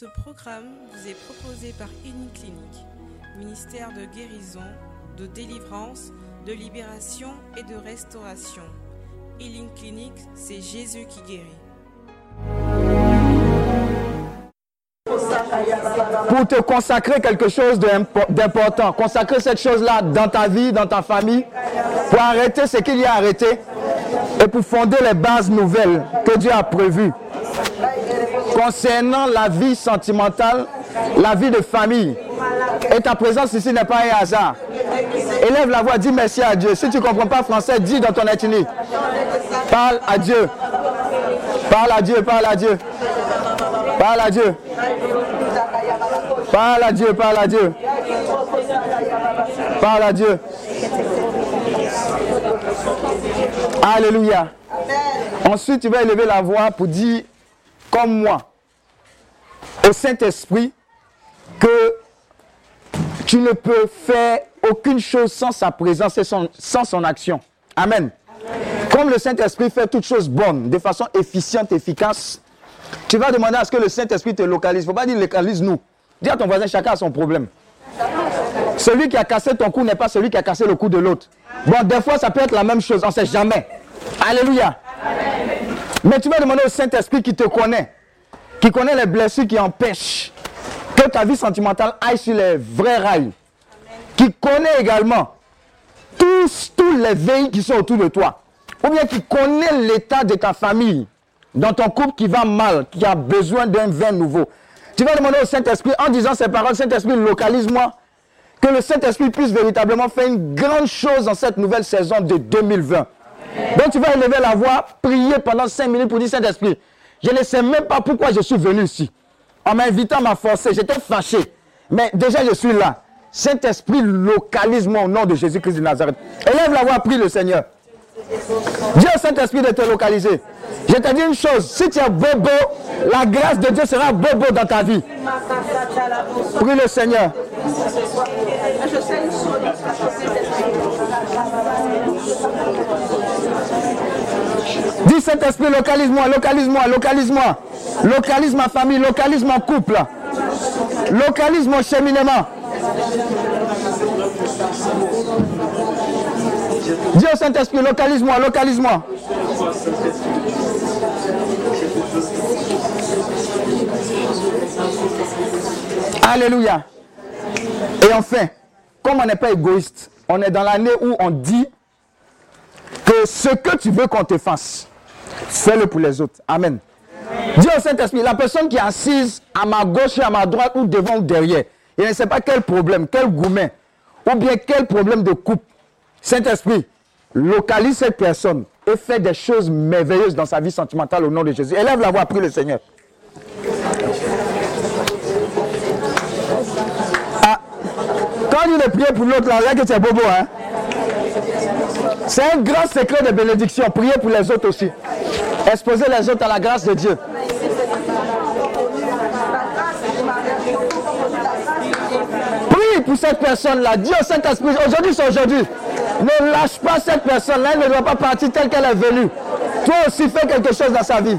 Ce programme vous est proposé par Clinique, ministère de guérison, de délivrance, de libération et de restauration. Healing Clinic, c'est Jésus qui guérit. Pour te consacrer quelque chose d'important, consacrer cette chose-là dans ta vie, dans ta famille, pour arrêter ce qu'il y a arrêté et pour fonder les bases nouvelles que Dieu a prévues concernant la vie sentimentale, la vie de famille. Et ta présence ici n'est pas un hasard. Élève la voix, dis merci à Dieu. Si tu ne comprends pas français, dis dans ton ethnie. Parle à Dieu. Parle à Dieu, parle à Dieu. Parle à Dieu. Parle à Dieu, parle à Dieu. Parle à Dieu. Alléluia. Ensuite, tu vas élever la voix pour dire, comme moi, au Saint-Esprit, que tu ne peux faire aucune chose sans sa présence et sans son action. Amen. Comme le Saint-Esprit fait toutes choses bonnes, de façon efficiente, efficace, tu vas demander à ce que le Saint-Esprit te localise. Il ne faut pas dire localise nous. Dis à ton voisin, chacun a son problème. Celui qui a cassé ton cou n'est pas celui qui a cassé le cou de l'autre. Bon, des fois, ça peut être la même chose, on ne sait jamais. Alléluia. Mais tu vas demander au Saint-Esprit qui te connaît, qui connaît les blessures qui empêchent que ta vie sentimentale aille sur les vrais rails, qui connaît également tous, tous les veilles qui sont autour de toi, ou bien qui connaît l'état de ta famille, dans ton couple qui va mal, qui a besoin d'un vin nouveau. Tu vas demander au Saint-Esprit, en disant ces paroles, Saint-Esprit, localise-moi, que le Saint-Esprit puisse véritablement faire une grande chose dans cette nouvelle saison de 2020. Donc tu vas élever la voix, prier pendant 5 minutes pour dire Saint-Esprit, je ne sais même pas pourquoi je suis venu ici. En m'invitant m'a forcé, j'étais fâché. Mais déjà je suis là. Saint-Esprit, localise-moi au nom de Jésus-Christ de Nazareth. Élève la voix, prie le Seigneur. Dieu Saint-Esprit de te localiser. Je te dis une chose, si tu es bobo, la grâce de Dieu sera bobo dans ta vie. Prie le Seigneur. Dis Saint-Esprit, localise-moi, localise-moi, localise-moi. Localise ma famille, localise mon couple. Localise mon cheminement. Dis au Saint-Esprit, localise-moi, localise-moi. Alléluia. Et enfin, comme on n'est pas égoïste, on est dans l'année où on dit que ce que tu veux qu'on te fasse, fais-le pour les autres. Amen. Dis au Saint-Esprit, la personne qui est assise à ma gauche à ma droite ou devant ou derrière, il ne sait pas quel problème, quel gourmet, ou bien quel problème de coupe. Saint-Esprit, localise cette personne et fais des choses merveilleuses dans sa vie sentimentale au nom de Jésus. Élève la voix, prie le Seigneur. Ah, quand il est prié pour l'autre, là, que c'est bobo, hein. C'est un grand secret de bénédiction. Priez pour les autres aussi. Exposer les autres à la grâce de Dieu. Prie pour cette personne-là. Dieu Saint-Esprit, aujourd'hui c'est aujourd'hui. Ne lâche pas cette personne-là, elle ne doit pas partir telle qu'elle est venue. Toi aussi, fais quelque chose dans sa vie.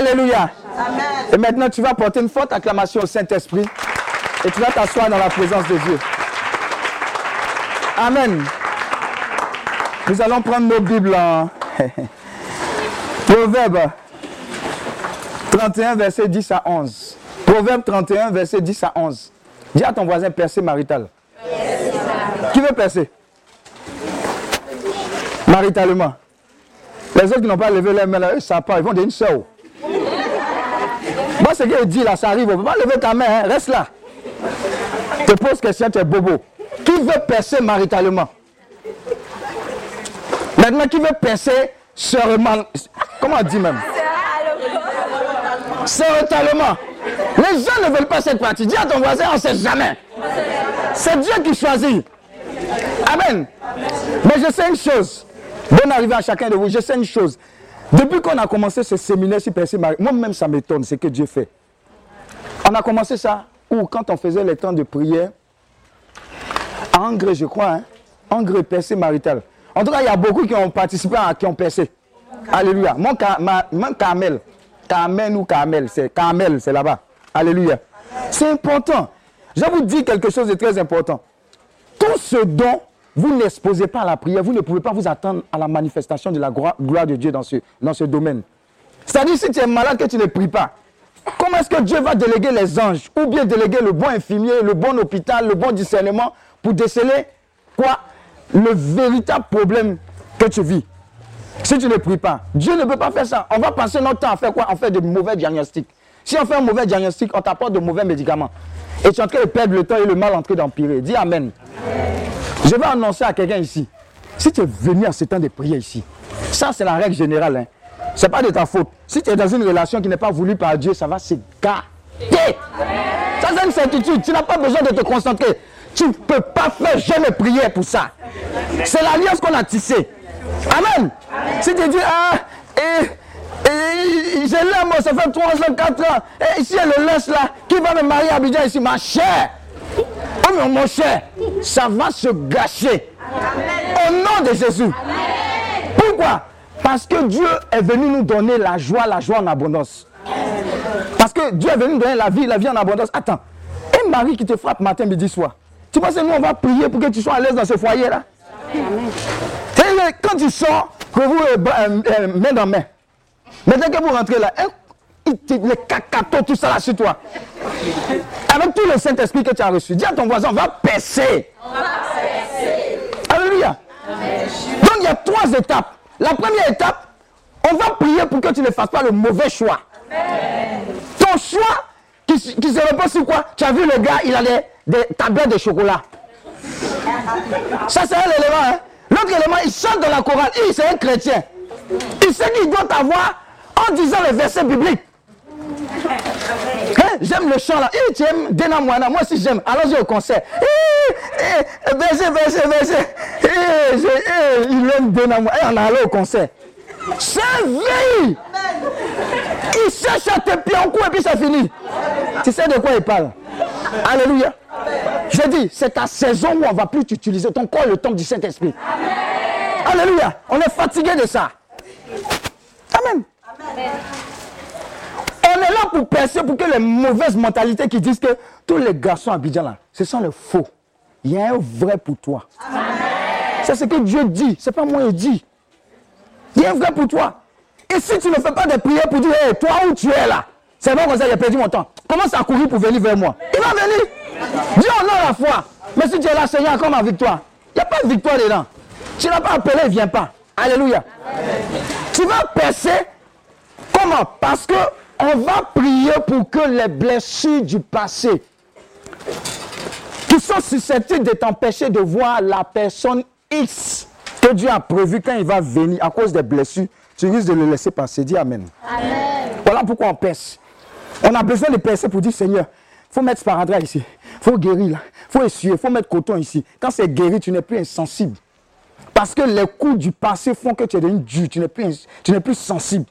Alléluia. Et maintenant, tu vas porter une forte acclamation au Saint-Esprit et tu vas t'asseoir dans la présence de Dieu. Amen. Nous allons prendre nos Bibles en Proverbe 31, verset 10 à 11. Proverbe 31, verset 10 à 11. Dis à ton voisin percer marital. Qui veut percer? Maritalement. Les autres qui n'ont pas levé les mains, là, eux, ça pas, ils vont dire une soeur. Moi, ce qu'il dit là, ça arrive. On peut pas lever ta main, hein. reste là. Te pose question, tu es bobo. Qui veut percer maritalement? Maintenant, qui veut percer seulement Comment on dit même? Séritalement. Les gens ne veulent pas cette partie. Dis à ton voisin, on ne sait jamais. C'est Dieu qui choisit. Amen. Mais je sais une chose. Bonne arrivée à chacun de vous. Je sais une chose. Depuis qu'on a commencé ce séminaire sur percer moi-même ça m'étonne ce que Dieu fait. On a commencé ça, ou quand on faisait les temps de prière, à Angre, je crois, hein, Angre percé marital. En tout cas, il y a beaucoup qui ont participé, à, qui ont percé. Alléluia. Mon, mon Carmel, ou Carmel, c'est Carmel, c'est là-bas. Alléluia. C'est important. Je vous dis quelque chose de très important. Tout ce dont vous n'exposez pas à la prière, vous ne pouvez pas vous attendre à la manifestation de la gloire de Dieu dans ce, dans ce domaine. C'est-à-dire, si tu es malade, que tu ne pries pas, comment est-ce que Dieu va déléguer les anges ou bien déléguer le bon infirmier, le bon hôpital, le bon discernement pour déceler quoi? Le véritable problème que tu vis. Si tu ne pries pas, Dieu ne peut pas faire ça. On va passer notre temps à faire quoi? On fait de mauvais diagnostics. Si on fait un mauvais diagnostic, on t'apporte de mauvais médicaments. Et tu es en train de perdre le temps et le mal en train d'empirer. Dis Amen. Je vais annoncer à quelqu'un ici. Si tu es venu à ce temps de prière ici, ça c'est la règle générale. Hein. Ce n'est pas de ta faute. Si tu es dans une relation qui n'est pas voulue par Dieu, ça va se gâter. Ça c'est une certitude. Tu n'as pas besoin de te concentrer. Tu ne peux pas faire jamais prière pour ça. C'est l'alliance qu'on a tissée. Amen. Si tu dis, ah, et, et, je l'aime, ça fait 3 ans, 4 ans, et ici, elle le laisse là, qui va me marier à Abidjan ici, ma chère. Oh mais mon cher, ça va se gâcher. Au nom de Jésus. Pourquoi? Parce que Dieu est venu nous donner la joie, la joie en abondance. Parce que Dieu est venu nous donner la vie, la vie en abondance. Attends, un mari qui te frappe matin, midi, soir. Tu penses que nous, on va prier pour que tu sois à l'aise dans ce foyer-là? Quand tu sors, que vous euh, euh, euh, main dans main. Maintenant que vous rentrez là, hein, les cacatos, tout ça là sur toi. Avec tout le Saint-Esprit que tu as reçu, dis à ton voisin, on va percer. On va percer. Alléluia. Donc il y a trois étapes. La première étape, on va prier pour que tu ne fasses pas le mauvais choix. Ton choix qui, se repose sur quoi? Tu as vu le gars, il a des, tablettes de chocolat. Ça c'est un élément. Hein? L'autre élément, il chante dans la chorale. Il, c'est un chrétien. Il sait qu'il doit avoir en disant les versets bibliques. Hein? J'aime le chant là. tu aimes Dena Moi aussi j'aime. Allons-y au concert. Verset, verset, verset. Il aime Dena on a allé au concert. C'est vie. Il cherche à te pied en coup et puis ça finit. Tu sais de quoi il parle? Alléluia. Je dis, c'est ta saison où on ne va plus t'utiliser. Ton corps le temps du Saint-Esprit. Alléluia. On est fatigué de ça. Amen. On est là pour percer pour que les mauvaises mentalités qui disent que tous les garçons à Abidjan là, ce sont les faux. Il y a un vrai pour toi. C'est ce que Dieu dit. Ce n'est pas moi qui dis. Il y a un vrai pour toi. Et si tu ne fais pas de prières pour dire, hey, toi où tu es là, c'est bon comme ça, j'ai perdu mon temps. Commence à courir pour venir vers moi. Il va venir. Dis non la foi. Mais si tu es là, Seigneur, comme ma victoire. Il n'y a pas de victoire dedans. Tu n'as pas appelé, il ne vient pas. Alléluia. Tu vas percer. Comment? Parce que on va prier pour que les blessures du passé qui sont susceptibles de t'empêcher de voir la personne X que Dieu a prévu quand il va venir à cause des blessures, tu risques de le laisser passer. Dis Amen. Amen. Voilà pourquoi on pèse. On a besoin de percer pour dire Seigneur, il faut mettre sparadrap ici, il faut guérir là, il faut essuyer, il faut mettre coton ici. Quand c'est guéri, tu n'es plus insensible. Parce que les coups du passé font que tu es devenu dur, tu n'es plus, tu n'es plus sensible.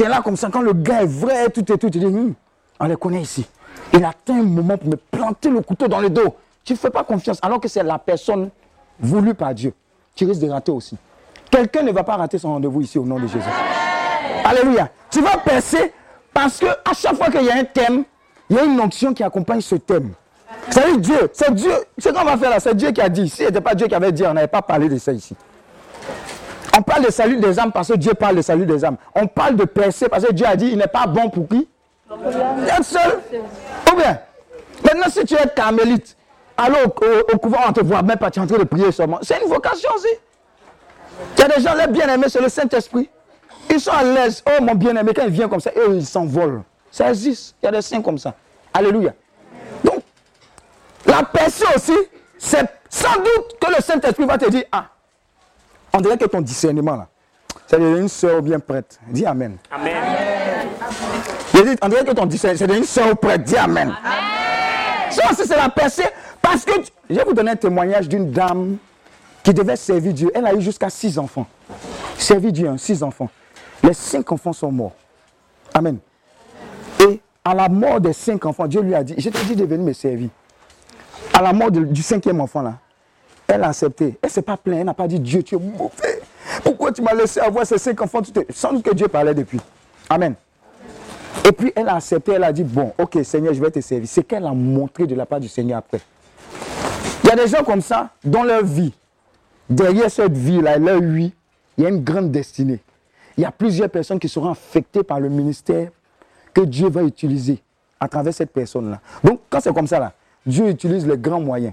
Tu là comme ça, quand le gars est vrai, tout et tout, tu dis, hum, on les connaît ici. Il attend un moment pour me planter le couteau dans le dos. Tu ne fais pas confiance, alors que c'est la personne voulue par Dieu. Tu risques de rater aussi. Quelqu'un ne va pas rater son rendez-vous ici au nom de Jésus. Alléluia. Tu vas percer parce que à chaque fois qu'il y a un thème, il y a une onction qui accompagne ce thème. C'est Dieu. C'est Dieu. Ce qu'on va faire là, c'est Dieu qui a dit. Si ce n'était pas Dieu qui avait dit, on n'avait pas parlé de ça ici. On parle de salut des âmes parce que Dieu parle de salut des âmes. On parle de percer parce que Dieu a dit, il n'est pas bon pour qui? Être seul. Ou bien, maintenant si tu es carmélite, alors au, couvent, on te voit même pas, tu es en train de prier seulement. C'est une vocation aussi. Il y a des gens, les bien-aimés, c'est le Saint-Esprit. Ils sont à l'aise. Oh mon bien-aimé, quand il vient comme ça, eux, ils s'envolent. Ça existe. Il y a des saints comme ça. Alléluia. Donc, la personne aussi, c'est sans doute que le Saint-Esprit va te dire, ah, on dirait que ton discernement là, c'est une soeur bien prête. Dis Amen. Amen. dit, on dirait que ton discernement, c'est une soeur prête. Dis Amen. Amen. Ça aussi, c'est la percée. Parce que, je vais vous donner un témoignage d'une dame qui devait servir Dieu. Elle a eu jusqu'à six enfants. Servir Dieu, hein, six enfants. Les cinq enfants sont morts. Amen. Et à la mort des cinq enfants, Dieu lui a dit, je t'ai dit de venir me servir. À la mort du cinquième enfant, là, elle a accepté. Elle ne s'est pas plainte. Elle n'a pas dit Dieu, tu es mauvais. Pourquoi tu m'as laissé avoir ces cinq enfants? Sans doute que Dieu parlait depuis. Amen. Et puis elle a accepté. Elle a dit Bon, ok, Seigneur, je vais te servir. C'est qu'elle a montré de la part du Seigneur après. Il y a des gens comme ça dans leur vie. Derrière cette vie-là, leur vie, il y a une grande destinée. Il y a plusieurs personnes qui seront affectées par le ministère que Dieu va utiliser à travers cette personne-là. Donc, quand c'est comme ça, là, Dieu utilise les grands moyens.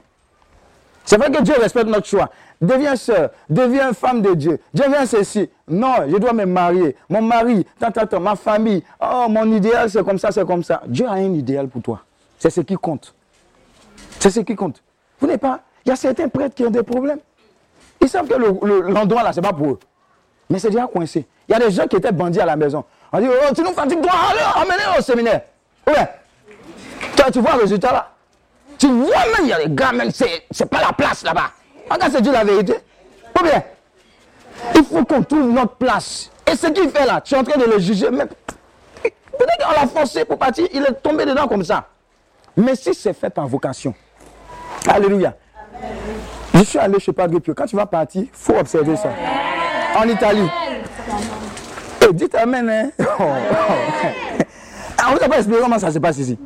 C'est vrai que Dieu respecte notre choix. Deviens soeur, deviens femme de Dieu, deviens ceci. Non, je dois me marier. Mon mari, tant, ma famille. Oh, mon idéal, c'est comme ça, c'est comme ça. Dieu a un idéal pour toi. C'est ce qui compte. C'est ce qui compte. Vous n'êtes pas. Il y a certains prêtres qui ont des problèmes. Ils savent que l'endroit là, ce n'est pas pour eux. Mais c'est déjà coincé. Il y a des gens qui étaient bandits à la maison. On dit, oh, tu nous fatigues, toi, allez, emmenez au séminaire. Ouais. Tu vois le résultat là. Tu vois même, il y a des gars, même, c'est pas la place là-bas. Regarde, c'est Dieu la vérité. Ou bien, il faut qu'on trouve notre place. Et ce qu'il fait là, tu es en train de le juger. Mais peut-être qu'on l'a forcé pour partir, il est tombé dedans comme ça. Mais si c'est fait par vocation, Alléluia. Je suis allé chez Padre Pio. Quand tu vas partir, il faut observer ça. En Italie. Et eh, dites Amen. Hein? Oh, oh. Ah, on ne pas expliquer comment ça se passe ici.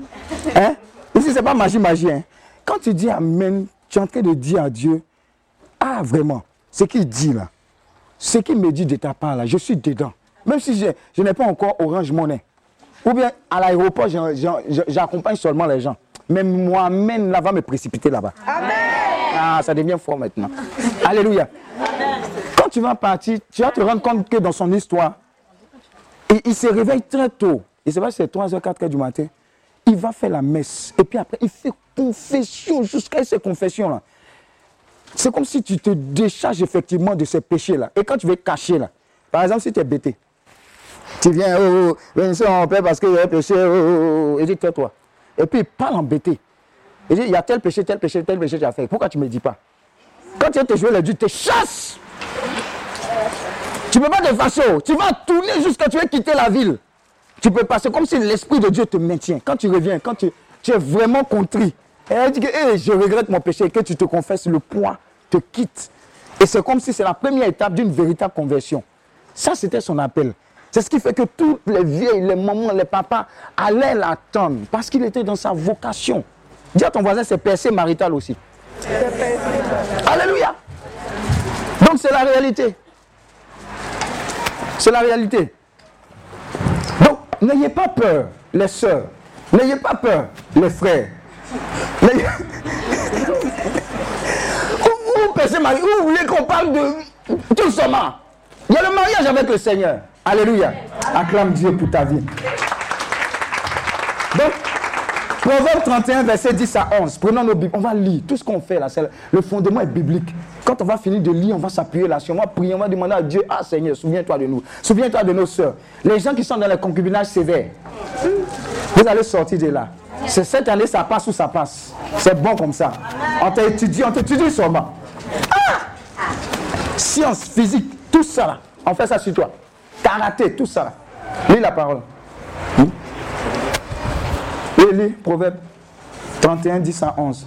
Hein? Ici, ce n'est pas magie, magie. Hein? Quand tu dis Amen, tu es en train de dire à Dieu, ah vraiment, ce qu'il dit là, ce qu'il me dit de ta part là, je suis dedans. Même si je, je n'ai pas encore Orange Monnaie. Ou bien à l'aéroport, j'accompagne seulement les gens. Mais moi-même, là, va me précipiter là-bas. Amen. Ah, ça devient fort maintenant. Alléluia. Quand tu vas partir, tu vas te rendre compte que dans son histoire, il, il se réveille très tôt. Il ne sait pas si c'est 3h, 4h du matin il va faire la messe. Et puis après, il fait confession jusqu'à ces confessions-là. C'est comme si tu te décharges effectivement de ces péchés-là. Et quand tu veux cacher, là, par exemple, si tu es bêté, tu viens, oh, oh, oh mon père, parce qu'il y a un péché, oh, oh, oh, et dis, toi Et puis il parle en bêté. Il dit, il y a tel péché, tel péché, tel péché que tu as fait. Pourquoi tu ne me dis pas? Quand tu viens te jouer le Dieu, te chasses. Tu ne peux pas te fâcher. Tu vas tourner jusqu'à tu veux quitter la ville. Tu peux passer comme si l'Esprit de Dieu te maintient. Quand tu reviens, quand tu, es vraiment contrit, et elle dit que je regrette mon péché et que tu te confesses, le poids te quitte. Et c'est comme si c'est la première étape d'une véritable conversion. Ça, c'était son appel. C'est ce qui fait que tous les vieilles, les mamans, les papas allaient l'attendre parce qu'il était dans sa vocation. Dis à ton voisin, c'est percé marital aussi. Alléluia. Donc c'est la réalité. C'est la réalité. N'ayez pas peur, les sœurs. N'ayez pas peur, les frères. vous, vous voulez qu'on parle de tout seulement? Il y a le mariage avec le Seigneur. Alléluia. Acclame Dieu pour ta vie. Donc, Proverbe 31, verset 10 à 11. Prenons nos Bibles. On va lire. Tout ce qu'on fait là, le fondement est biblique. Quand on va finir de lire, on va s'appuyer là-dessus. On va prier, on va demander à Dieu Ah Seigneur, souviens-toi de nous. Souviens-toi de nos soeurs. Les gens qui sont dans le concubinage sévère. Vous allez sortir de là. C'est cette année, ça passe ou ça passe. C'est bon comme ça. On t'étudie, on t'étudie seulement. Ah Science, physique, tout ça là. On fait ça sur toi. Karaté, tout ça là. Lis la parole. Lis, Proverbe 31, 10 à 11.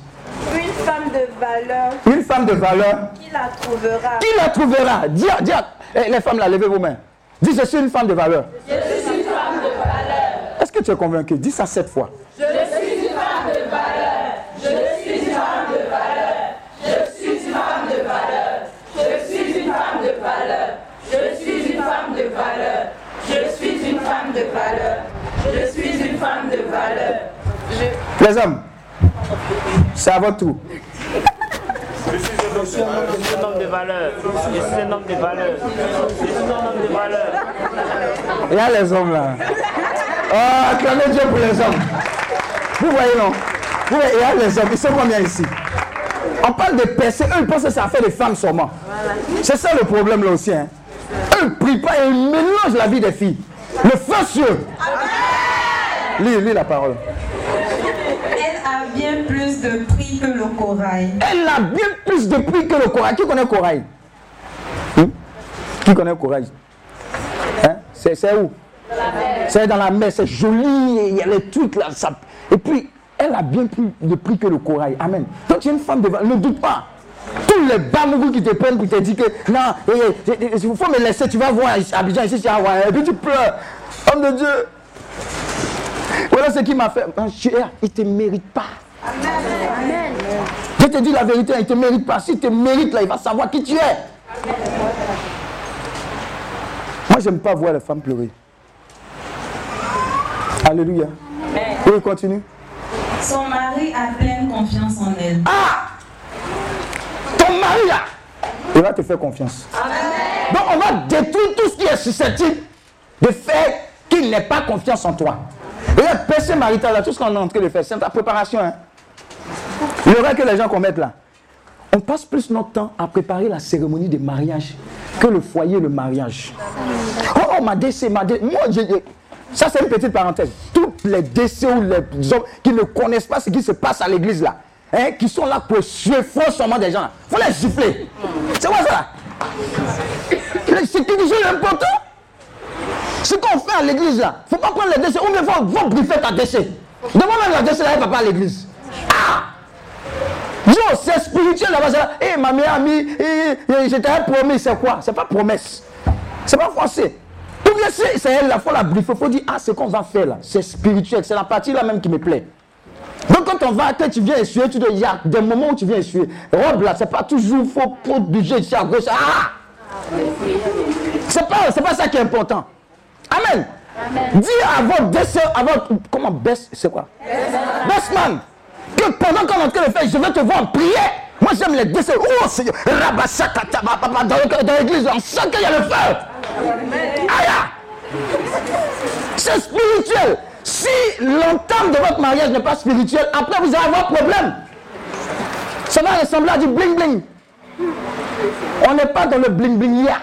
Une femme de valeur. Une femme de valeur. Qui la trouvera. Qui la trouvera Dis, dis eh, les femmes là, levez vos mains. Dis, je suis une femme de valeur. Je suis une femme de valeur. Est-ce que tu es convaincu? Dis ça sept fois. Je suis une femme de valeur. Je suis une femme de valeur. Je suis une femme de valeur. Je suis une femme de valeur. Je suis une femme de valeur. Je suis une femme de valeur. Je suis une femme de valeur. Les hommes, c'est votre tour. Je suis un homme de valeur. Je suis un homme de valeur. Je suis un homme de valeur. Il y a les hommes là. Oh, acclamez Dieu pour les hommes. Vous voyez non? Vous il y a les hommes. Ils sont combien ici? On parle de percées. Eux, ils pensent que ça fait des femmes seulement. C'est ça le problème là aussi. Hein. Eux, ne prient pas et ils mélangent la vie des filles. Le feu sur Lis, lis la parole. Elle a bien plus de prix le corail. Elle a bien plus de prix que le corail. Qui connaît corail? Hmm? Qui connaît corail hein? C'est où? C'est dans la mer, c'est joli, il y a les trucs là. Ça... Et puis, elle a bien plus de prix que le corail. Amen. Donc tu es une femme de valeur, ne doute pas. Tous les bamougous qui te prennent pour te dire que non, il faut me laisser, tu vas voir Abidjan ici, c'est Hawaï. Et puis tu pleures. Homme de Dieu. Voilà ce qui m'a fait. Il ne te mérite pas. Amen. Je te dis la vérité, il ne te mérite pas. S'il te mérite, là, il va savoir qui tu es. Moi, je n'aime pas voir les femmes pleurer. Alléluia. Oui, continue. Son mari a pleine confiance en elle. Ah Ton mari là, il va te faire confiance. Donc on va détruire tout ce qui est susceptible de faire qu'il n'ait pas confiance en toi. Et le péché marital là, tout ce qu'on est en train de faire, c'est ta préparation. Hein? Le que les gens commettent là. On passe plus notre temps à préparer la cérémonie de mariage que le foyer, le mariage. Oh, oh ma décès, ma décès. Moi, ça, c'est une petite parenthèse. Tous les décès ou les hommes qui ne connaissent pas ce qui se passe à l'église là, hein, qui sont là pour suer forcément des gens, il faut les gifler. C'est quoi ça? C'est quelque chose d'important. Ce qu'on fait à l'église là, il ne faut pas prendre les décès, ou bien faut, faut briefer ta décès. Demande même la décès là, elle va pas à l'église. Ah Yo, c'est spirituel là-bas. Hé, hey, ma meilleure amie, hey, je t'avais promis, c'est quoi? C'est pas promesse. C'est pas français c'est elle, la fois la briefer. Il faut dire, ah, ce qu'on va faire là, c'est spirituel. C'est la partie là même qui me plaît. Donc quand on va, quand tu viens essuyer, tu dois, il y a des moments où tu viens essuyer. Robe là, c'est pas toujours, faut budget ici à gauche. Ah C'est pas, c'est pas ça qui est important. Amen. Dis à votre à votre, comment, best, c'est quoi? Best man. Que pendant qu'on est en train je vais te voir prier. Moi j'aime les décès. Oh Seigneur, dans l'église, on sent qu'il y a le feu. C'est spirituel. Si l'entame de votre mariage n'est pas spirituel, après vous allez avoir problème. Ça va ressembler à du bling bling. On n'est pas dans le bling bling hier.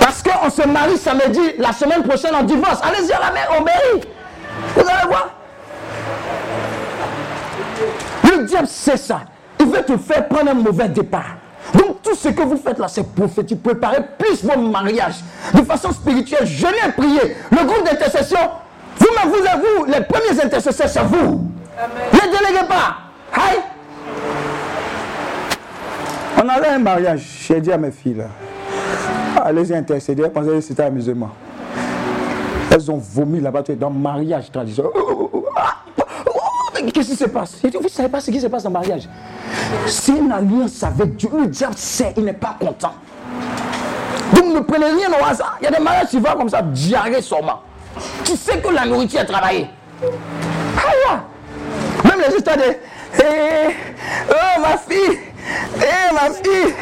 Parce qu'on se marie samedi, la semaine prochaine on divorce. Allez-y à la mer, on mairie. Vous allez voir. Le diable, c'est ça. Il veut te faire prendre un mauvais départ. Donc tout ce que vous faites là, c'est prophétique. Préparez plus vos mariages de façon spirituelle. Jeûnez et priez. Le groupe d'intercession, vous-même, vous, vous, les premiers intercesseurs, c'est vous. Ne déléguez pas. Aïe. On avait un mariage. J'ai dit à mes filles là, allez-y intercéder. Elles pensaient que c'était amusement. Elles ont vomi là-bas dans le mariage traditionnel. Qu'est-ce qui se passe? Vous ne savez pas ce qui se passe le mariage. C'est une alliance avec Dieu. Le diable sait, il n'est pas content. Donc ne prenez rien au hasard. Il y a des mariages qui vont comme ça, diarrhée sûrement. Tu sais que la nourriture est travaillée. Ah Même les histoires de. Eh, oh ma fille, eh ma fille,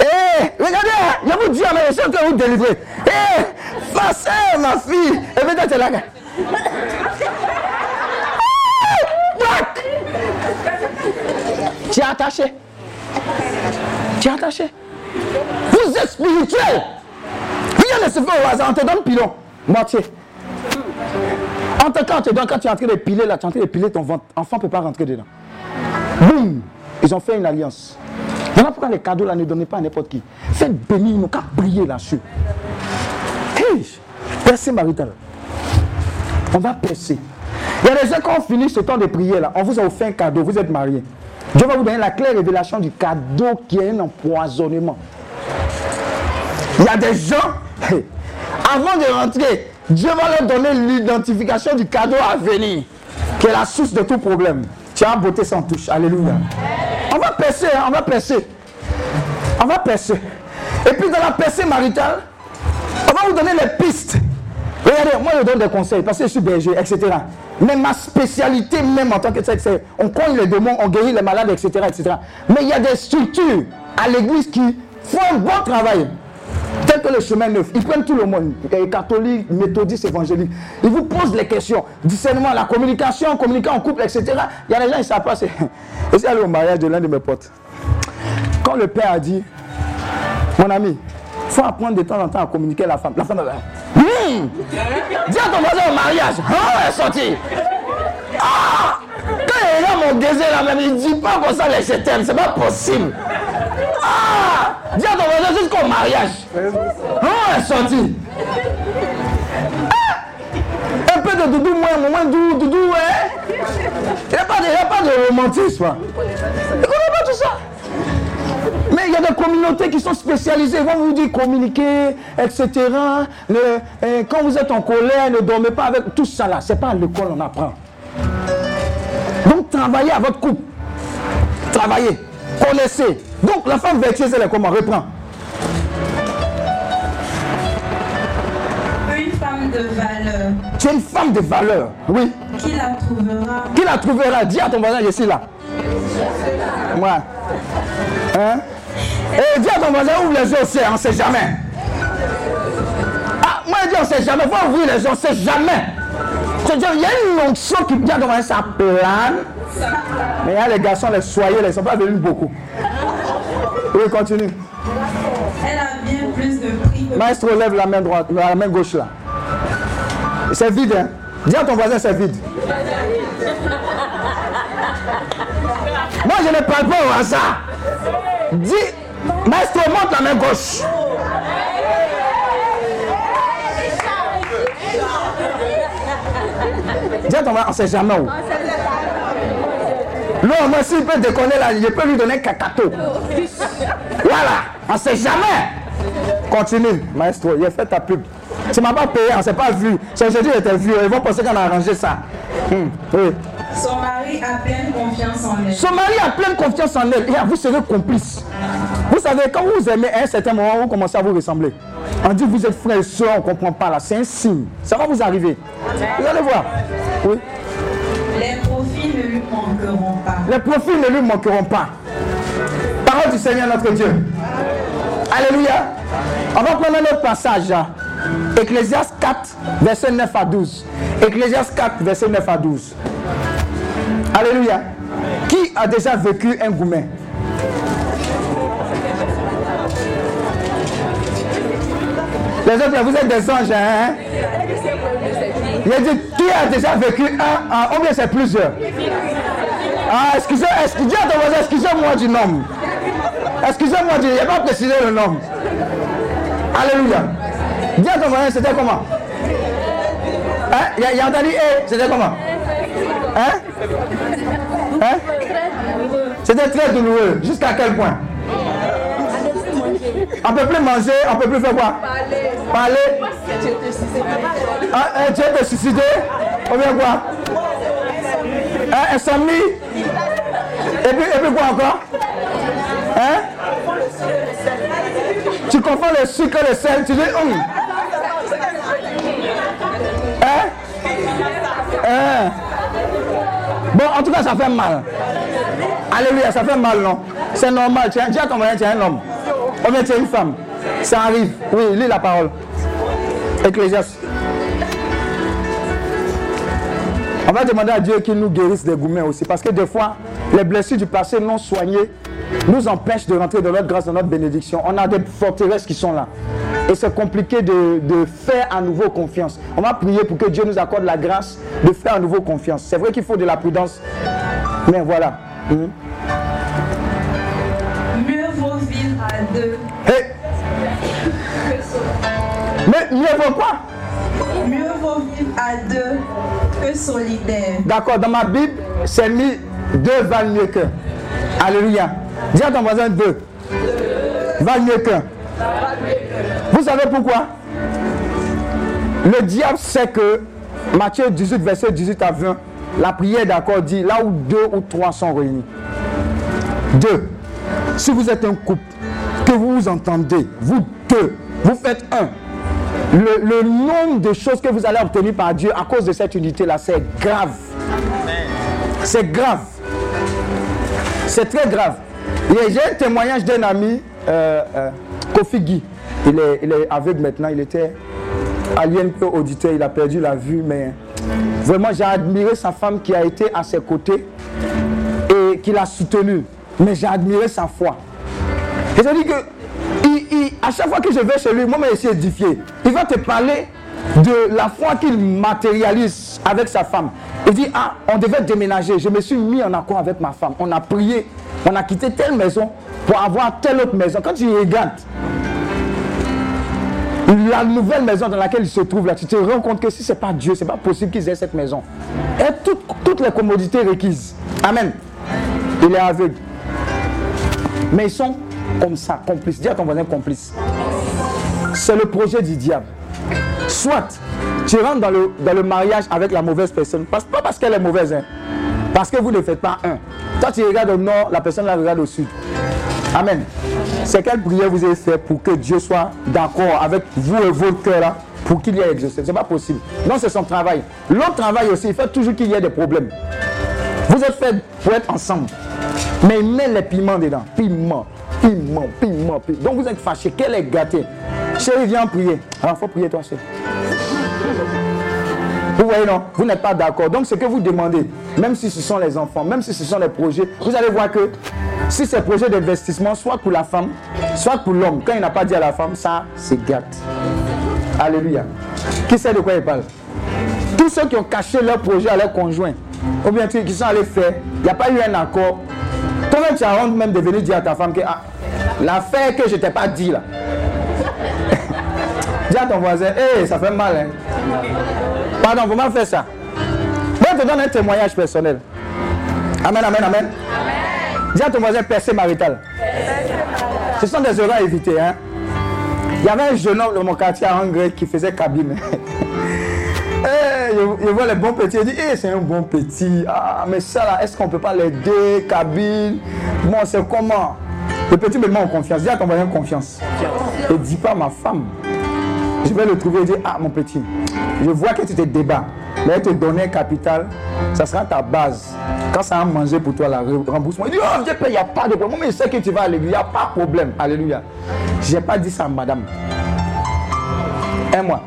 eh, regardez, je vous dis, mais je sais que vous délivrez. Eh, face, ma fille. Et maintenant, tu es. Tu es attaché. Tu es attaché. Vous êtes spirituel. Rien ne se fait au hasard. On te donne pilon. Moitié. En tout cas, on te donne, quand tu es en train de piler là, tu es en train de piler ton ventre. Enfant ne peut pas rentrer dedans. Boum. Ils ont fait une alliance. Voilà pourquoi les cadeaux là ne donnez pas à n'importe qui. Faites bénir, nous qu'à prier là-dessus. Hey, percez marital. On va percer. Il y a des gens, quand on finit ce temps de prière là, on vous a offert un cadeau, vous êtes mariés. Dieu va vous donner la claire révélation du cadeau qui est un empoisonnement. Il y a des gens, avant de rentrer, Dieu va leur donner l'identification du cadeau à venir, qui est la source de tout problème. Tu as beauté sans touche. Alléluia. On va percer, hein, on va percer. On va percer. Et puis dans la percée maritale, on va vous donner les pistes. Moi je donne des conseils parce que je suis berger, etc. Mais ma spécialité même en tant que c'est on cogne les démons, on guérit les malades, etc., etc. Mais il y a des structures à l'église qui font un bon travail. Tel que le chemin neuf, ils prennent tout le monde, catholiques, méthodistes, évangéliques. Ils vous posent les questions. Discernement, la communication, communiquer en couple, etc. Il y a des gens qui savent pas. C'est allé au mariage de l'un de mes potes. Quand le père a dit, mon ami, il faut apprendre de temps en temps à communiquer la femme. La femme dit, dis à ton voisin au mariage. Oh, elle est sortie. Ah, quand il a mon désir là même, il dit pas comme ça les je t'aime. C'est pas possible. Ah, dis à ton voisin jusqu'au mariage. Oh, elle est sortie. Ah, que Doudou, moi, moi, Doudou, Doudou, hein Il n'y a, de- a pas de romantisme. Il ne connaît pas tout ça. Mais il y a des communautés qui sont spécialisées. Ils vont vous dire communiquer, etc. Le- euh, quand vous êtes en colère, ne dormez pas avec tout ça là. Ce n'est pas à l'école on apprend. Donc travaillez à votre couple. Travaillez. Connaissez. Donc la femme vertueuse, elle est comment? Reprends. Une femme de valeur Tu es une femme de valeur. Oui. qui la trouvera? Qui la trouvera? Dis à ton voisin, je suis là. Moi. Hein? Et dis à ton voisin, ouvre les yeux aussi, on ne sait jamais. Ah, moi je dis on ne sait jamais. Faut ouvrir les yeux, on ne sait jamais. C'est-à-dire, il y a une onction qui dit à ton voisin, ça plane. Mais il y a les garçons, les soyeux, ils ne sont pas venus beaucoup. Oui, continue. Elle a bien plus de prix que Maestro, lève la main droite, la main gauche là. C'est vide, hein. Dis à ton voisin, c'est vide. Moi, je ne parle pas au hasard. Dis, maestro, monte la main gauche. On ne sait jamais où. Moi, s'il peut déconner là, je peux lui donner un cacato. Voilà, on ne sait jamais. Continue, maestro, il a fait ta pub. Tu m'as pas payé, on ne s'est pas vu. C'est il était vu. Ils vont penser qu'on a arrangé ça. Hum, oui. son mari a pleine confiance en elle. Son mari a pleine confiance en elle. Et vous serez complice. Vous savez, quand vous aimez à un certain moment, vous commencez à vous ressembler. On dit vous êtes frères et soeurs, on ne comprend pas là. C'est un signe. Ça va vous arriver. Vous allez voir. Oui. Les profits ne lui manqueront pas. Les profils ne lui manqueront pas. Parole du Seigneur notre Dieu. Alléluia. On va prendre un autre passage. Hein. Ecclésiaste 4, verset 9 à 12. Ecclésiaste 4, verset 9 à 12. Alléluia. Qui a déjà vécu un gourmet Les autres, vous êtes des anges, hein Il a dit, qui a déjà vécu un, un ou c'est plusieurs? Ah, excusez, excusez, excusez-moi du nom. Excusez-moi n'y a pas précisé le nom. Alléluia. Dis à c'était comment? Hein? Il y a, entendu, eh, c'était comment? Hein? Hein? C'était très douloureux. Jusqu'à quel point? On ne peut plus manger, on ne peut plus faire quoi? Parler. Ah, hein, tu es suicidé Ou bien quoi? Hein, insomnie? Et puis, et puis quoi encore? Hein? Tu confonds le sucre et le sel, tu dis hum. Hein? Hein? Bon, en tout cas, ça fait mal. Alléluia, ça fait mal, non? C'est normal. Tu es, tu comme tu es un homme. Bien tu une femme. Ça arrive. Oui, lis la parole. Ecclésiaste. On va demander à Dieu qu'il nous guérisse des gourmets aussi. Parce que des fois, les blessures du passé non soignées nous empêchent de rentrer dans notre grâce, dans notre bénédiction. On a des forteresses qui sont là. Et c'est compliqué de, de faire à nouveau confiance. On va prier pour que Dieu nous accorde la grâce de faire à nouveau confiance. C'est vrai qu'il faut de la prudence. Mais voilà. Mhm. Mieux vaut vivre à deux Hey. Mais mieux vaut quoi? Mieux vaut vivre à deux que solidaire. D'accord, dans ma Bible, c'est mis deux valent mieux qu'un. Alléluia. Dis à ton voisin deux. Valent mieux qu'un. Vous savez pourquoi? Le diable sait que Matthieu 18, verset 18 à 20, la prière d'accord dit là où deux ou trois sont réunis. Deux. Si vous êtes un couple, que vous vous entendez, vous deux, vous faites un. Le, le nombre de choses que vous allez obtenir par Dieu à cause de cette unité-là, c'est grave. C'est grave. C'est très grave. J'ai un témoignage d'un ami, euh, euh, Kofi Guy. Il est, il est aveugle maintenant. Il était à l'INP auditeur. Il a perdu la vue. Mais vraiment, j'ai admiré sa femme qui a été à ses côtés et qui l'a soutenu. Mais j'ai admiré sa foi. Et ça dit que à chaque fois que je vais chez lui, moi, je suis édifié. Il va te parler de la foi qu'il matérialise avec sa femme. Il dit, ah, on devait déménager. Je me suis mis en accord avec ma femme. On a prié. On a quitté telle maison pour avoir telle autre maison. Quand tu regardes, la nouvelle maison dans laquelle il se trouve là, tu te rends compte que si ce n'est pas Dieu, ce n'est pas possible qu'ils aient cette maison. Et toutes les commodités requises. Amen. Il est aveugle. Mais ils sont comme ça, complices. Dis à ton voisin complice. C'est le projet du diable. Soit tu rentres dans le, dans le mariage avec la mauvaise personne, pas parce qu'elle est mauvaise, hein, parce que vous ne faites pas un. Toi, tu regardes au nord, la personne la regarde au sud. Amen. C'est quelle prière vous avez fait pour que Dieu soit d'accord avec vous et votre cœur là pour qu'il y ait exaucé? Ce n'est pas possible. Non, c'est son travail. L'autre travail aussi, il fait toujours qu'il y ait des problèmes. Vous êtes fait pour être ensemble. Mais il met les piments dedans. Piment, piment, piment, piment. Donc vous êtes fâché. Quel est gâté Chérie, viens prier. Alors, il faut prier toi seul. Vous voyez, non Vous n'êtes pas d'accord. Donc, ce que vous demandez, même si ce sont les enfants, même si ce sont les projets, vous allez voir que si c'est projet d'investissement, soit pour la femme, soit pour l'homme, quand il n'a pas dit à la femme, ça, c'est gâte. Alléluia. Qui sait de quoi il parle? Tous ceux qui ont caché leur projet à leur conjoint, ou bien qui sont allés faire, il n'y a pas eu un accord. Toi-même, tu as honte même de venir dire à ta femme que ah, l'affaire que je t'ai pas dit là. dis à ton voisin, hé, ça fait mal. Hein? Pardon, comment faire ça Moi, je te donne un témoignage personnel. Amen, amen, amen. Dis à ton voisin percé marital. Ce sont des erreurs à éviter. Hein? Il y avait un jeune homme de mon quartier à Hongrie qui faisait cabine. Eh, je, vois les bons petits, il dit, eh, c'est un bon petit. Ah, mais ça là, est-ce qu'on ne peut pas l'aider, cabine? Bon, c'est comment? Le petit me met en confiance. Dis à ton voisin confiance. Et dis pas ma femme. Je vais le trouver et dire, ah mon petit, je vois que tu te débats. Mais te donner un capital, ça sera ta base. Quand ça a mangé pour toi, la remboursement, il dit, oh Dieu, il n'y a pas de problème. Mais je sais que tu vas aller, il n'y a pas de problème. Alléluia. Je n'ai pas dit ça, madame. Un mois,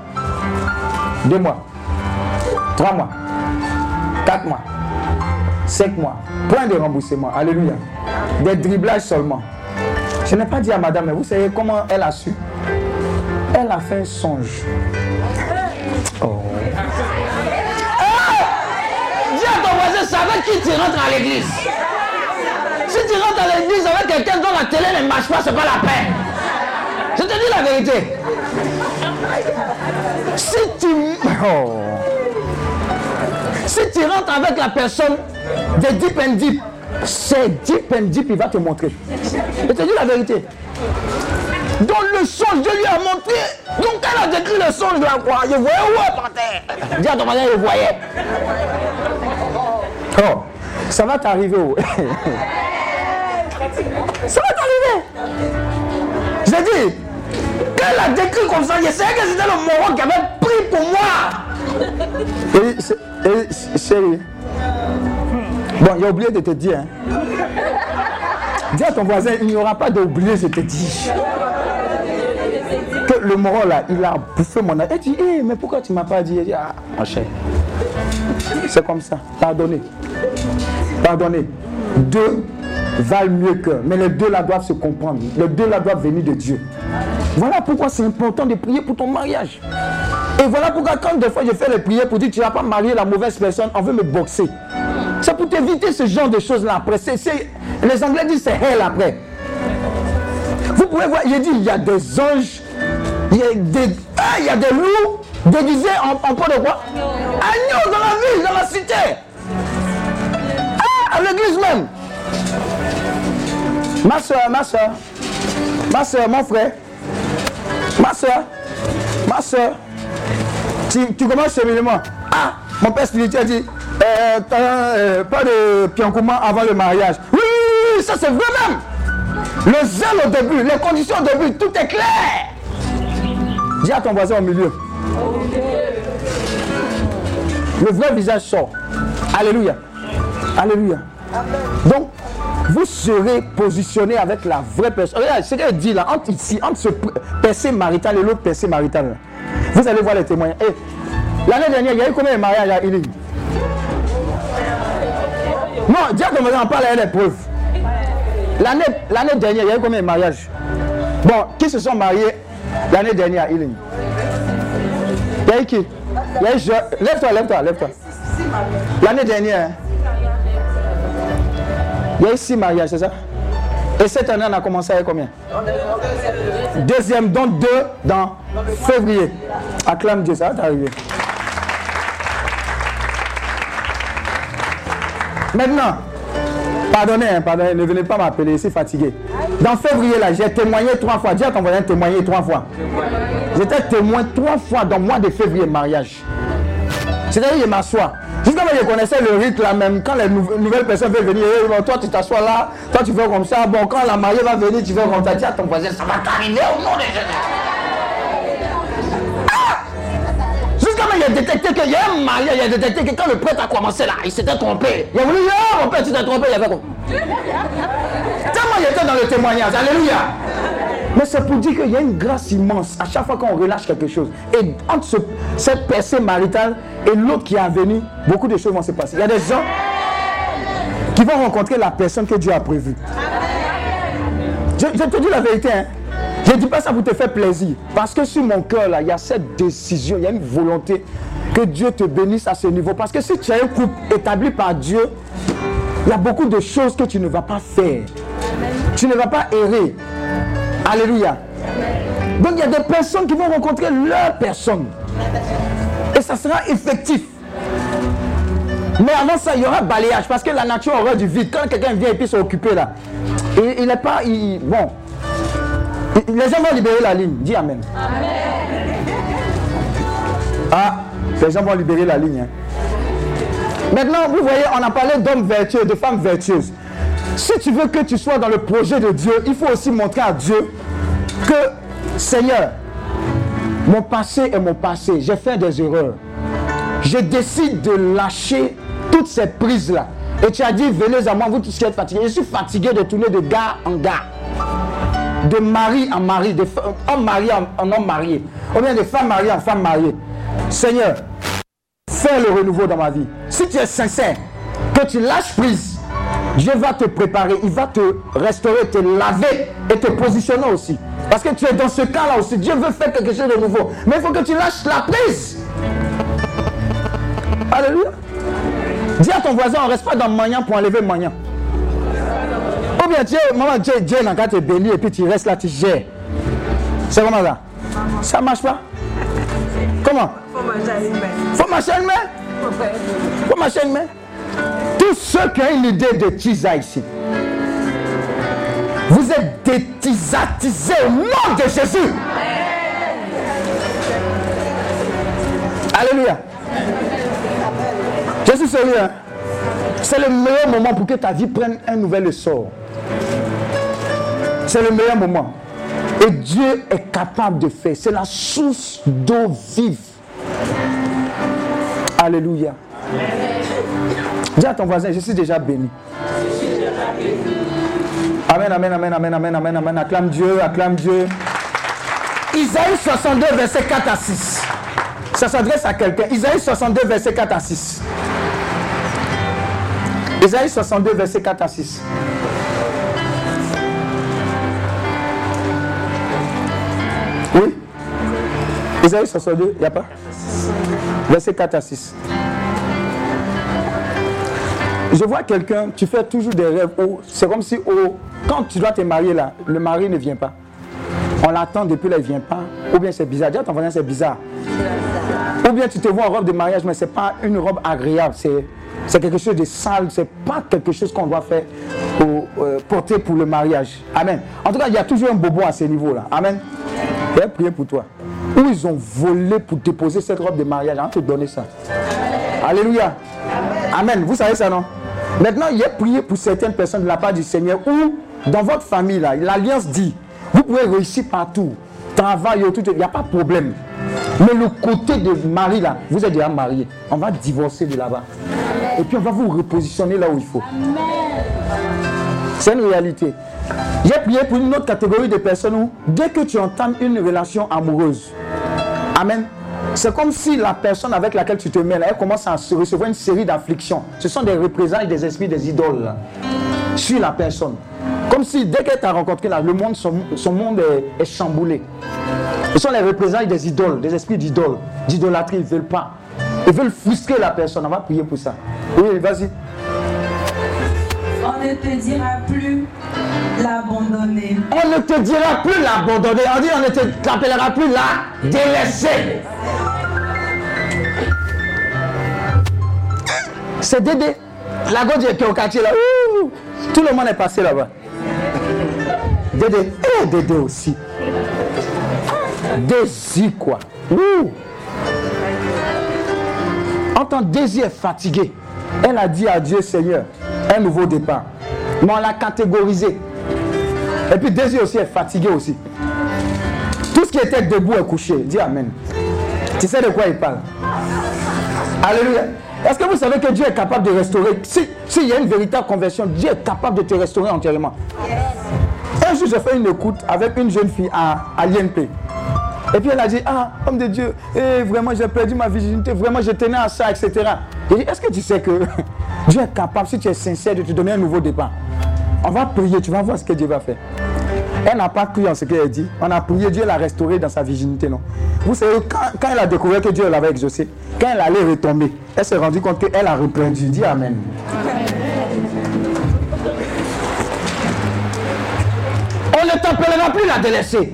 deux mois, trois mois, quatre mois, cinq mois. Point de remboursement. Alléluia. Des driblages seulement. Je n'ai pas dit à madame, mais vous savez comment elle a su? Fait songe. Oh. c'est avec qui tu rentres à l'église? Si tu rentres à l'église avec quelqu'un dont la télé ne marche pas, c'est pas la peine. Je te dis la vérité. Si tu... Oh. Si tu rentres avec la personne de Deep and Deep, c'est Deep and Deep, il va te montrer. Je te dis la vérité. Donc le songe, Dieu lui a montré. Donc elle a décrit le songe de la croix. Je voyais où par terre. Dis à ton voisin, je voyais. Oh, ça va t'arriver. Oh. ça va t'arriver. J'ai dit, quand elle a décrit comme ça, je savais que c'était le moron qui avait pris pour moi. Et, chérie, bon, a oublié de te dire. Hein. Dis à ton voisin, il n'y aura pas d'oublié, je te dis. Le moron là, il a bouffé mon âme. Elle dit, eh, mais pourquoi tu ne m'as pas dit? Ah, mon. C'est comme ça. Pardonnez. Pardonnez. Deux valent mieux que. Mais les deux là doivent se comprendre. Les deux là doivent venir de Dieu. Voilà pourquoi c'est important de prier pour ton mariage. Et voilà pourquoi quand des fois je fais les prières pour dire tu ne vas pas marier la mauvaise personne, on veut me boxer. C'est pour t'éviter ce genre de choses là après. les Anglais disent c'est hell après. Vous pouvez voir, il dit il y a des anges, il y a des, ah, il y a des loups déguisés en, en pot de quoi? Agneaux dans la ville, dans la cité à l'église même. Ma soeur, ma soeur, ma soeur, mon frère, ma soeur, ma soeur, tu, tu commences moi. Ah, mon père spirituel dit, euh, euh, pas de piancouma avant le mariage. Oui, oui, oui ça c'est vrai même. Le zèle au début, les conditions au début, tout est clair. Dis à ton voisin au milieu. Le vrai visage sort. Alléluia. Alléluia. Donc, vous serez positionné avec la vraie personne. Regardez ce qu'elle dit là, entre ici, entre ce percé marital et l'autre percé marital. Vous allez voir les témoignages. Et l'année dernière, il y a eu combien de mariages à Iling? Non, dis à ton on parle à l'épreuve. L'année dernière, il y a eu combien de mariages? Bon, qui se sont mariés l'année dernière Il y a qui y a. Lève-toi, lève-toi, lève-toi. L'année dernière, il y a six mariages, c'est ça Et cette année, on a commencé avec combien? Deuxième, donc deux dans février. Acclame Dieu, ça va t'arriver. Maintenant, pardonnez, hein, pardonnez, ne venez pas m'appeler, suis fatigué. Dans février, là, j'ai témoigné trois fois. Dis à ton voisin témoigner trois fois. J'étais témoin trois fois dans le mois de février, mariage. C'est-à-dire, je m'assois. Jusqu'à je connaissais le rythme là même. Quand les nouvelles personnes veulent venir, eh, toi tu t'assois là, toi tu fais comme ça. Bon, quand la mariée va venir, tu fais comme ça. Dis à ton voisin, ça va t'arriver au nom de Jésus. Moi, j'ai détecté qu'il y a un marié, il a détecté que quand le prêtre a commencé là, il s'était trompé. Il a voulu dire, oh mon père, tu t'es trompé, il a fait comme. Tellement il était dans le témoignage. Alléluia. Mais c'est pour dire qu'il y a une grâce immense à chaque fois qu'on relâche quelque chose. Et entre cette percée maritale et l'autre qui est venu, beaucoup de choses vont se passer. Il y a des gens qui vont rencontrer la personne que Dieu a prévue. Je, te dis la vérité. Hein. Je ne dis pas ça pour te faire plaisir. Parce que sur mon cœur, là, il y a cette décision, il y a une volonté que Dieu te bénisse à ce niveau. Parce que si tu as un couple établi par Dieu, il y a beaucoup de choses que tu ne vas pas faire. Tu ne vas pas errer. Alléluia. Donc il y a des personnes qui vont rencontrer leur personne. Et ça sera effectif. Mais avant ça, il y aura balayage parce que la nature aura du vide. Quand quelqu'un vient et puis s'occuper là, il n'est pas. bon. Les gens vont libérer la ligne. Dis Amen. Ah, les gens vont libérer la ligne. Hein. Maintenant, vous voyez, on a parlé d'hommes vertueux, de femmes vertueuses. Si tu veux que tu sois dans le projet de Dieu, il faut aussi montrer à Dieu que, Seigneur, mon passé est mon passé. J'ai fait des erreurs. Je décide de lâcher toutes ces prises-là. Et tu as dit, venez à moi, vous tous qui êtes fatigués. Je suis fatigué de tourner de gars en gars. De mari en mari, de homme marié en, homme marié. Ou bien de femme mariée en femme mariée. Seigneur, fais le renouveau dans ma vie. Si tu es sincère, que tu lâches prise Dieu va te préparer, il va te restaurer, te laver et te positionner aussi. Parce que tu es dans ce cas-là aussi. Dieu veut faire quelque chose de nouveau. Mais il faut que tu lâches la prise. Alléluia. Dis à ton voisin, on ne reste pas dans le pour enlever le Ou bien Dieu, maman, Dieu, Dieu n'a qu'à te bénir et puis tu restes là, tu gères. C'est comment ça? Ça marche pas Comment? Faut marcher une main. Faut marcher une main? Faut marcher une main tous ceux qui ont une idée de Tisa ici, vous êtes détisatisés au nom de Jésus. Alléluia. Je suis sérieux. Hein. C'est le meilleur moment pour que ta vie prenne un nouvel essor. C'est le meilleur moment. Et Dieu est capable de faire. C'est la source d'eau vive. Alléluia. Dis à ton voisin, je suis déjà béni. Amen, amen, amen, amen, amen, amen, amen. Acclame Dieu, acclame Dieu. Isaïe 62, verset 4 à 6. Ça s'adresse à quelqu'un. Isaïe 62, verset 4 à 6. Isaïe 62, verset 4 à 6. Isaïe 62, il n'y a pas? Verset 4 à 6. Je vois quelqu'un, tu fais toujours des rêves c'est comme si quand tu dois te marier là, le mari ne vient pas. On l'attend depuis là, il ne vient pas. Ou bien c'est bizarre. Dis à ton voisin, c'est bizarre. Ou bien tu te vois en robe de mariage, mais ce n'est pas une robe agréable. C'est quelque chose de sale. Ce n'est pas quelque chose qu'on doit faire pour, euh, porter pour le mariage. Amen. En tout cas, il y a toujours un bobo à ce niveau-là. Amen. Je vais prier pour toi. Où ils ont volé pour déposer cette robe de mariage. On te donner ça. Alléluia. Amen. Vous savez ça, non? Maintenant, il est prié pour certaines personnes de la part du Seigneur ou dans votre famille, là, l'alliance dit, vous pouvez réussir partout, travail, tout, il n'y a pas de problème. Mais le côté de mari, là, vous êtes déjà marié. On va divorcer de là-bas. Et puis on va vous repositionner là où il faut. C'est une réalité. J'ai prié pour une autre catégorie de personnes où, dès que tu entames une relation amoureuse, Amen. C'est comme si la personne avec laquelle tu te mets, elle commence à recevoir une série d'afflictions. Ce sont des représailles des esprits des idoles sur la personne. Comme si dès qu'elle t'a rencontré là, le monde, son, monde est, chamboulé. Ce sont les représailles des idoles, des esprits d'idoles, d'idolâtrie. Ils ne veulent pas. Ils veulent frustrer la personne. On va prier pour ça. Oui, vas-y. On ne te dira plus l'abandonner. On ne te dira plus l'abandonner. On dit on ne te t'appellera plus la délaissée. C'est Dédé. La gauche qui est au quartier là. Ouh, tout le monde est passé là-bas. Dédé. Et Dédé aussi. Désir quoi. Ouh. Entends, Désir est fatigué. Elle a dit à Dieu, Seigneur, un nouveau départ. Mais on l'a catégorisé. Et puis Désir aussi est fatigué aussi. Tout ce qui était debout est couché. Dis Amen. Tu sais de quoi il parle? Alléluia. Est-ce que vous savez que Dieu est capable de restaurer? S'il si y a une véritable conversion, Dieu est capable de te restaurer entièrement. Un jour, j'ai fait une écoute avec une jeune fille à, à l'INP. Et puis elle a dit, ah, homme de Dieu, eh, vraiment j'ai perdu ma virginité, vraiment je tenais à ça, etc. J'ai dit, est-ce que tu sais que Dieu est capable, si tu es sincère, de te donner un nouveau départ? On va prier, tu vas voir ce que Dieu va faire. Elle n'a pas cru en ce qu'elle dit. On a prié, Dieu l'a restaurée dans sa virginité, non? Vous savez, quand, quand elle a découvert que Dieu l'avait exaucé, quand elle allait retomber, elle s'est rendue compte qu'elle a reprendu. Dis Amen. On ne t'appellera plus la délaissée.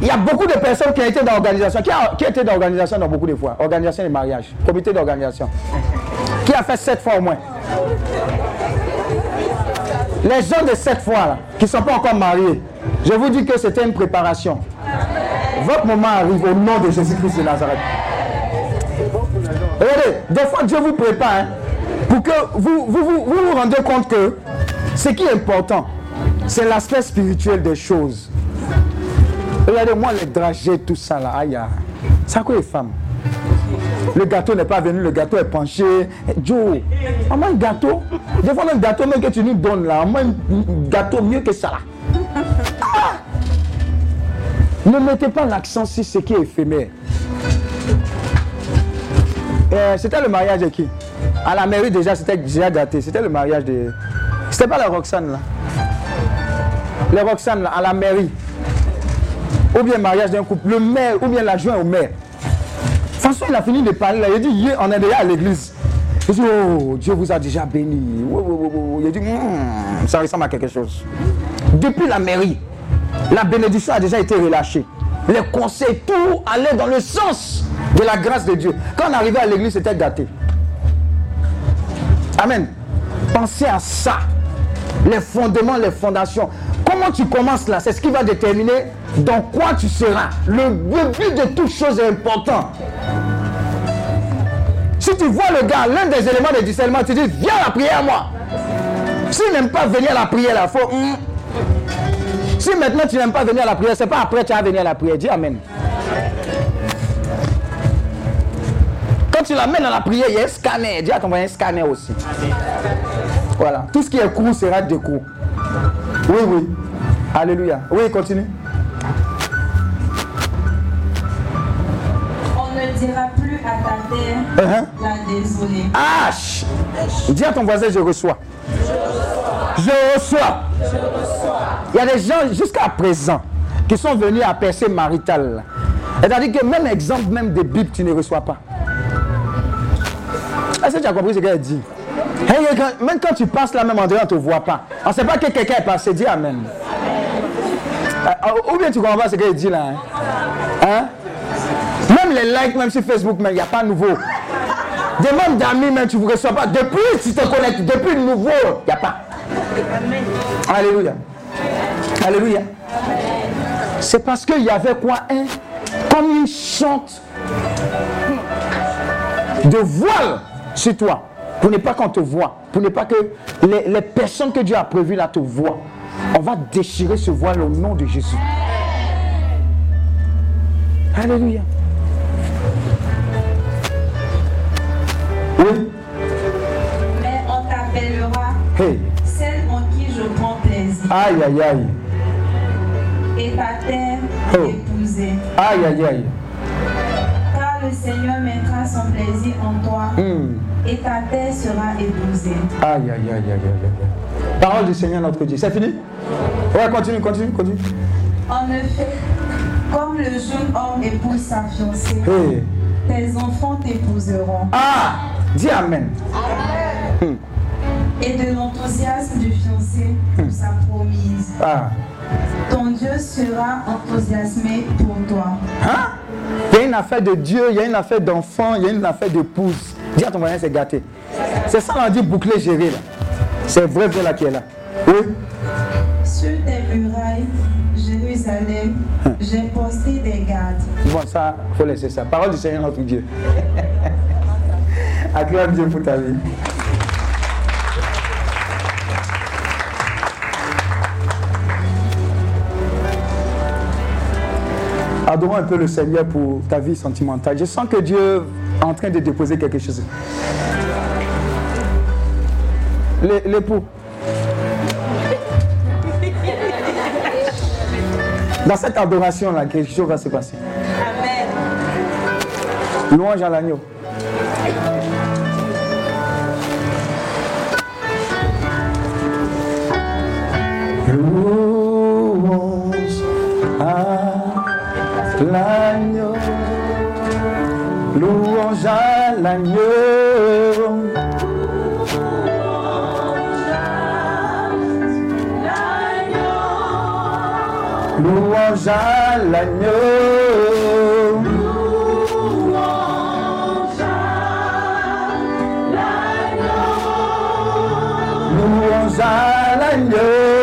Il y a beaucoup de personnes qui ont été dans l'organisation. Qui a, qui été dans l'organisation dans beaucoup de fois Organisation de mariage, comité d'organisation. Qui a fait sept fois au moins? Les gens de sept fois là, qui ne sont pas encore mariés, je vous dis que c'était une préparation. Votre moment arrive au nom de Jésus-Christ de Nazareth. Regardez, des fois Dieu vous prépare hein, pour que vous vous, vous vous vous rendez compte que ce qui est important, c'est l'aspect spirituel des choses. Regardez-moi les dragées, tout ça là. Aïe, à quoi les femmes? Le gâteau n'est pas venu, le gâteau est penché. Joe, on un gâteau. Des fois, le gâteau même que tu nous donnes là, on un gâteau mieux que ça là. Ah! Ne mettez pas l'accent sur ce qui est éphémère. Euh, c'était le mariage de qui? À la mairie déjà, c'était déjà gâté. C'était le mariage de... C'était pas la Roxane là. Les Roxane là, à la mairie ou bien mariage d'un couple, le maire, ou bien l'adjoint au maire. Il a fini de parler là, il a dit, hier, on est déjà à l'église. Il dit, oh, Dieu vous a déjà béni. Oh, oh, oh, il a dit, Hmm, ça ressemble à quelque chose. Depuis la mairie, la bénédiction a déjà été relâchée. Les conseils, tout allait dans le sens de la grâce de Dieu. Quand on arrivait à l'église, c'était gâté. Amen. Pensez à ça. Les fondements, les fondations. Comment tu commences là, c'est ce qui va déterminer dans quoi tu seras. Le but de toute chose est important. Si tu vois le gars, l'un des éléments de discernement, tu dis, viens à la prière, moi. S'il n'aime pas venir à la prière, là, faut. hmm. Si maintenant tu n'aimes pas venir à la prière, c'est pas après tu vas venir à la prière. Dis Amen. Quand tu l'amènes à la prière, il y a un scanner. Dis à ton voisin un scanner aussi. Voilà. Tout ce qui est court sera de court. Oui, oui. Alléluia. Oui, continue. On ne dira plus à ta terre Uh-huh. la désolée. Ah. Dis à ton voisin, je reçois. Je reçois. Il y a des gens jusqu'à présent qui sont venus à percer marital. C'est-à-dire que même exemple, même des Bibles, tu ne reçois pas. Est-ce que tu as compris ce qu'elle dit? Hey, Même quand tu passes là, même endroit, on ne te voit pas. On ne sait pas que quelqu'un est passé. Dis Amen. Euh, ou bien tu comprends ce qu'elle dit là. Hein? Hein? Même les likes, même sur Facebook, il n'y a pas nouveau. Demande d'amis, même tu ne reçois pas. Depuis, tu te connectes. Depuis le nouveau, il n'y a pas. Alléluia. Alléluia. C'est parce qu'il y avait quoi un, Comme une chante de voile sur toi. Pour ne pas qu'on te voit. Pour ne pas que les, les personnes que Dieu a prévues là te voient. On va déchirer ce voile au nom de Jésus. Alléluia. Oui. Mais on t'appellera Hey. celle en qui je prends plaisir. Aïe, aïe, aïe. Et ta terre Oh. épousée. Aïe, aïe, aïe. Car le Seigneur mettra son plaisir en toi. Hmm. Et ta terre sera épousée. Aïe, aïe, aïe, aïe, aïe, aïe. Parole du Seigneur notre Dieu. C'est fini? Ouais, continue, continue, continue. En effet, comme le jeune homme épouse sa fiancée, Hey. tes enfants t'épouseront. Ah Dis Amen. Hmm. et de l'enthousiasme du fiancé pour sa promise. Ah. Ton Dieu sera enthousiasmé pour toi. Hein? Il y a une affaire de Dieu, il y a une affaire d'enfant, il y a une affaire d'épouse. Dis à ton voisin, c'est gâté. C'est ça, on a dit boucler, gérer là. C'est vrai, vrai là qui est là. Oui. Sur tes murailles, Jérusalem, j'ai posté des gardes. Bon, ça, il faut laisser ça. Parole du Seigneur notre Dieu. Acclame Dieu pour ta vie. Adorons un peu le Seigneur pour ta vie sentimentale. Je sens que Dieu est en train de déposer quelque chose. L'époux. Dans cette adoration-là, quelque chose va se passer. Louange à l'agneau. Louange à l'agneau. Louange à l'agneau. Louange à l'agneau. Louange à l'agneau.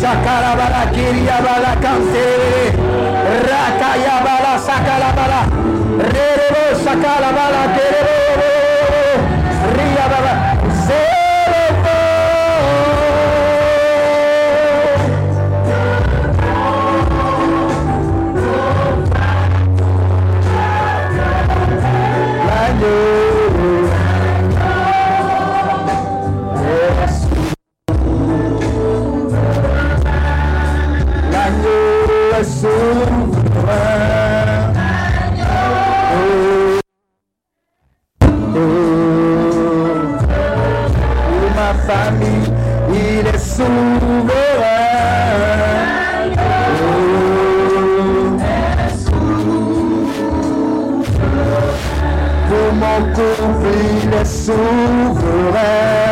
Rebo shakara bala kiria bala kante rakaya bala sakala bala rebo shakala bala couple, il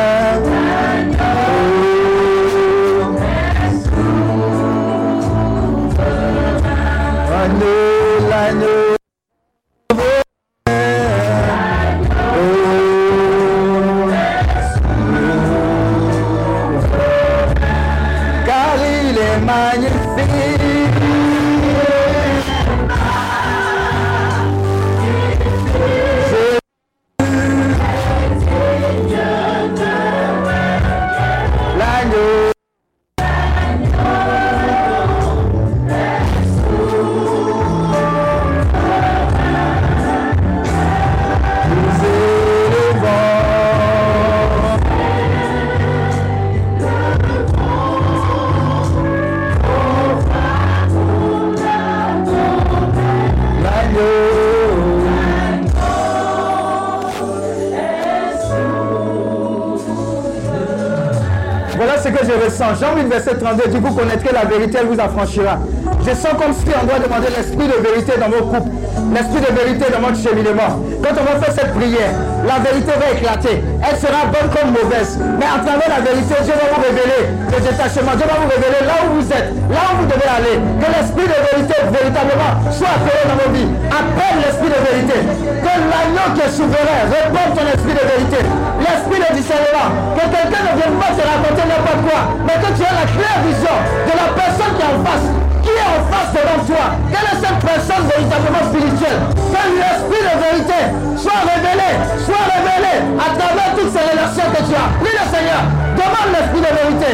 verset 32 dit Vous connaîtrez la vérité, elle vous affranchira. Je sens comme si on doit demander l'esprit de vérité dans vos couples, l'esprit de vérité dans votre cheminement. Quand on va faire cette prière, la vérité va éclater. Elle sera bonne comme mauvaise. Mais à travers la vérité, Dieu va vous révéler le détachement. Dieu va vous révéler là où vous êtes, là où vous devez aller. Que l'esprit de vérité véritablement soit appelé dans vos vies. Appelle l'esprit de vérité. Que l'agneau qui est souverain réponde ton esprit de vérité. L'esprit de discernement. Que quelqu'un ne vienne pas te raconter n'importe quoi. Mais que tu aies la claire vision de la personne qui est en face. Qui est en face devant toi Quelle est cette personne véritablement spirituelle? Que l'esprit de vérité soit révélé, soit révélé à travers toutes ces relations que tu as. Prie le Seigneur, demande l'esprit de vérité.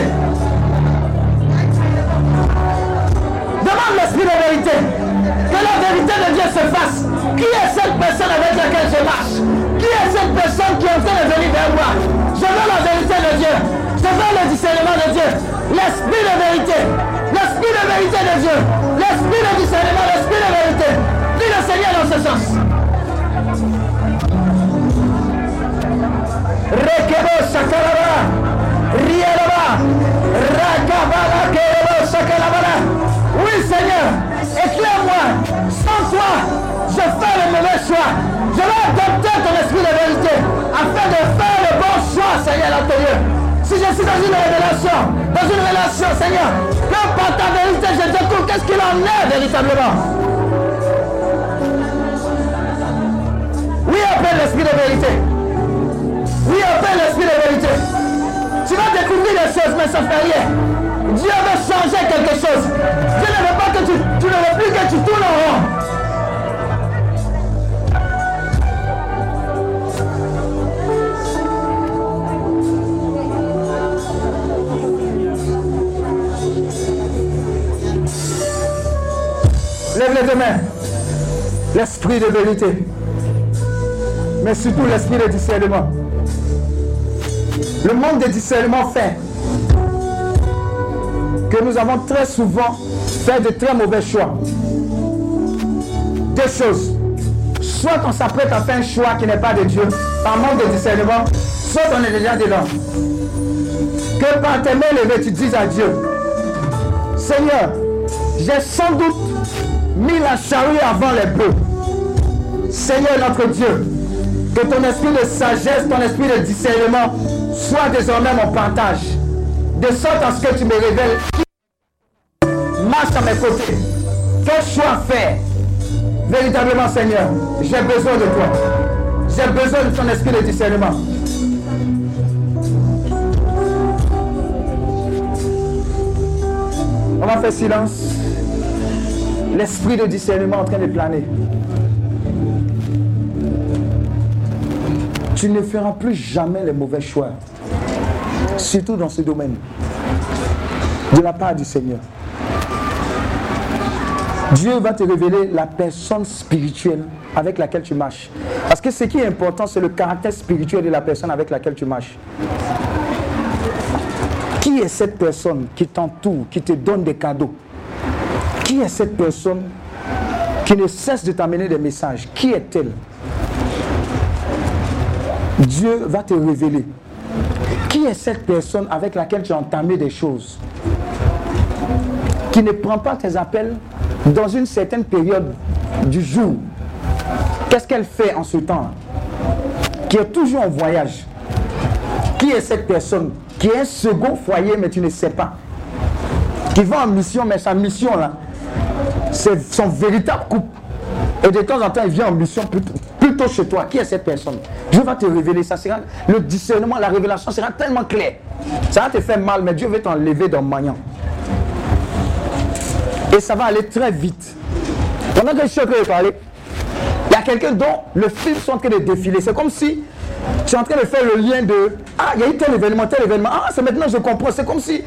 Demande l'esprit de vérité. Que la vérité de Dieu se fasse. Qui est cette personne avec laquelle je marche? une personne qui est en train de venir vers moi. Je veux la vérité de Dieu. Je veux le discernement de Dieu. L'esprit de vérité. L'esprit de vérité de Dieu. L'esprit de discernement, l'esprit de vérité. Prie le Seigneur dans ce sens. Rekebo Sakaraba. Rielaba. Rakabala Kerebo Sakarabala. Oui Seigneur, éclaire-moi. Sans toi, je fais le mauvais choix. Je vais adopter ton esprit de vérité afin de faire le bon choix, Seigneur, à l'intérieur. Si je suis dans une révélation, dans une relation, Seigneur, que par ta vérité je découvre qu'est-ce qu'il en est véritablement. Oui, appelle l'esprit de vérité. Oui, appelle l'esprit de vérité. Tu vas découvrir des choses, mais ça ne fait rien. Dieu veut changer quelque chose. Dieu ne veut pas que tu, tu ne veux plus que tu tournes en rond. Mains. L'esprit de vérité. Mais surtout l'esprit de discernement. Le monde de discernement fait que nous avons très souvent fait de très mauvais choix. Deux choses. Soit on s'apprête à faire un choix qui n'est pas de Dieu, par manque de discernement, soit on est déjà dedans. Que par tes mains levées, tu dises à Dieu, Seigneur, j'ai sans doute mis la charrue avant les bœufs. Seigneur notre Dieu, que ton esprit de sagesse, ton esprit de discernement soit désormais mon partage. De sorte à ce que tu me révèles marche à mes côtés. Quel choix faire? Véritablement Seigneur, j'ai besoin de toi. J'ai besoin de ton esprit de discernement. On va faire silence. L'esprit de discernement en train de planer. Tu ne feras plus jamais les mauvais choix. Surtout dans ce domaine. De la part du Seigneur. Dieu va te révéler la personne spirituelle avec laquelle tu marches. Parce que ce qui est important, c'est le caractère spirituel de la personne avec laquelle tu marches. Qui est cette personne qui t'entoure, qui te donne des cadeaux? Qui est cette personne qui ne cesse de t'amener des messages? Qui est-elle? Dieu va te révéler. Qui est cette personne avec laquelle tu as entamé des choses? Qui ne prend pas tes appels dans une certaine période du jour? Qu'est-ce qu'elle fait en ce temps? Qui est toujours en voyage? Qui est cette personne? Qui est un second foyer, mais tu ne sais pas. Qui va en mission, mais sa mission là, c'est son véritable couple. Et de temps en temps, il vient en mission plutôt, chez toi. Qui est cette personne? Dieu va te révéler. Ça sera, le discernement, la révélation sera tellement claire. Ça va te faire mal, mais Dieu veut t'enlever dans maniant. Et ça va aller très vite. Pendant que je suis en train de parler, il y a quelqu'un dont le film sont en train de défiler. C'est comme si tu es en train de faire le lien de Ah, il y a eu tel événement, tel événement. Ah, c'est maintenant je comprends. C'est comme si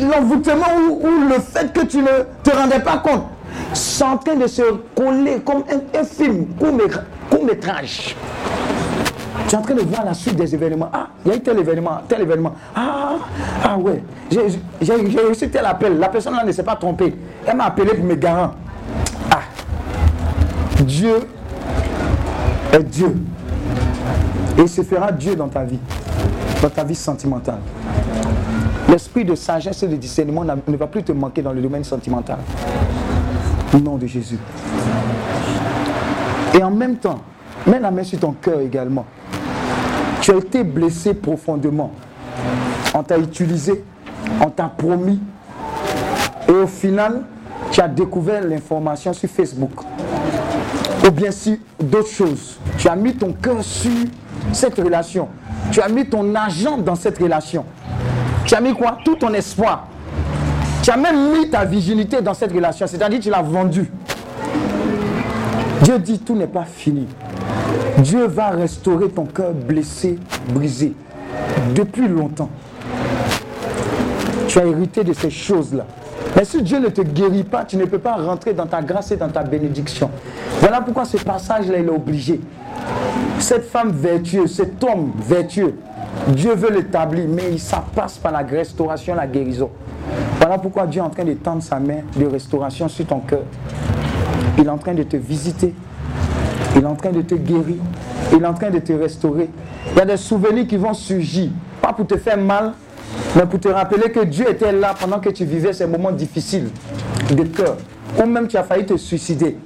l'envoûtement ou, le fait que tu ne te rendais pas compte, c'est en train de se coller comme un, film, court métrage. Tu es en train de voir la suite des événements. Ah, il y a eu tel événement, tel événement. Ah, ah ouais, j'ai reçu tel appel. La personne là ne s'est pas trompée. Elle m'a appelé pour me garant. Ah, Dieu est Dieu. Et il se fera Dieu dans ta vie, dans ta vie sentimentale. L'esprit de sagesse et de discernement ne va plus te manquer dans le domaine sentimental. Au nom de Jésus. Et en même temps, mets la main sur ton cœur également. Tu as été blessé profondément. On t'a utilisé, on t'a promis. Et au final, tu as découvert l'information sur Facebook. Ou bien sur d'autres choses. Tu as mis ton cœur sur cette relation. Tu as mis ton argent dans cette relation. Tu as mis quoi? Tout ton espoir. Tu as même mis ta virginité dans cette relation. C'est-à-dire tu l'as vendu. Dieu dit tout n'est pas fini. Dieu va restaurer ton cœur blessé, brisé, depuis longtemps. Tu as hérité de ces choses-là. Mais si Dieu ne te guérit pas, tu ne peux pas rentrer dans ta grâce et dans ta bénédiction. Voilà pourquoi ce passage-là, il est obligé. Cette femme vertueuse, cet homme vertueux, Dieu veut l'établir, mais ça passe par la restauration, la guérison. Voilà pourquoi Dieu est en train de tendre sa main de restauration sur ton cœur. Il est en train de te visiter. Il est en train de te guérir. Il est en train de te restaurer. Il y a des souvenirs qui vont surgir. Pas pour te faire mal, mais pour te rappeler que Dieu était là pendant que tu vivais ces moments difficiles de cœur. Ou même tu as failli te suicider.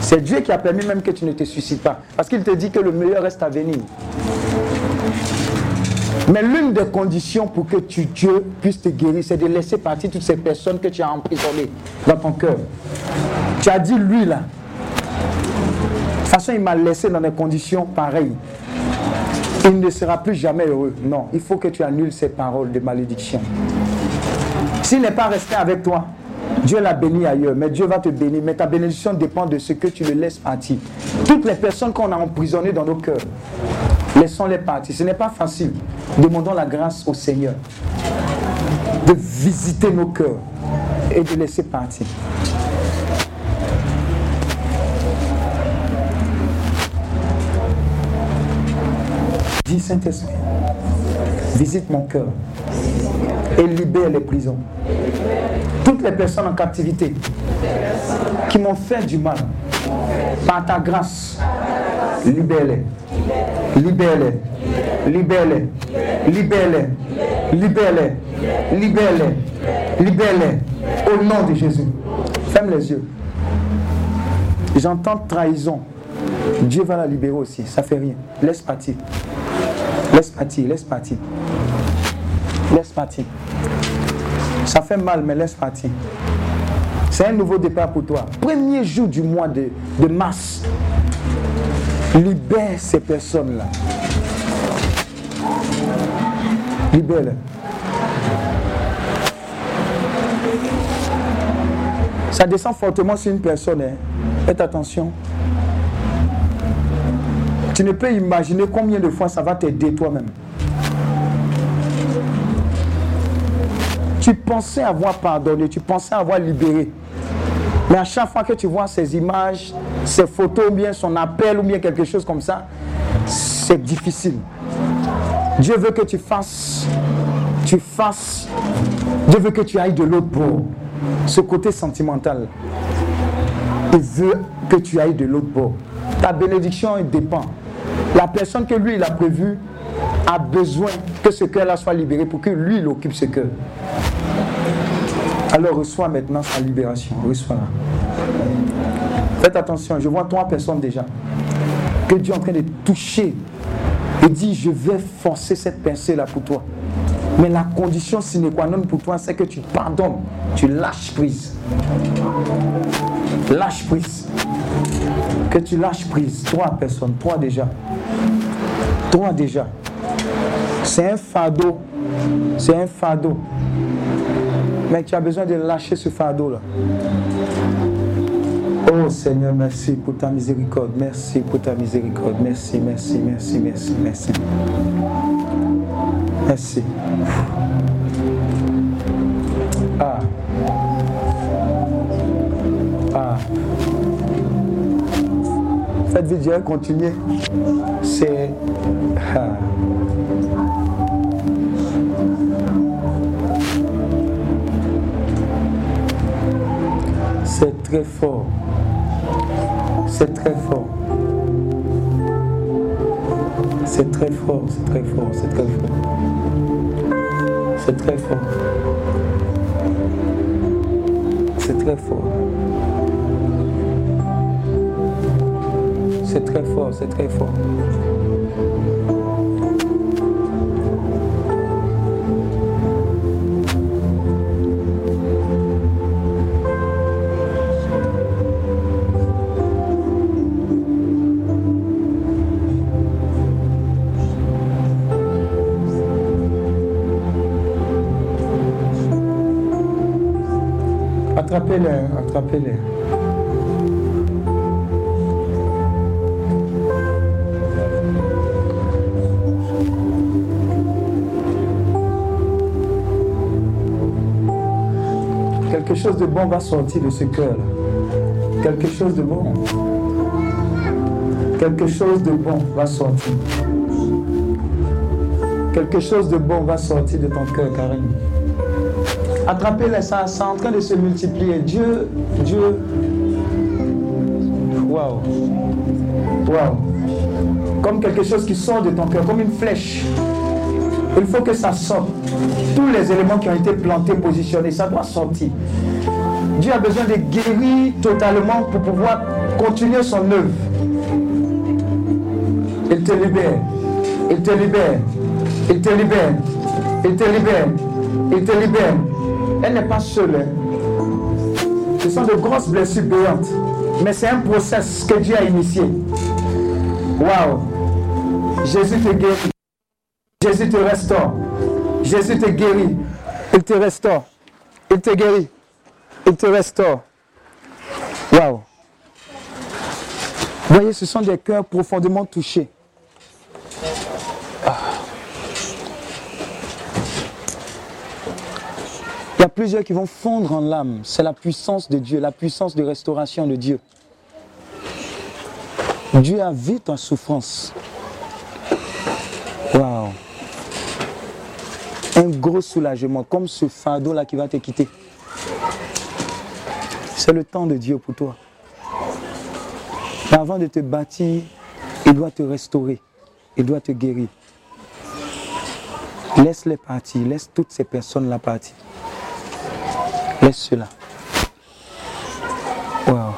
C'est Dieu qui a permis même que tu ne te suicides pas. Parce qu'il te dit que le meilleur reste à venir. Mais l'une des conditions pour que tu, Dieu puisse te guérir, c'est de laisser partir toutes ces personnes que tu as emprisonnées dans ton cœur. Tu as dit, lui là, de toute façon, il m'a laissé dans des conditions pareilles. Il ne sera plus jamais heureux. Non, il faut que tu annules ces paroles de malédiction. S'il n'est pas resté avec toi, Dieu l'a béni ailleurs, mais Dieu va te bénir. Mais ta bénédiction dépend de ce que tu le laisses partir. Toutes les personnes qu'on a emprisonnées dans nos cœurs, laissons-les partir. Ce n'est pas facile. Demandons la grâce au Seigneur de visiter nos cœurs et de laisser partir. Dis Saint-Esprit, visite mon cœur et libère les prisons. Toutes les personnes en captivité qui m'ont fait du mal, par ta grâce, libère-les. Libère-les. Libère-les. Libère-les. Libère-les. Libère-les. Libère-les. Au nom de Jésus. Ferme les yeux. J'entends trahison. Dieu va la libérer aussi. Ça fait rien. Laisse partir. Laisse partir. Laisse partir. Laisse partir. Ça fait mal, mais laisse partir. C'est un nouveau départ pour toi. Premier jour du mois de, de mars. Libère ces personnes-là. Libère-les. Ça descend fortement sur une personne. Hein. Faites attention. Tu ne peux imaginer combien de fois ça va t'aider toi-même. Tu pensais avoir pardonné, tu pensais avoir libéré. Mais à chaque fois que tu vois ces images, ces photos, ou bien son appel, ou bien quelque chose comme ça, c'est difficile. Dieu veut que tu fasses, tu fasses, Dieu veut que tu ailles de l'autre bord. Ce côté sentimental. Il veut que tu ailles de l'autre bord. Ta bénédiction dépend. La personne que lui, il a prévu, a besoin que ce cœur-là soit libéré pour que lui, il occupe ce cœur. Alors reçois maintenant sa libération. Reçois-la. Faites attention, je vois trois personnes déjà. Que Dieu est en train de toucher. Et dit, je vais forcer cette pensée-là pour toi. Mais la condition sine qua non pour toi, c'est que tu pardonnes. Tu lâches prise. Lâche prise. Que tu lâches prise. Trois personnes, trois déjà. Trois déjà. C'est un fardeau. C'est un fardeau. Mais tu as besoin de lâcher ce fardeau-là. Oh Seigneur, merci pour ta miséricorde. Merci pour ta miséricorde. Merci, merci, merci, merci, merci. Merci. Ah. Ah. Faites vidéo, continuez. C'est. Ah. Très fort. C'est très fort. C'est très fort, c'est très fort, c'est très fort. C'est très fort. C'est très fort. C'est très fort, c'est très fort. Attrapez-les, attrapez-les. Quelque chose de bon va sortir de ce cœur. Quelque chose de bon. Quelque chose de bon va sortir. Quelque chose de bon va sortir de ton cœur, Karine. Attrapez-les, ça, c'est en train de se multiplier. Dieu, Dieu. Waouh. Waouh. Comme quelque chose qui sort de ton cœur, comme une flèche. Il faut que ça sorte. Tous les éléments qui ont été plantés, positionnés, ça doit sortir. Dieu a besoin de guérir totalement pour pouvoir continuer son œuvre. Il te libère. Il te libère. Il te libère. Il te libère. Il te libère. Elle n'est pas seule. hein. Ce sont de grosses blessures béantes. Mais c'est un process que Dieu a initié. Waouh. Jésus te guérit. Jésus te restaure. Jésus te guérit. Il te restaure. Il te guérit. Il te restaure. Waouh. Voyez, ce sont des cœurs profondément touchés. Il y a plusieurs qui vont fondre en l'âme. C'est la puissance de Dieu, la puissance de restauration de Dieu. Dieu a vu ta souffrance. Waouh. Un gros soulagement, comme ce fardeau-là qui va te quitter. C'est le temps de Dieu pour toi. Mais avant de te bâtir, il doit te restaurer. Il doit te guérir. Laisse-les partir. Laisse toutes ces personnes-là partir. Laisse cela. Wow.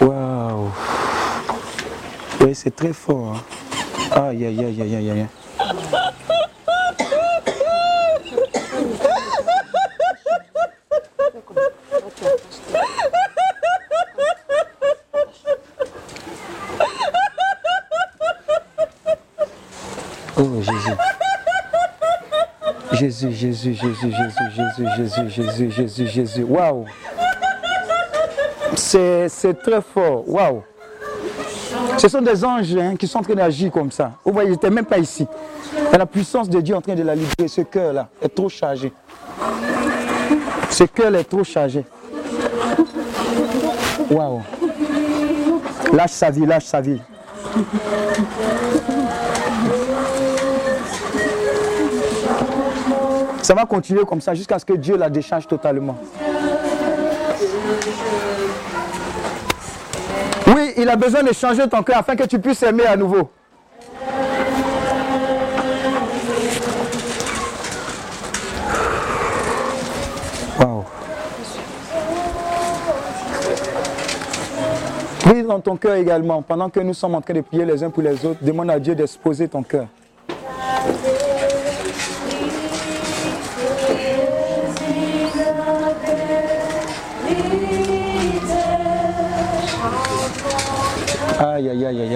Waouh. Oui, c'est très fort. hein. Aïe, aïe, aïe, aïe, aïe, aïe. Oh Jésus. Jésus, Jésus, Jésus, Jésus, Jésus, Jésus, Jésus, Jésus, Jésus. Waouh. C'est très fort. Waouh. Ce sont des anges hein, qui sont en train d'agir comme ça. Vous voyez, ils n'étaient même pas ici. Et la puissance de Dieu en train de la libérer. Ce cœur-là est trop chargé. Ce cœur est trop chargé. Waouh. Lâche sa vie, lâche sa vie. Ça va continuer comme ça jusqu'à ce que Dieu la décharge totalement. Oui, il a besoin de changer ton cœur afin que tu puisses aimer à nouveau. Oui, dans ton cœur également, pendant que nous sommes en train de prier les uns pour les autres, demande à Dieu d'exposer ton cœur.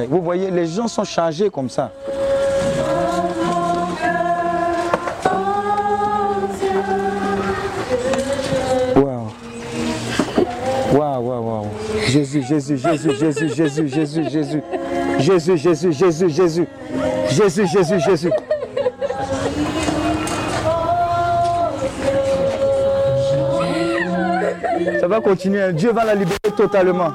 Vous voyez, les gens sont chargés comme ça. Waouh, waouh, waouh. Jésus, Jésus, Jésus, Jésus, Jésus, Jésus, Jésus. Jésus, Jésus, Jésus, Jésus. Jésus, Jésus, Jésus. Ça va continuer. Dieu va la libérer totalement.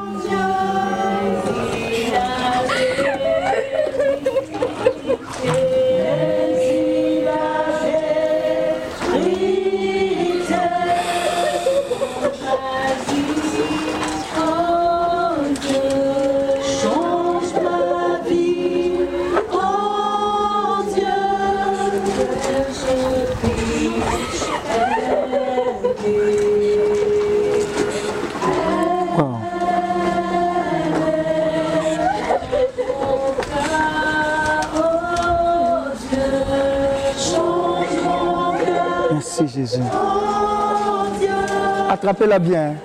Attrapez-la bien.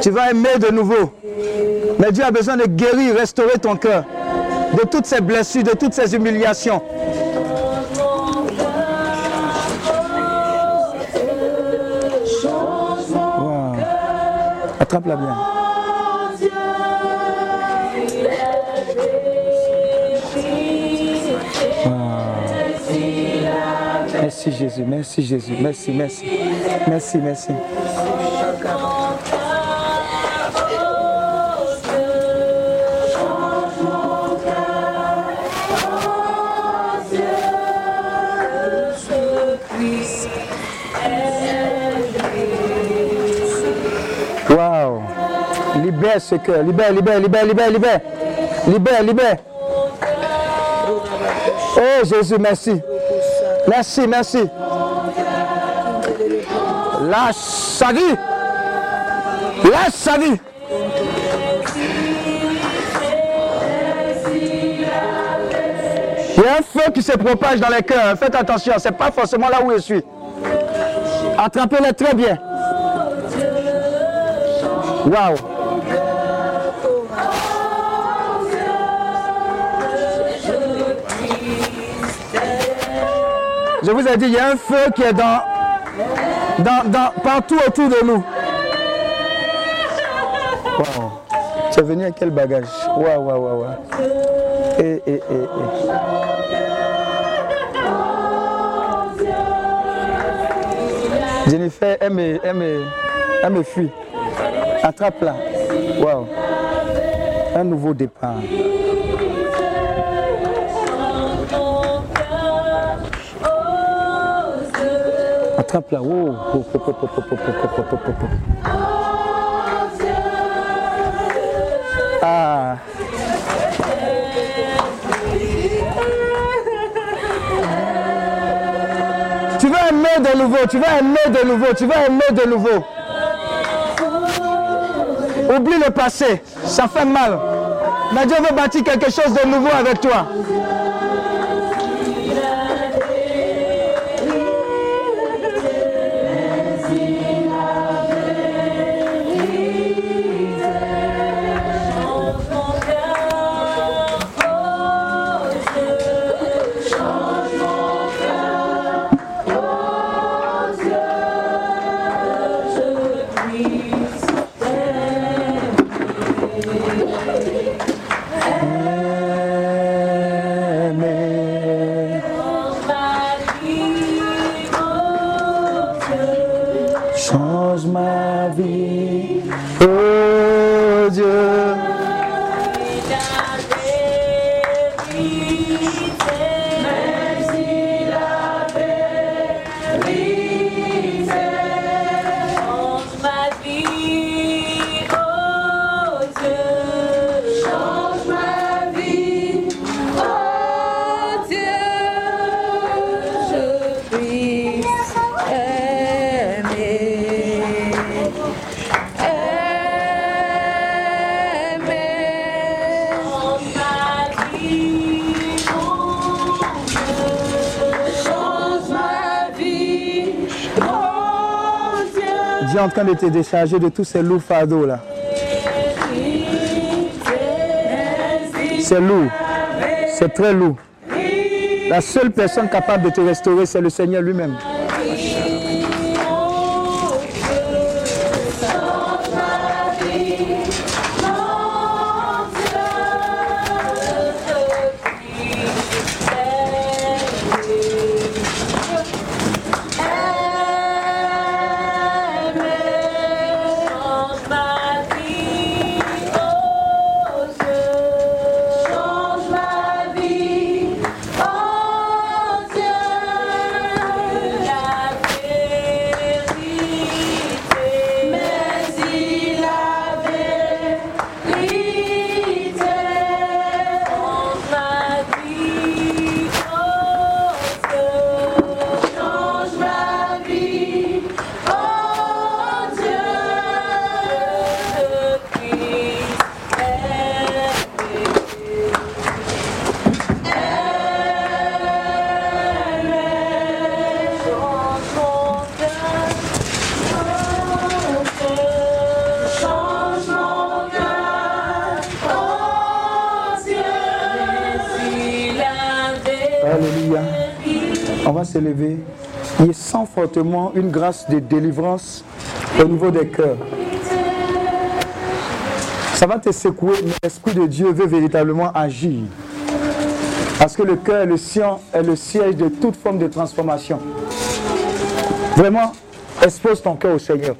Tu vas aimer de nouveau. Mais Dieu a besoin de guérir, restaurer ton cœur de toutes ces blessures, de toutes ces humiliations. Attrape-la bien. Merci Jésus, merci Jésus, merci, merci, merci, merci. Libère ce cœur. Libère, libère, libère, libère, libère. Libère, libère. Oh Jésus, merci. Merci, merci. Lâche sa vie. Lâche sa vie. Il y a un feu qui se propage dans les cœurs. Faites attention, ce n'est pas forcément là où je suis. Attrapez-les très bien. Waouh. Je vous ai dit, il y a un feu qui est dans, dans, dans partout autour de nous. Waouh. Tu venu avec quel bagage? Waouh, waouh, waouh. Wow. Et, et. Jennifer, elle me, elle me fuit. Attrape-la. Waouh. Un nouveau départ. Ah. Tu veux aimer de nouveau, tu veux aimer de nouveau, tu veux aimer de nouveau. Oublie le passé, ça fait mal. Mais Dieu veut bâtir quelque chose de nouveau avec toi. En train de te décharger de tous ces lourds fardeaux là. C'est lourd. C'est très lourd. La seule personne capable de te restaurer, c'est le Seigneur lui-même. Une grâce de délivrance au niveau des cœurs. Ça va te secouer, mais l'Esprit de Dieu veut véritablement agir. Parce que le cœur le sien est le siège de toute forme de transformation. Vraiment, expose ton cœur au Seigneur.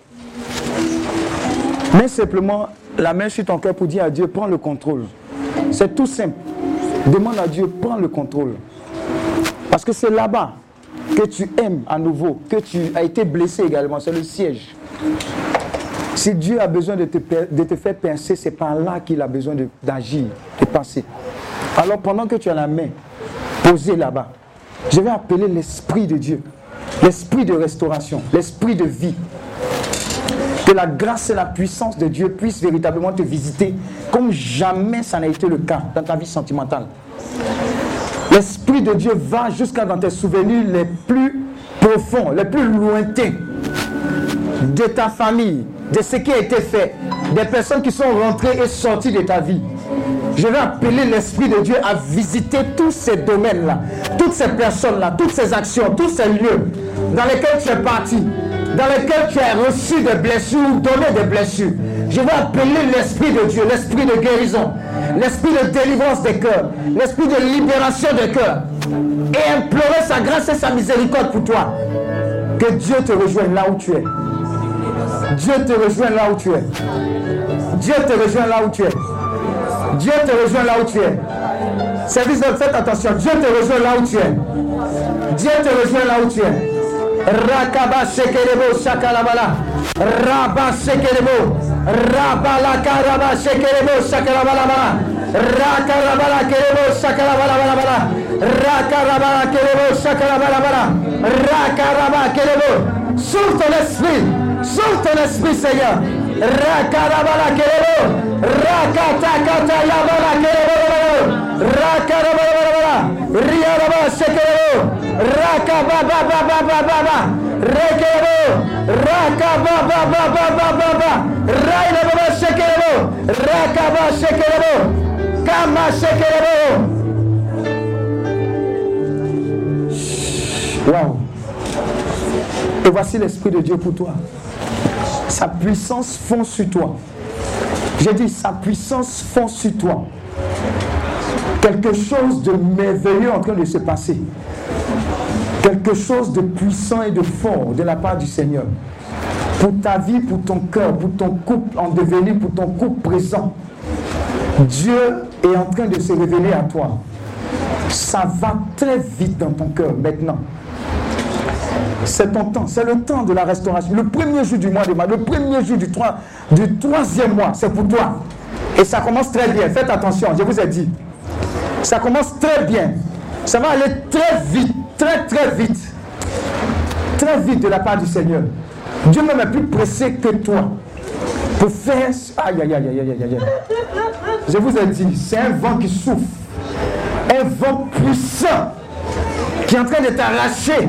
Mets simplement la main sur ton cœur pour dire à Dieu, prends le contrôle. C'est tout simple. Demande à Dieu, prends le contrôle. Parce que c'est là-bas que tu aimes à nouveau, que tu as été blessé également. C'est le siège. Si Dieu a besoin de te, de faire penser, c'est par là qu'il a besoin d'agir, de, penser. Alors pendant que tu as la main posée là-bas, je vais appeler l'Esprit de Dieu, l'Esprit de restauration, l'Esprit de vie. Que la grâce et la puissance de Dieu puissent véritablement te visiter comme jamais ça n'a été le cas dans ta vie sentimentale. L'Esprit de Dieu va jusqu'à dans tes souvenirs les plus profonds, les plus lointains de ta famille, de ce qui a été fait, des personnes qui sont rentrées et sorties de ta vie. Je vais appeler l'Esprit de Dieu à visiter tous ces domaines-là, toutes ces personnes-là, toutes ces actions, tous ces lieux dans lesquels tu es parti, dans lesquels tu as reçu des blessures ou donné des blessures. Je vais appeler l'Esprit de Dieu, l'Esprit de guérison, l'Esprit de délivrance des cœurs, l'Esprit de libération des cœurs et implorer sa grâce et sa miséricorde pour toi. Que Dieu te rejoigne là où tu es. Dieu te rejoint là où tu es. Dieu te rejoint là où tu es. Dieu te rejoint là où tu es. Service de faites attention. Dieu te rejoint là où tu es. Dieu te rejoint là où tu es. Rakaba shekerebo shakalabala. Rabba shekerebo. Rabala caraba se queremos sacar Racarabala queremos sacar Racarabala queremos sacar Racarabala queremos. Suelta el espíritu, suelta el espíritu, Señor. Racarabala queremos. Racatacatayabala queremos. Rakarabala. Riaraba shekerebo. Rakababababababa. Rekerebo. Rakababababababa. Railababa shekerebo. Rakaba shekerebo. Kama shekerebo. Wow. Et voici l'Esprit de Dieu pour toi. Sa puissance fond sur toi. J'ai dit, sa puissance fond sur toi. Quelque chose de merveilleux en train de se passer. Quelque chose de puissant et de fort de la part du Seigneur. Pour ta vie, pour ton cœur, pour ton couple en devenir, pour ton couple présent. Dieu est en train de se révéler à toi. Ça va très vite dans ton cœur maintenant. C'est ton temps, c'est le temps de la restauration. Le premier jour du mois de mars, le premier jour du, du troisième mois, c'est pour toi. Et ça commence très bien. Faites attention, je vous ai dit. Ça commence très bien. Ça va aller très vite, très très vite. Très vite de la part du Seigneur. Dieu même est plus pressé que toi pour faire. Aïe, aïe, aïe, aïe, aïe, aïe. Je vous ai dit, c'est un vent qui souffle. Un vent puissant qui est en train de t'arracher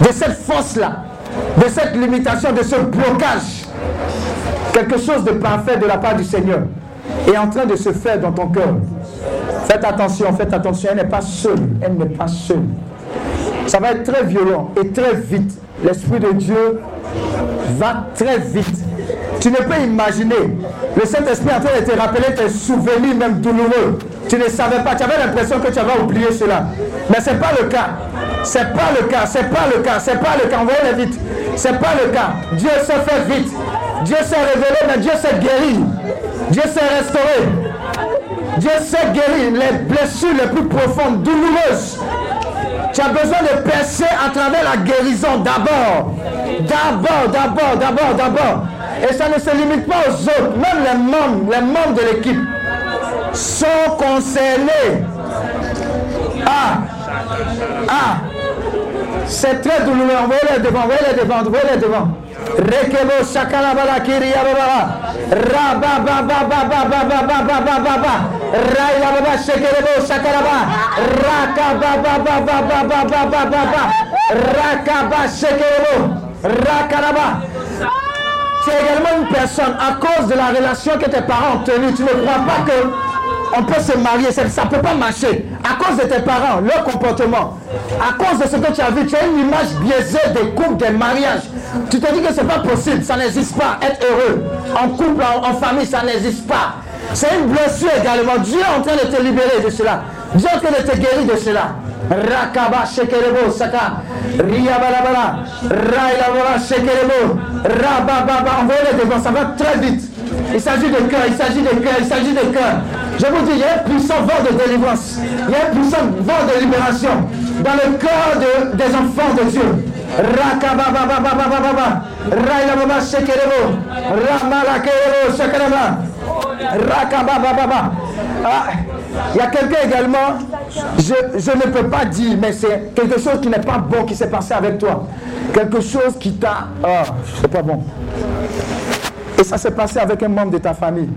de cette force-là, de cette limitation, de ce blocage. Quelque chose de parfait de la part du Seigneur est en train de se faire dans ton cœur. Faites attention, faites attention, elle n'est pas seule, elle n'est pas seule. Ça va être très violent et très vite. L'Esprit de Dieu va très vite. Tu ne peux imaginer le Saint-Esprit en train de te rappeler tes souvenirs même douloureux. Tu ne savais pas, tu avais l'impression que tu avais oublié cela. Mais ce n'est pas le cas. C'est pas le cas, c'est pas le cas, c'est pas le cas. Envoyez-les vite. C'est pas le cas. Dieu s'est fait vite. Dieu s'est révélé, mais Dieu s'est guéri. Dieu s'est restauré. Dieu s'est guéri les blessures les plus profondes, douloureuses. Tu as besoin de percer à travers la guérison d'abord. D'abord, d'abord, d'abord, d'abord. Et ça ne se limite pas aux autres. Même les membres, les membres de l'équipe sont concernés. Ah, ah, c'est très douloureux. Envoyez-les devant, envoyez-les devant, envoyez-les devant. Rekebo shakalabala kiriya baba. Raba baba baba baba baba baba baba. Raya baba shekelebo shakalaba. Raka baba baba ba shekelebo. Raka baba. C'est également une personne à cause de la relation que tes parents ont tenue. Tu ne crois pas que on peut se marier, ça ne peut pas marcher. À cause de tes parents, leur comportement, à cause de ce que tu as vu, tu as une image biaisée des couples, des mariages. Tu te dis que ce n'est pas possible, ça n'existe pas. Être heureux en couple, en, famille, ça n'existe pas. C'est une blessure également. Dieu est en train de te libérer de cela. Dieu est en train de te guérir de cela. Rakaba shekerebo saka. Ria balabala. Raila shekerebo. Rababa. Envoyez-les devant, ça va très vite. Il s'agit de cœur, il s'agit de cœur, il s'agit de cœur. Je vous dis, il y a un puissant vent de délivrance. Il y a un puissant vent de libération dans le cœur de, des enfants de Dieu. Ah, il y a quelqu'un également, je, je ne peux pas dire, mais c'est quelque chose qui n'est pas bon qui s'est passé avec toi. Quelque chose qui t'a. Ah, c'est pas bon. Et ça s'est passé avec un membre de ta famille.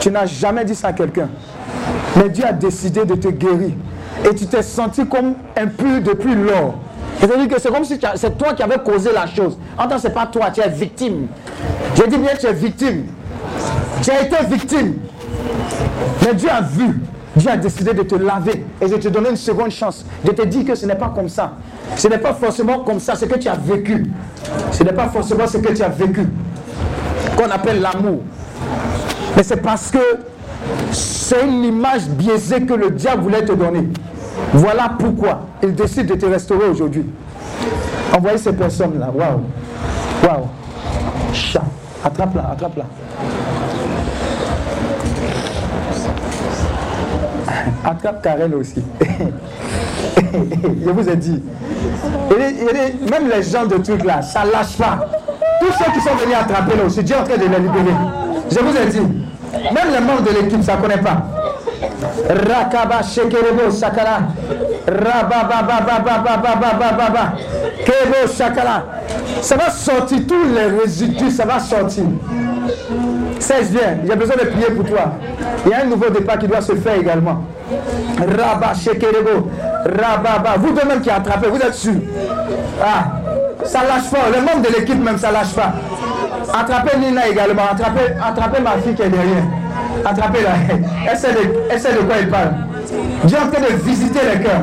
Tu n'as jamais dit ça à quelqu'un. Mais Dieu a décidé de te guérir. Et tu t'es senti comme impur depuis lors. C'est-à-dire que c'est comme si c'est toi qui avais causé la chose. En tant que ce n'est pas toi, tu es victime. J'ai dit bien tu es victime. Tu as été victime. Mais Dieu a vu. Dieu a décidé de te laver et de te donner une seconde chance. De te dire que ce n'est pas comme ça. Ce n'est pas forcément comme ça ce que tu as vécu. Ce n'est pas forcément ce que tu as vécu. Qu'on appelle l'amour. Mais c'est parce que c'est une image biaisée que le diable voulait te donner. Voilà pourquoi il décide de te restaurer aujourd'hui. Envoyez ces personnes-là. Waouh. Waouh. Chat. Attrape-la, attrape-la. Attrape Karen aussi. Je vous ai dit. Même les gens de trucs là, ça lâche pas. Tous ceux qui sont venus attraper là aussi, Dieu en train de les libérer. Je vous ai dit. Même les membres de l'équipe, ça ne connaît pas. Rakaba shekerebo shakara. Rababababababababababa. Kebo shakara. Ça va sortir, tous les résidus, ça va sortir. Serge, viens, j'ai besoin de prier pour toi. Il y a un nouveau départ qui doit se faire également. Rabba shekerebo. Rababa. Vous deux même qui attrapez, vous êtes sûr. Ah, ça lâche pas. Les membres de l'équipe même, ça lâche pas. Attrapez Nina également. Attrapez, attrapez ma fille qui est derrière. Attrapez-la. Elle sait, de, elle sait de quoi il parle. Dieu est en train de visiter les cœurs.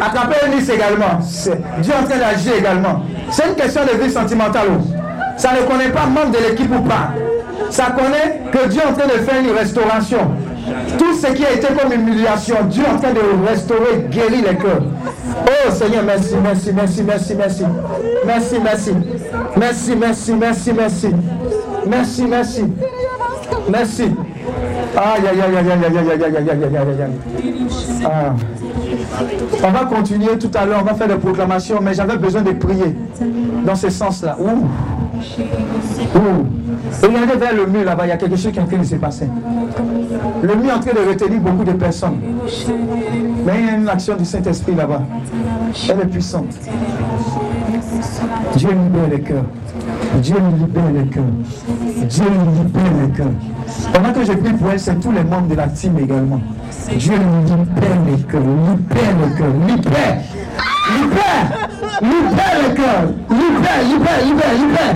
Attrapez Nice également. Dieu est en train d'agir également. C'est une question de vie sentimentale. oh. Ça ne connaît pas membre de l'équipe ou pas. Ça connaît que Dieu est en train de faire une restauration. Tout ce qui a été comme humiliation, Dieu est en train de restaurer, guérir les cœurs. Oh Seigneur, merci, merci, merci, merci, merci. Merci, merci. Merci, merci, merci, merci. Merci, merci. Merci. Aïe, aïe, aïe, aïe, aïe, aïe, aïe, aïe, aïe, aïe, aïe, aïe. Ah. On va continuer tout à l'heure, on va faire des proclamations, mais j'avais besoin de prier dans ce sens-là. Ouh. Ouh. Regardez vers le mur là-bas, il y a quelque chose qui est en train de se passer. Le mur est en train de retenir beaucoup de personnes. Mais il y a une action du Saint-Esprit là-bas. Elle est puissante. Dieu libère les cœurs. Dieu libère les cœurs. Dieu libère les cœurs. Pendant que je prie pour elle, c'est tous les membres de la team également. Dieu libère les cœurs, libère les cœurs, libère, libère, libère les cœurs, libère, libère, libère,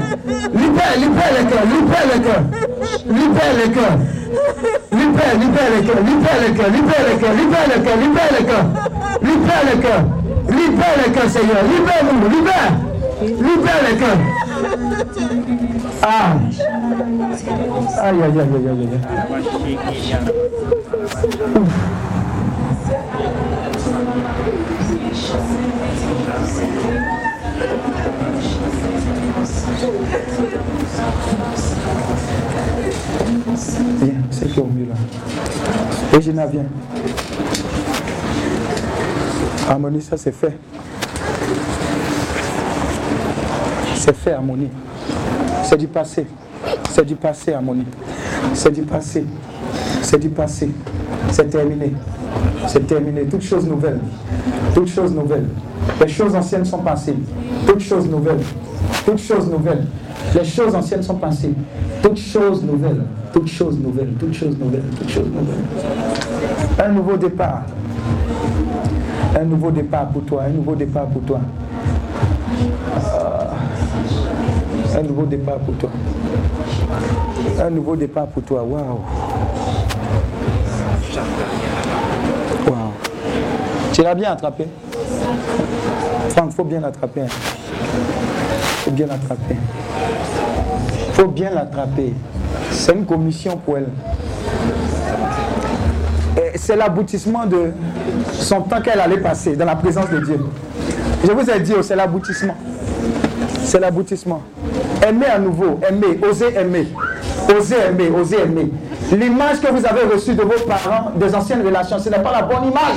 libère, libère les cœurs, libère les cœurs, libère les cœurs, libère, libère les cœurs, libère les cœurs, libère les cœurs, libère les cœurs, libère les cœurs, libère les cœurs, libère les cœurs, Seigneur, libère-nous, libère, libère les cœurs. Ah. Aïe, aïe, aïe, aïe, aïe, aïe. Viens, c'est qui au mieux. Regina, viens. Harmonie, ça c'est fait. C'est fait, Harmonie. C'est du passé. C'est du passé, Harmonie. C'est du passé. C'est du passé. C'est terminé. C'est terminé. Toutes choses nouvelles. Toutes choses nouvelles. Les choses anciennes sont passées. Toutes choses nouvelles. Toutes choses nouvelles. Les choses anciennes sont passées. Toutes choses nouvelles. Toutes choses nouvelles. Toutes choses nouvelles. Toutes choses nouvelles. Un nouveau départ. Un nouveau départ pour toi. Un nouveau départ pour toi. Un nouveau départ pour toi. Un nouveau départ pour toi. Waouh. Tu l'as bien attrapé. Franck, faut bien l'attraper. hein. Faut bien l'attraper. Faut bien l'attraper. C'est une commission pour elle. C'est l'aboutissement de son temps qu'elle allait passer dans la présence de Dieu. Je vous ai dit, oh, c'est l'aboutissement. C'est l'aboutissement. Aimer à nouveau, aimer, oser aimer. Oser aimer, oser aimer. L'image que vous avez reçue de vos parents, des anciennes relations, ce n'est pas la bonne image.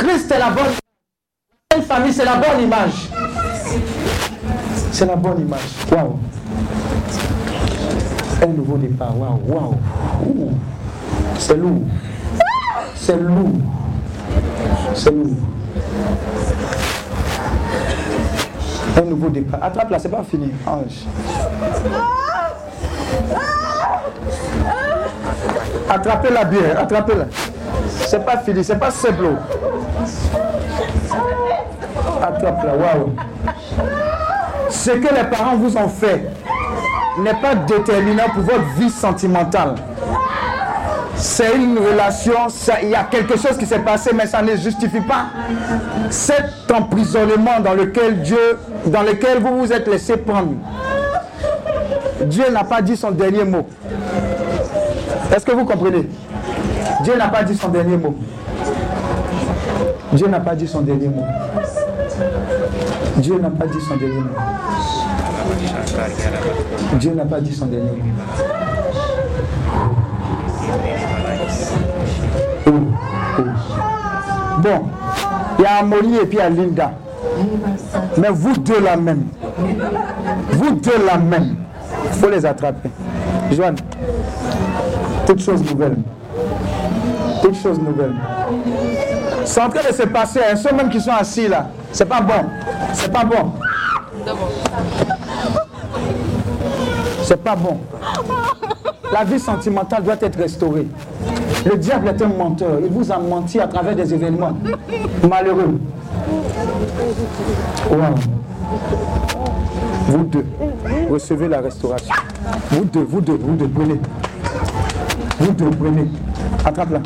Christ est la bonne famille, c'est la bonne image. C'est la bonne image. Waouh. Un nouveau départ. Waouh. Ouh. C'est lourd. C'est lourd. C'est lourd. Un nouveau départ. Attrape là, c'est pas fini. Ange. Attrapez-la bien, attrapez-la. C'est pas fini, c'est pas simple. Waouh. Ce que les parents vous ont fait n'est pas déterminant pour votre vie sentimentale. C'est une relation, il y a quelque chose qui s'est passé, mais ça ne justifie pas cet emprisonnement dans lequel Dieu, dans lequel vous vous êtes laissé prendre. Dieu n'a pas dit son dernier mot. Est-ce que vous comprenez? Dieu n'a pas dit son dernier mot. Dieu n'a pas dit son dernier mot. Dieu n'a pas dit son dernier mot. Dieu n'a pas dit son dernier mot. Oh, oh. Bon, il y a Amoni et puis il y a Linda. Mais vous deux là même. Vous deux là même. Il faut les attraper. Joanne, toute chose nouvelle. Toute chose nouvelle. C'est en train de se passer. hein. Ceux même qui sont assis là. C'est pas bon. C'est pas bon. C'est pas bon. La vie sentimentale doit être restaurée. Le diable est un menteur. Il vous a menti à travers des événements malheureux. Vous deux, recevez la restauration. Vous deux, vous deux, vous deux, prenez. Vous deux, prenez. Attrape-la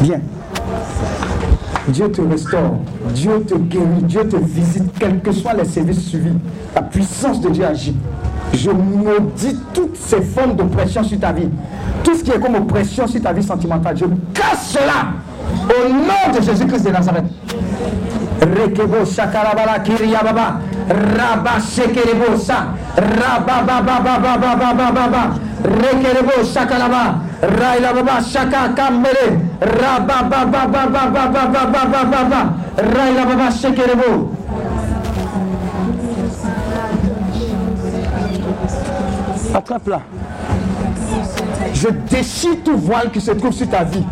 bien. Dieu te restaure, Dieu te guérit, Dieu te visite, quels que soient les services suivis. La puissance de Dieu agit. Je maudis toutes ces formes d'oppression sur ta vie. Tout ce qui est comme oppression sur ta vie sentimentale, je casse cela au nom de Jésus-Christ de Nazareth. Rekebo shakarabala kiriyababa. Rabba shekerebo sa. Rabba baba baba baba baba baba. Rekerebo. Raila baba shaka kamere. Attrape-la. Je déchire tout voile qui se trouve sur ta vie.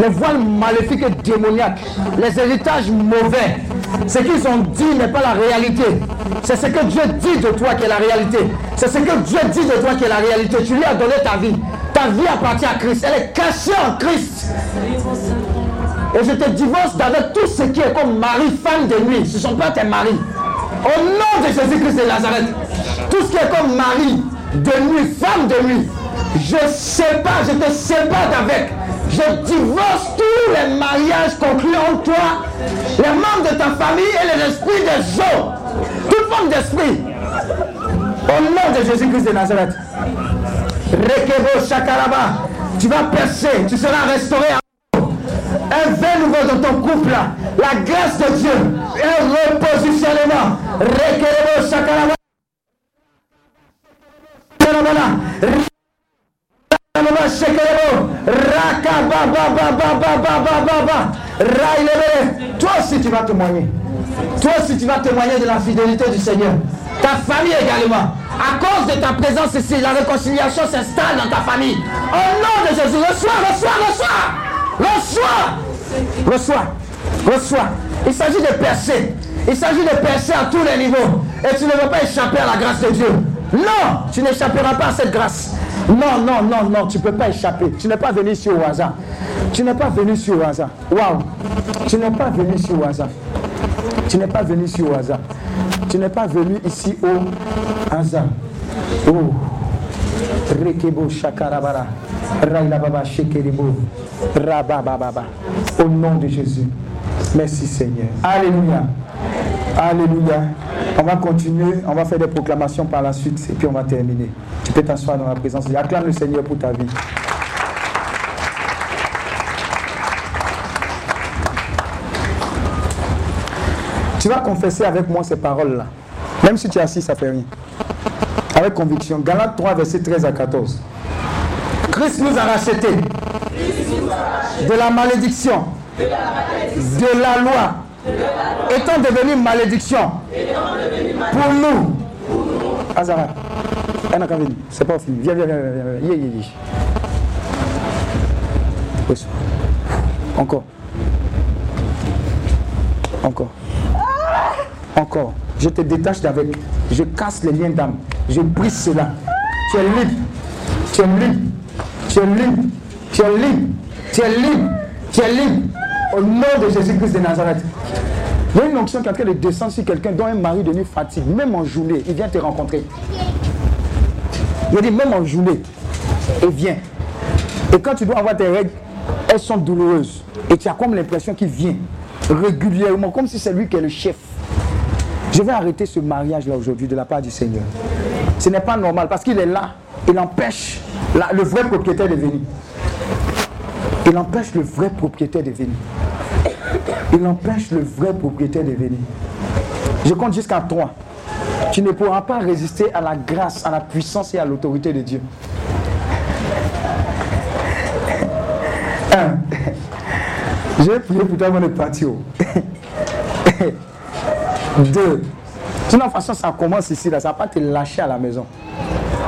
Les voiles maléfiques et démoniaques, les héritages mauvais, ce qu'ils ont dit n'est pas la réalité. C'est ce que Dieu dit de toi qui est la réalité. C'est ce que Dieu dit de toi qui est la réalité. Tu lui as donné ta vie. Ta vie appartient à Christ. Elle est cachée en Christ. Et je te divorce d'avec tout ce qui est comme mari, femme de nuit. Ce ne sont pas tes maris. Au nom de Jésus-Christ de Nazareth, tout ce qui est comme mari, de nuit, femme de nuit, je sépare, je te sépare d'avec. Je divorce tous les mariages conclus entre toi, les membres de ta famille et les esprits des eaux. Toute forme d'esprit. Au nom de Jésus-Christ de Nazareth. Tu vas percer, tu seras restauré à un vin nouveau dans ton couple, la grâce de Dieu, un repositionnement. Toi aussi tu vas témoigner. Toi aussi tu vas témoigner de la fidélité du Seigneur. Ta famille également. À cause de ta présence ici, la réconciliation s'installe dans ta famille. Au nom de Jésus, reçois, reçois, reçois. Reçois. Reçois. Reçois. Il s'agit de percer. Il s'agit de percer à tous les niveaux. Et tu ne veux pas échapper à la grâce de Dieu. Non, tu n'échapperas pas à cette grâce. Non, non, non, non, tu ne peux pas échapper. Tu n'es pas venu ici au hasard. Tu n'es pas venu ici au hasard. Waouh. Tu n'es pas venu ici au hasard. Tu n'es pas venu ici au hasard. Tu n'es pas venu ici au hasard. Oh. Rekebo shakarabara. Railababa. Rabababa. Au nom de Jésus. Merci Seigneur. Alléluia. Alléluia. On va continuer, on va faire des proclamations par la suite et puis on va terminer. Tu peux t'asseoir dans la présence. Acclame le Seigneur pour ta vie. Tu vas confesser avec moi ces paroles-là. Même si tu es assis, ça fait rien. Avec conviction. Galates 3, versets 13 à 14. Christ nous a rachetés de la malédiction, de la loi, étant devenu malédiction pour nous Azara. C'est pas fini. Viens, viens, viens, viens, viens. Encore. Encore. Encore. Je te détache d'avec. Je casse les liens d'âme. Je brise cela. Tu es libre. Tu es libre. Tu es libre. Tu es libre. Tu es libre. Tu es libre. Au nom de Jésus-Christ de Nazareth. Il y a une onction qui est en train de descendre sur quelqu'un dont un mari de nuit fatigue. Même en journée, il vient te rencontrer. Il dit même en journée, il vient. Et quand tu dois avoir tes règles, elles sont douloureuses. Et tu as comme l'impression qu'il vient régulièrement, comme si c'est lui qui est le chef. Je vais arrêter ce mariage-là aujourd'hui de la part du Seigneur. Ce n'est pas normal parce qu'il est là. Il empêche le vrai propriétaire de venir. Il empêche le vrai propriétaire de venir. Il empêche le vrai propriétaire de venir. Je compte jusqu'à 3. Tu ne pourras pas résister à la grâce, à la puissance et à l'autorité de Dieu. Un. Je vais prier pour toi avant de partir. Deux. De toute façon, ça commence ici, là. ça va pas te lâcher à la maison.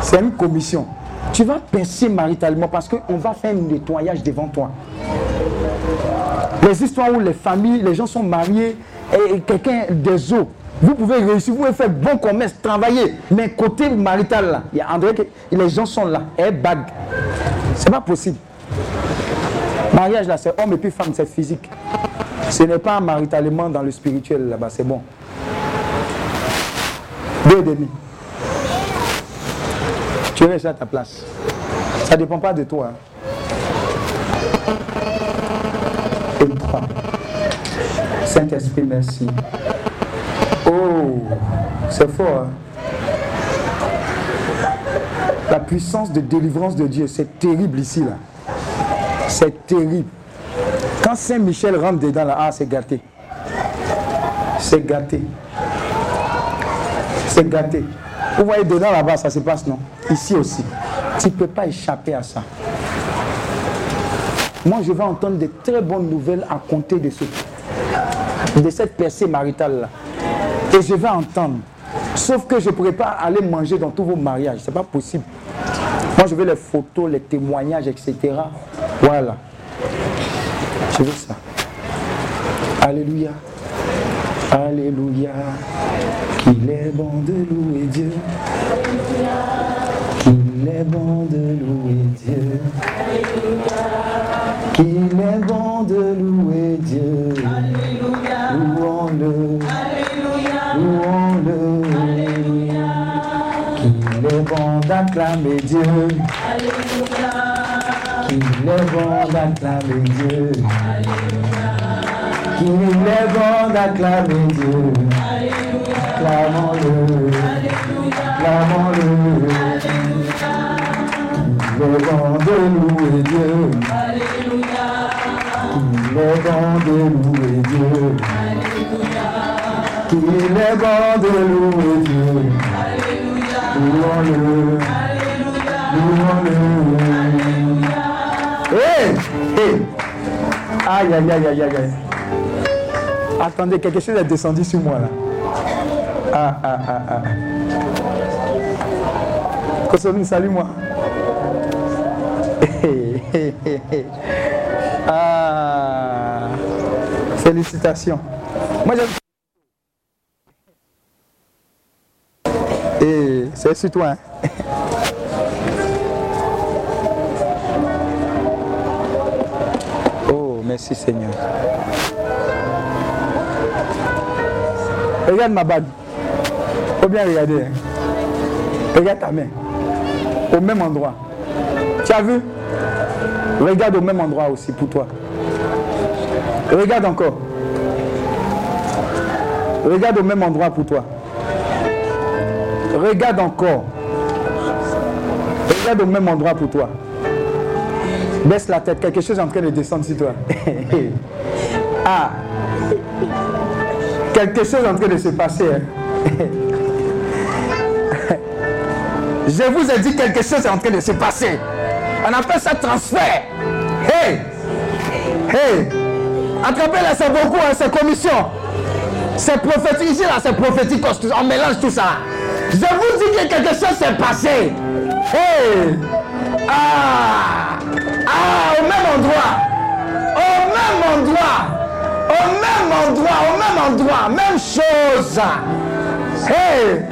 C'est une commission. Tu vas penser maritalement parce qu'on va faire un nettoyage devant toi. Les histoires où les familles, les gens sont mariés et quelqu'un des eaux. Vous pouvez réussir, vous pouvez faire bon commerce, travailler. Mais côté marital, là, il y a André, les gens sont là. Et bague. C'est pas possible. Mariage là, c'est homme et puis femme, c'est physique. Ce n'est pas maritalement dans le spirituel là-bas, c'est bon. Deux et demi. Tu restes à ta place. Ça ne dépend pas de toi. hein. Et trois. Saint-Esprit, merci. Oh, c'est fort. hein. La puissance de délivrance de Dieu, c'est terrible ici là. C'est terrible. Quand Saint-Michel rentre dedans là, ah, c'est gâté. C'est gâté. C'est gâté. Vous voyez dedans là-bas, ça se passe, non? Ici aussi. Tu ne peux pas échapper à ça. Moi, je vais entendre de très bonnes nouvelles à compter de, ce, de cette percée maritale-là. Et je vais entendre. Sauf que je ne pourrai pas aller manger dans tous vos mariages. Ce n'est pas possible. Moi, je veux les photos, les témoignages, etc. Voilà. Ça. Alléluia. Alléluia. Qu'il est bon de louer Dieu. Qu'il est bon de louer Dieu. Qu'il est bon de louer Dieu. Louons-le. Louons-le. Qu'il est bon d'acclamer Dieu. Qu'il est bon d'acclamer Dieu. Qu'il est bon d'acclamer Dieu. Clamons-le. Clamons-le. Qu'il est bon de louer Dieu. Qu'il est bon de louer Dieu. Qu'il est bon de louer Dieu. Louons-le. Louons-le. Aïe, aïe, aïe, aïe, aïe. Attendez, quelque chose est descendu sur moi là. Ah, ah, ah, ah. Kosomine, salut-moi. Ah, félicitations. Moi, j'aime. Et c'est sur toi. Hein? merci Seigneur. Regarde ma bague. Faut bien regarder. hein. Regarde ta main. Au même endroit. Tu as vu? Regarde au même endroit aussi pour toi. Regarde encore. Regarde au même endroit pour toi. Regarde encore. Regarde au même endroit pour toi. Baisse la tête. Quelque chose est en train de descendre sur toi. ah. Quelque chose est en train de se passer. hein. Je vous ai dit quelque chose est en train de se passer. On appelle ça transfert. Hey! Hey! Attrapez-la, c'est beaucoup, hein, c'est commission. C'est prophétique, ici là, c'est prophétique, on mélange tout ça. Je vous dis que quelque chose s'est passé. Hey. Ah. Ah, au même endroit. Au même endroit. Au même endroit. Au même endroit. Même chose. Hey.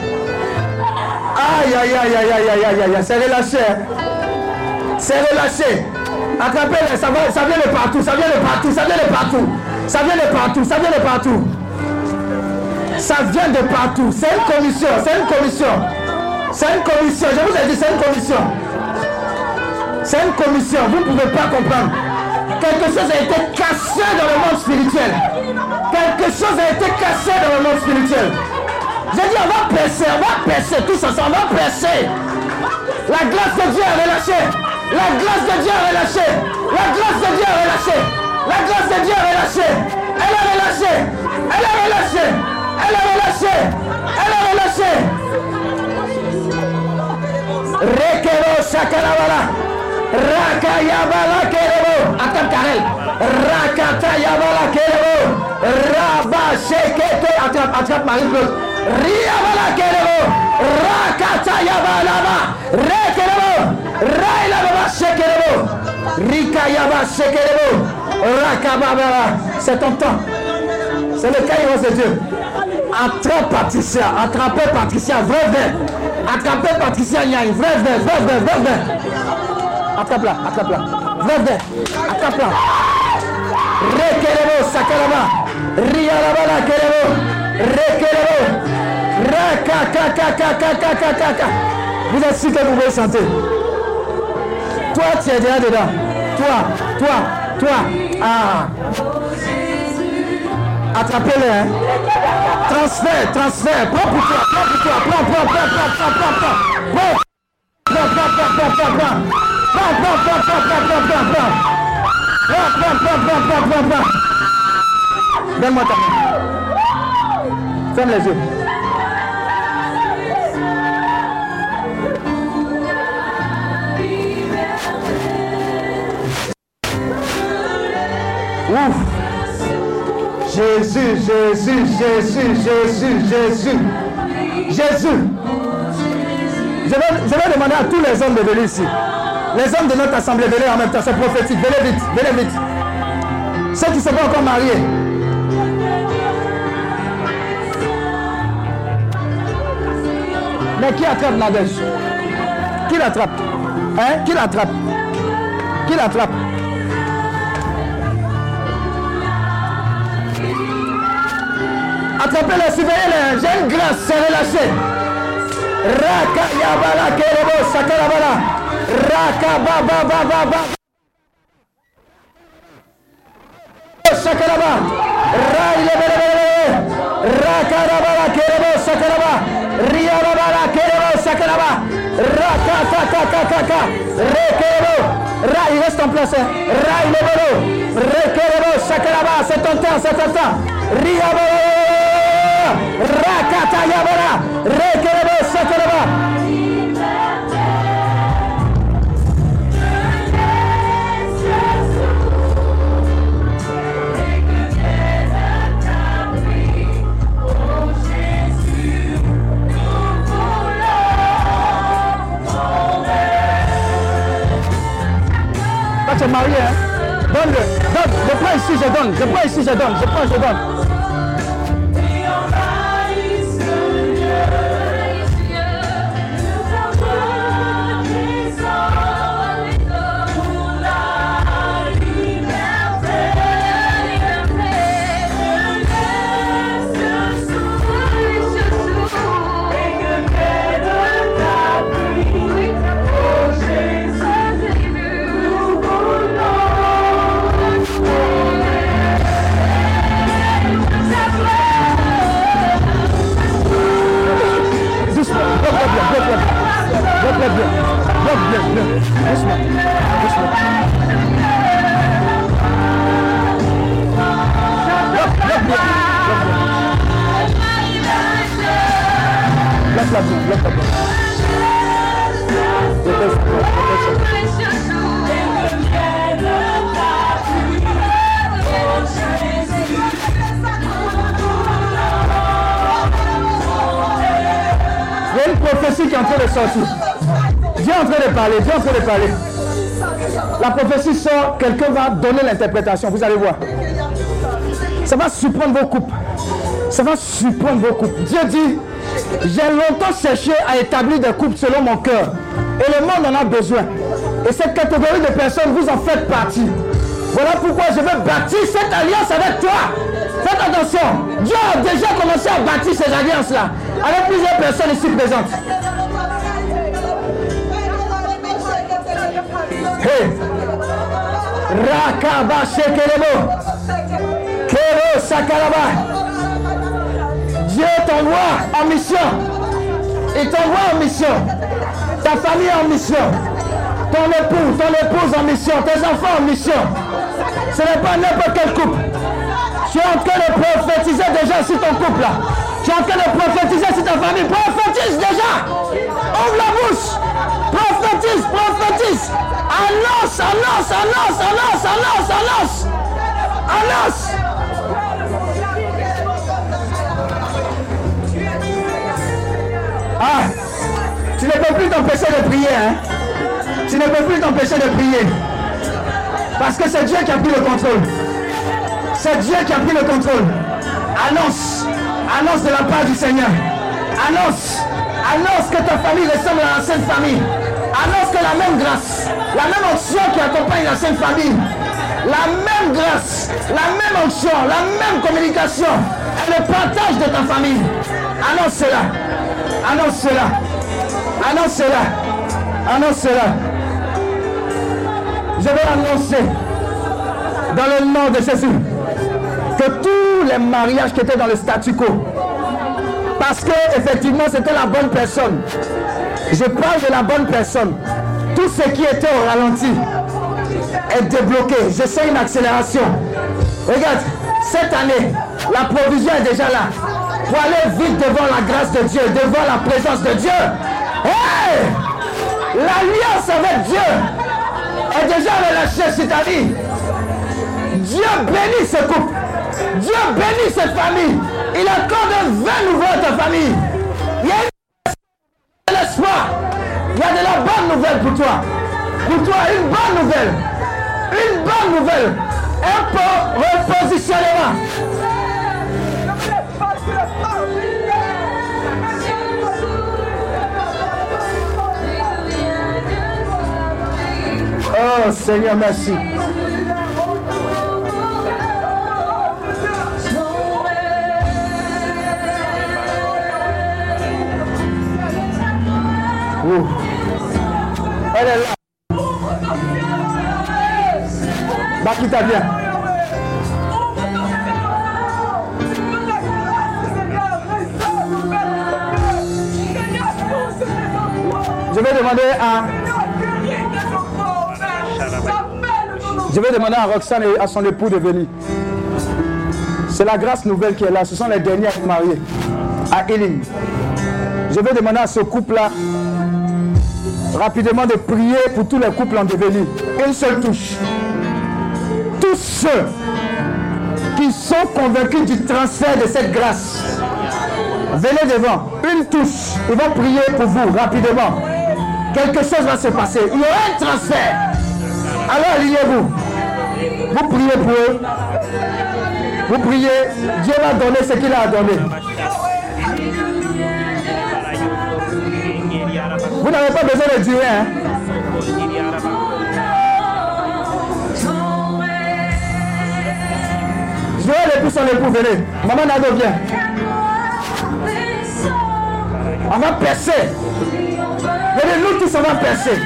Aïe, aïe, aïe, aïe, aïe, aïe, aïe, aïe, c'est relâché. C'est relâché. Attrapez-le, ça, ça vient de partout, ça vient de partout, ça vient de partout. Ça vient de partout, ça vient de partout. Ça vient de partout. C'est une commission, c'est une commission. C'est une commission, je vous ai dit, c'est une commission. C'est une commission, vous ne pouvez pas comprendre. Quelque chose a été cassé dans le monde spirituel. Quelque chose a été cassé dans le monde spirituel. J'ai dit, on va percer, on va percer, tous ensemble, on va percer. La grâce de Dieu est relâchée. La grâce de Dieu est relâchée. La grâce de Dieu est relâchée. La grâce de Dieu est relâchée. Elle est relâchée. Elle est relâchée. Elle est relâchée. Elle est relâchée. Rekero shakarabala. Rakayabala kerebo. Attends Karel. Rakatayabala kerebo. Rabba shekete. Attrape, attrape Marie-Claude. Riabala kerebo. Rakatayabala. Rekerebo. Railababa shekerebo. Rikayaba shekerebo. Rakababa. C'est ton temps. C'est le kairos de Dieu. Attrape Patricia, attrapez Patricia, vrai vrai. Attrapez Patricia Nyaï, vrai vrai, vrai vrai, vrai vrai. Attrape-la, attrape-la. Vrai, attrape-la. Rekerebo, sakaraba. Rialabala kerebo. Rekerebo. Rakakakakakakakaka. Vous êtes sûr que vous pouvez chanter. Toi, tu es déjà dedans. Toi, toi, toi. Ah. Attrapez-le, hein. Transfert, transfert. Prends pour toi, prends pour toi. Prends, prends, prends, prends, prends, prends, prends. Prends. Prends, prends, prends, prends, prends, Donne-moi. Ferme les yeux. Ouf. Jésus, Jésus, Jésus, Jésus, Jésus. Jésus. Je vais, je vais demander à tous les hommes de venir ici. Les hommes de notre assemblée, venez en même temps, c'est prophétique. Venez vite, venez vite. Ceux qui ne sont pas encore mariés. Mais qui attrape Nadège? Qui l'attrape? Hein? Qui l'attrape? Qui l'attrape? Attrapez-les, surveillez-les. J'ai une grâce, c'est relâché. Raka yabala kerebo sakarabala. raka ba ba ba ba ba Sakaraba. Railebelebelebe. Rakarabala kerebo sakaraba. Riarabala kerebo sakaraba. Rakatakakaka. Rekerebo. Rai, reste en place. Railebelo. Rekerebo sakaraba. C'est ton temps, c'est ton temps. Riabala. Rakatayabala. Rekerebo ba. Toi, tu es marié, hein? Donne-le. Donne. Je prends ici, je donne. Je prends ici, je donne. Je prends, je donne. Dépêche. Il y a une prophétie qui est en train de sortir. Dieu est en train de parler, Dieu est en train de parler. La prophétie sort, quelqu'un va donner l'interprétation, vous allez voir. Ça va surprendre vos couples. Ça va surprendre vos couples. Dieu dit, j'ai longtemps cherché à établir des couples selon mon cœur. Et le monde en a besoin. Et cette catégorie de personnes, vous en faites partie. Voilà pourquoi je veux bâtir cette alliance avec toi. Faites attention. Dieu a déjà commencé à bâtir ces alliances-là avec plusieurs personnes ici présentes. Hey. Rakaba Shekelebo. Kero. Dieu t'envoie en mission. Il t'envoie en mission. Ta famille en mission. Ton époux, ton épouse en mission. Tes enfants en mission. Ce n'est pas n'importe quel couple. Tu es en train de prophétiser déjà sur ton couple là. Tu es en train de prophétiser sur ta famille. Prophétise déjà. Ouvre la bouche. Prophétise, prophétise. Annonce, annonce, annonce, annonce, annonce, annonce. Annonce. Ah, tu ne peux plus t'empêcher de prier, hein. Tu ne peux plus t'empêcher de prier. Parce que c'est Dieu qui a pris le contrôle. C'est Dieu qui a pris le contrôle. Annonce, annonce de la part du Seigneur. Annonce, annonce que ta famille ressemble à la Sainte Famille. Annonce que la même grâce, la même onction qui accompagne la Sainte Famille, la même grâce, la même onction, la même communication et le partage de ta famille. Annonce cela. Annonce cela. Annonce cela. Annonce cela. Je vais annoncer dans le nom de Jésus que tous les mariages qui étaient dans le statu quo, parce que effectivement c'était la bonne personne. Je parle de la bonne personne. Tout ce qui était au ralenti est débloqué. Je sens une accélération. Regarde, cette année, la provision est déjà là. Pour aller vite devant la grâce de Dieu, devant la présence de Dieu. Hey! L'alliance avec Dieu est déjà relâchée sur ta vie. Dieu bénit ce couple. Dieu bénit cette famille. Il accorde 20 nouveaux à ta famille. Il y a une l'espoir. Il y a de la bonne nouvelle pour toi. Pour toi, une bonne nouvelle. Une bonne nouvelle. Un repositionnement. Oh Seigneur, merci. Ouh. Elle est là. Bakita. Je vais demander à Je vais demander à Roxane et à son époux de venir. C'est la grâce nouvelle qui est là. Ce sont les derniers à mariés à Eline. Je vais demander à ce couple-là rapidement de prier pour tous les couples en devenir. Une seule touche. Tous ceux qui sont convaincus du transfert de cette grâce, venez devant. Une touche. Ils vont prier pour vous rapidement. Quelque chose va se passer. Il y aura un transfert. Alors alignez-vous. Vous priez pour eux. Vous priez. Dieu va donner ce qu'il a donné. Vous n'avez pas besoin de durer. Hein? Joël et puis son époux, venez. Maman Nado, viens. On va percer. Venez, nous tous, on va percer.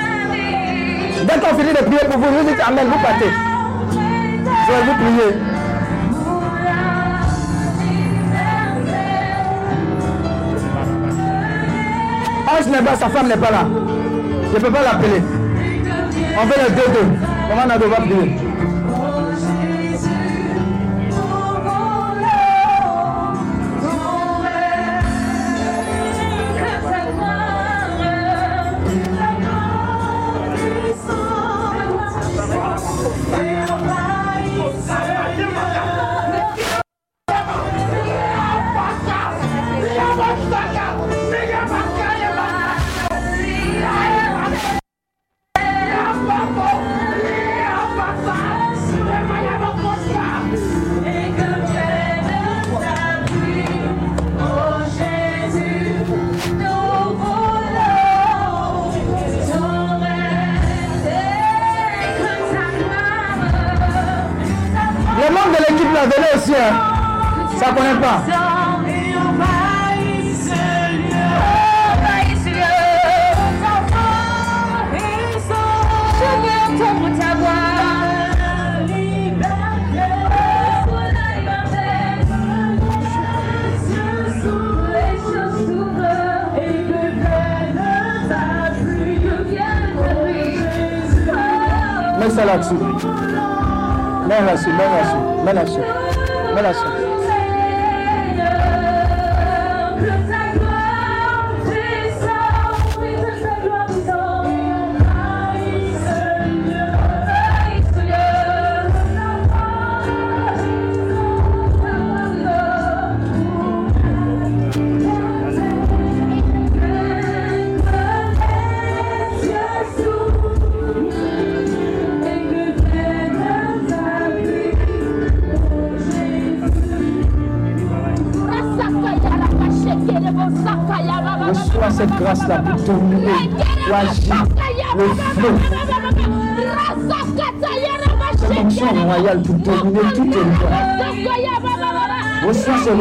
Dès qu'on finit de prier pour vous, vous dites Amen, vous partez. Je vais vous prier. Ange n'est pas, sa femme n'est pas là. Je ne peux pas l'appeler. On fait les deux deux. Maman Nado va prier.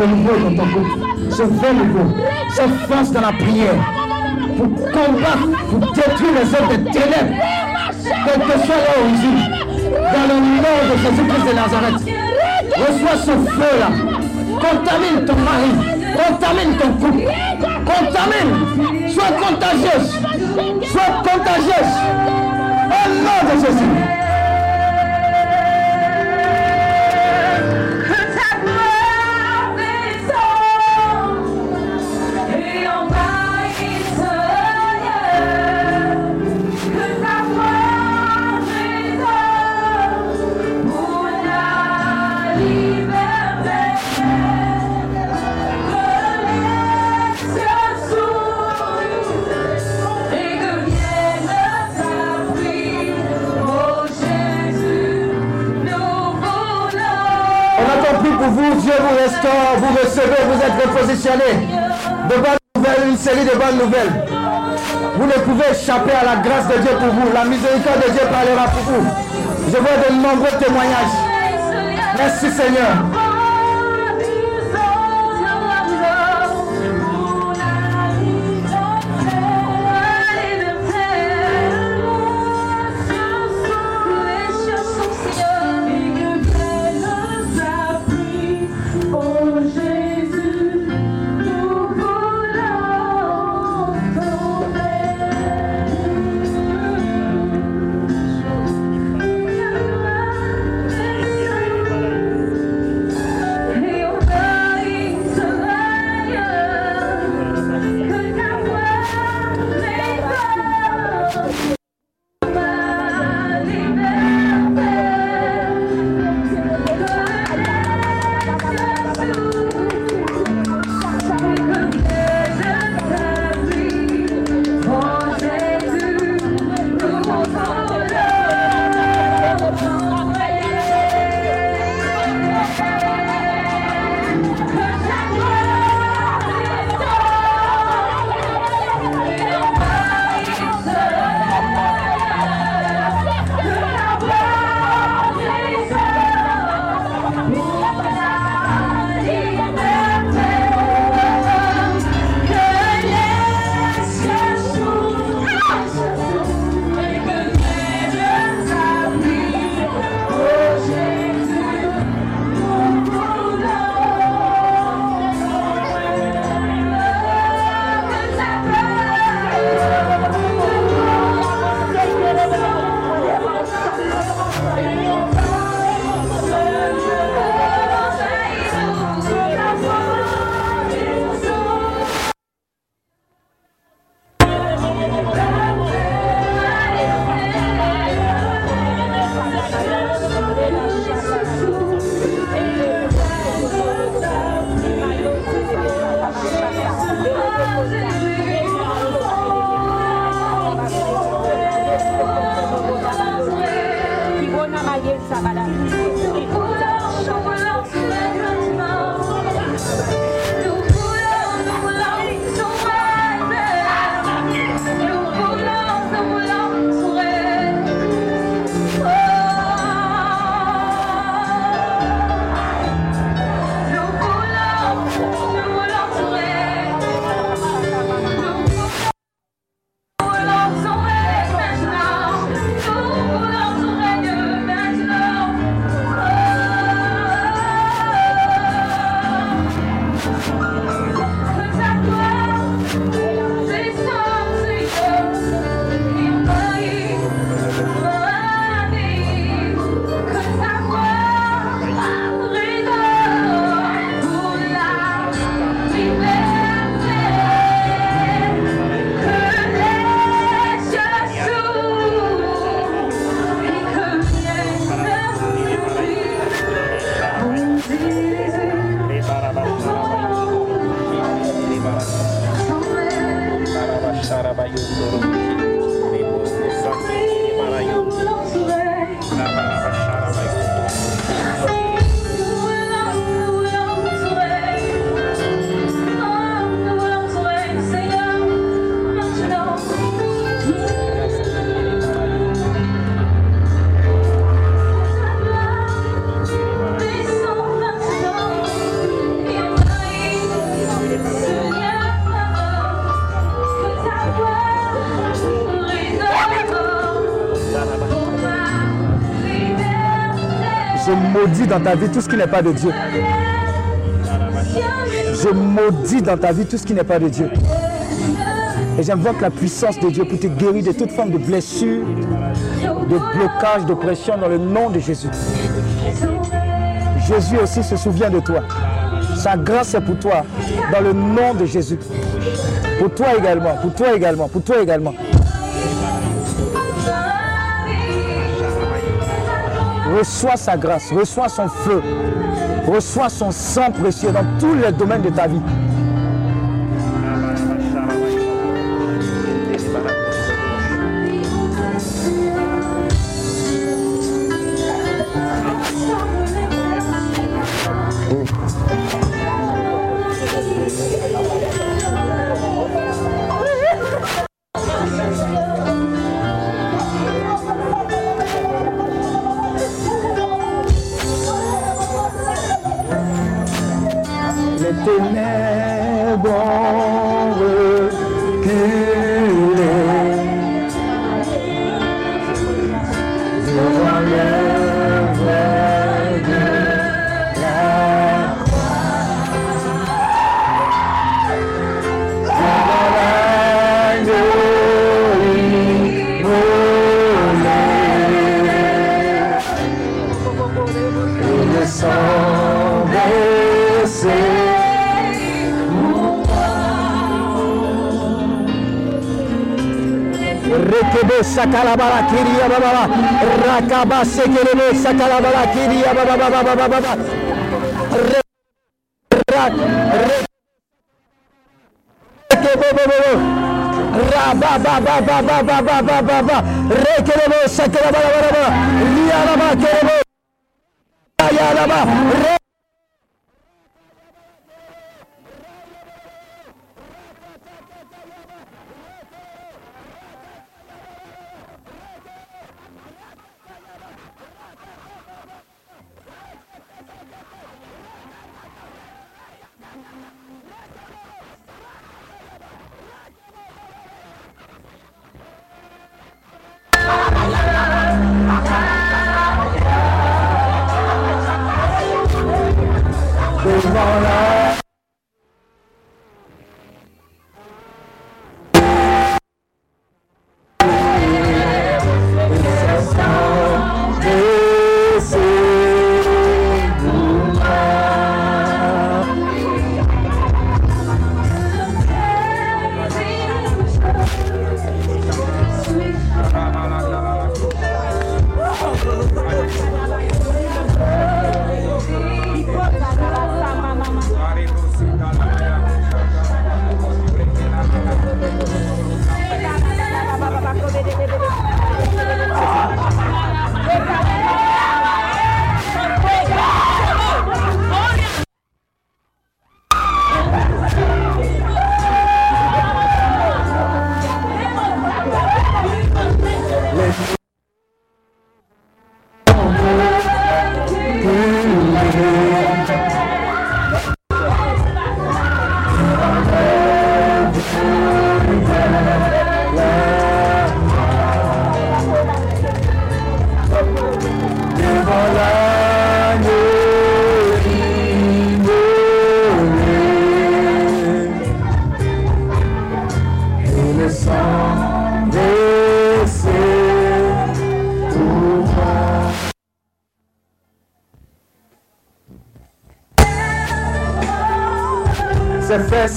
Renouveau dans ton couple, ce renouveau, cette force dans la prière. Pour combattre, pour détruire les œuvres des ténèbres, quelle que soit leur origine, dans le nom de Jésus-Christ de Nazareth. Reçois ce feu-là, contamine ton mari, contamine ton couple, contamine, sois contagieuse, sois contagieuse, au nom de Jésus. On a compris pour vous, Dieu vous restaure, vous recevez, vous êtes repositionné. De bonnes nouvelles, une série de bonnes nouvelles. Vous ne pouvez échapper à la grâce de Dieu pour vous. La miséricorde de Dieu parlera pour vous. Je vois de nombreux témoignages. Merci Seigneur. Dans ta vie tout ce qui n'est pas de Dieu. Je maudis dans ta vie tout ce qui n'est pas de Dieu. Et j'invoque la puissance de Dieu pour te guérir de toute forme de blessure, de blocage, d'oppression dans le nom de Jésus. Jésus aussi se souvient de toi. Sa grâce est pour toi dans le nom de Jésus. Pour toi également, pour toi également, pour toi également. Reçois sa grâce, reçois son feu, reçois son sang précieux dans tous les domaines de ta vie. Sakalabala kiria baba baba. Rakaba sekelebe sakalabala kiria baba baba baba baba. Re- rak- re- Rekebe baba baba. Raba baba baba baba baba baba. Rekelebe sakalabala baba baba. Lia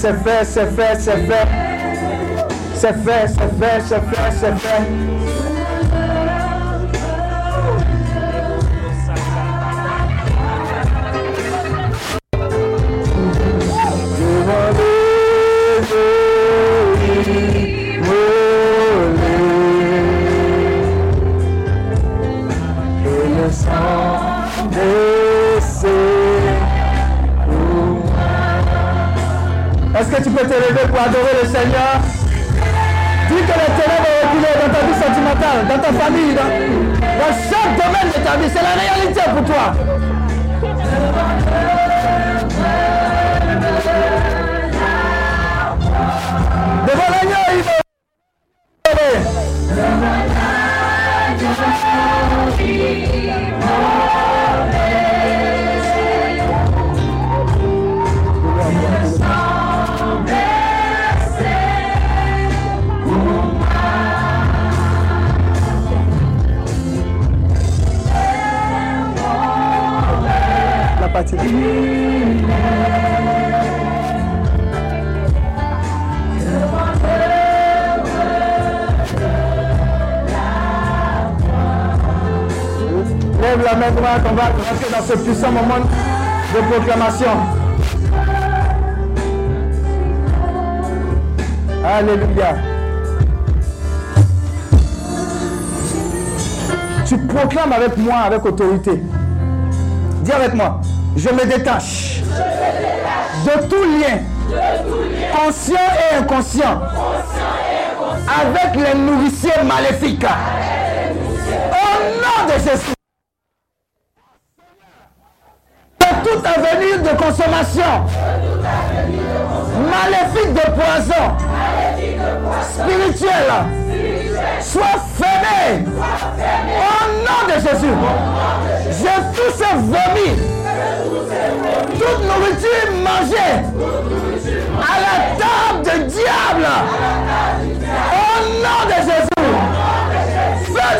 C'est fait, c'est fait, c'est fait, c'est fait. C'est fait, c'est fait, c'est fait, tu peux te lever pour adorer le Seigneur Dis que les ténèbres dans ta vie sentimentale, dans ta famille, dans, dans chaque domaine de ta vie. C'est la réalité pour toi. Main droite, on va rentrer dans ce puissant moment de proclamation. Alléluia. Tu proclames avec moi, avec autorité. Dis avec moi, je me détache de tout lien, conscient et inconscient, avec les nourriciers maléfiques. Au nom de Jésus. Maléfique de poison, spirituel, soit fermé. Au nom de Jésus. Je tous ces vomis. Toute nourriture mangée à la table du diable. Au nom de Jésus.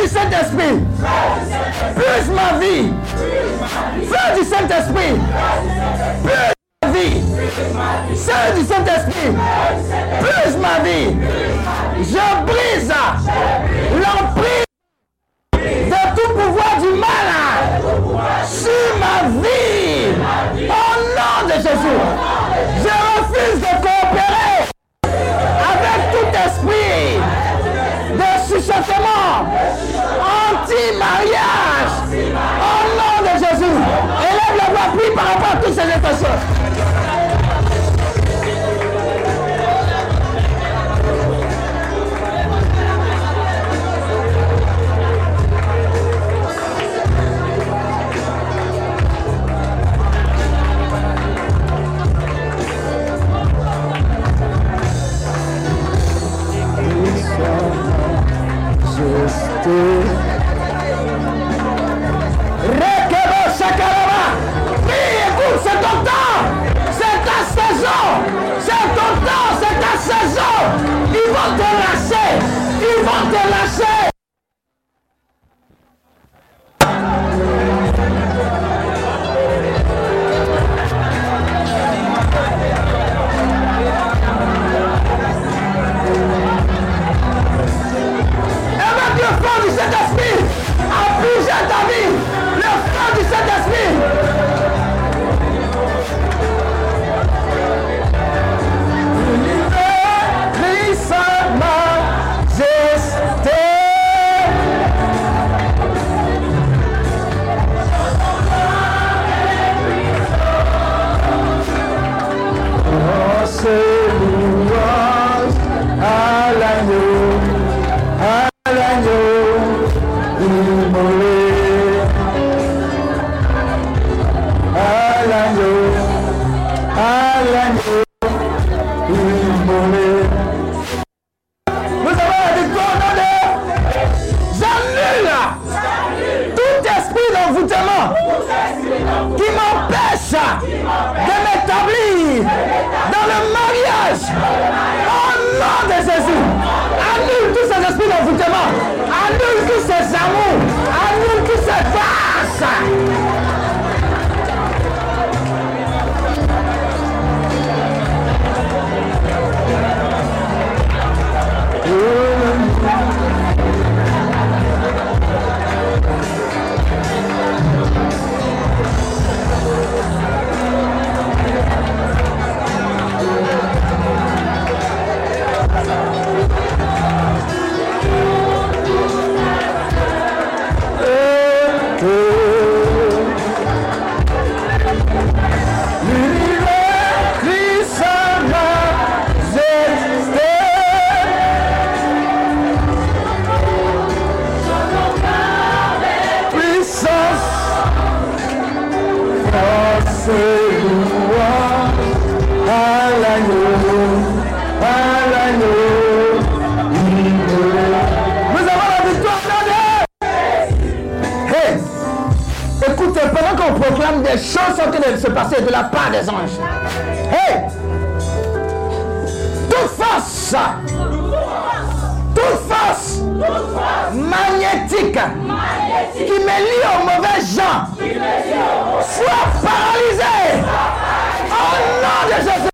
Saint-Esprit. Plus ma vie. Feu du Saint-Esprit. Plus ma vie. Feu du Saint-Esprit. Plus ma vie. Je brise l'emprise de tout pouvoir du mal sur ma vie. Au nom de Jésus, je refuse de coopérer avec tout esprit de chuchotement, anti-mariage. Au nom de Jésus, élève la voix, prie par rapport à toutes ces intentions. 啥 choses sont en train de se passer de la part des anges. Hey! Toute force! Toute force! Magnétique! Qui me lie aux mauvais gens! Soit paralysée! Au nom de Jésus!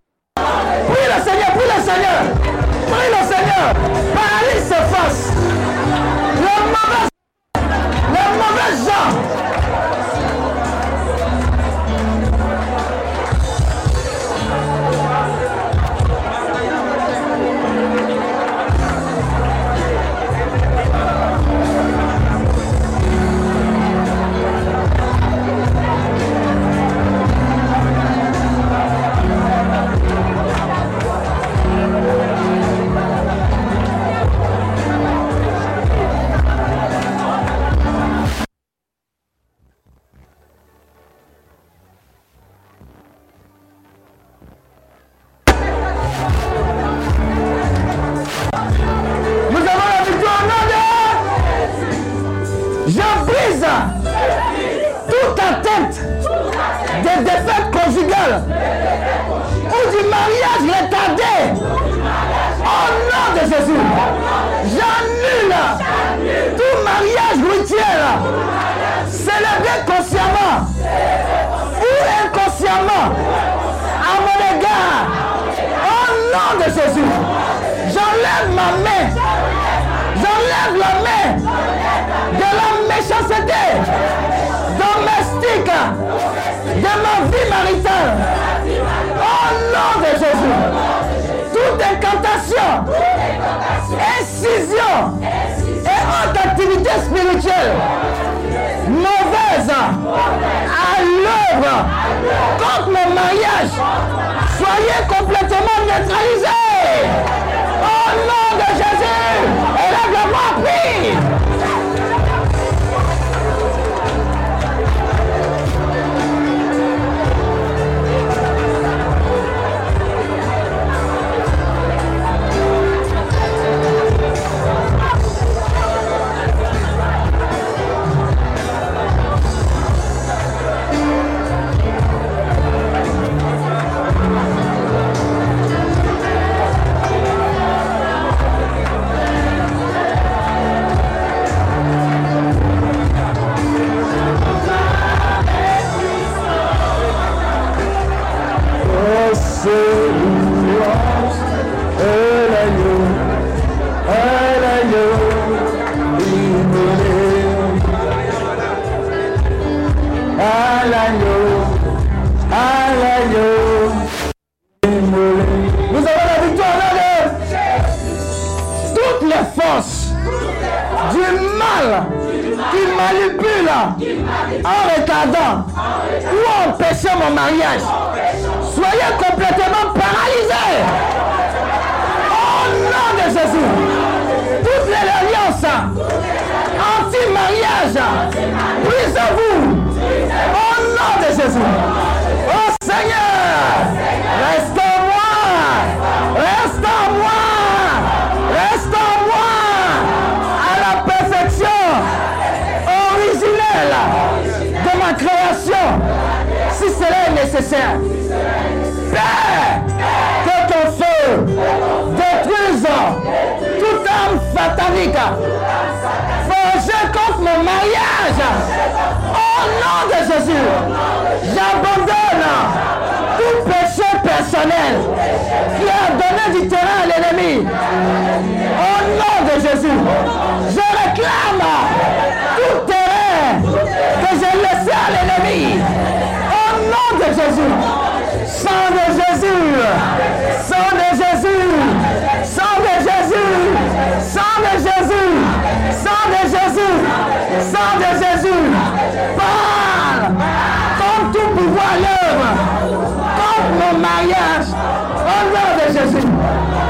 Au nom de Jésus.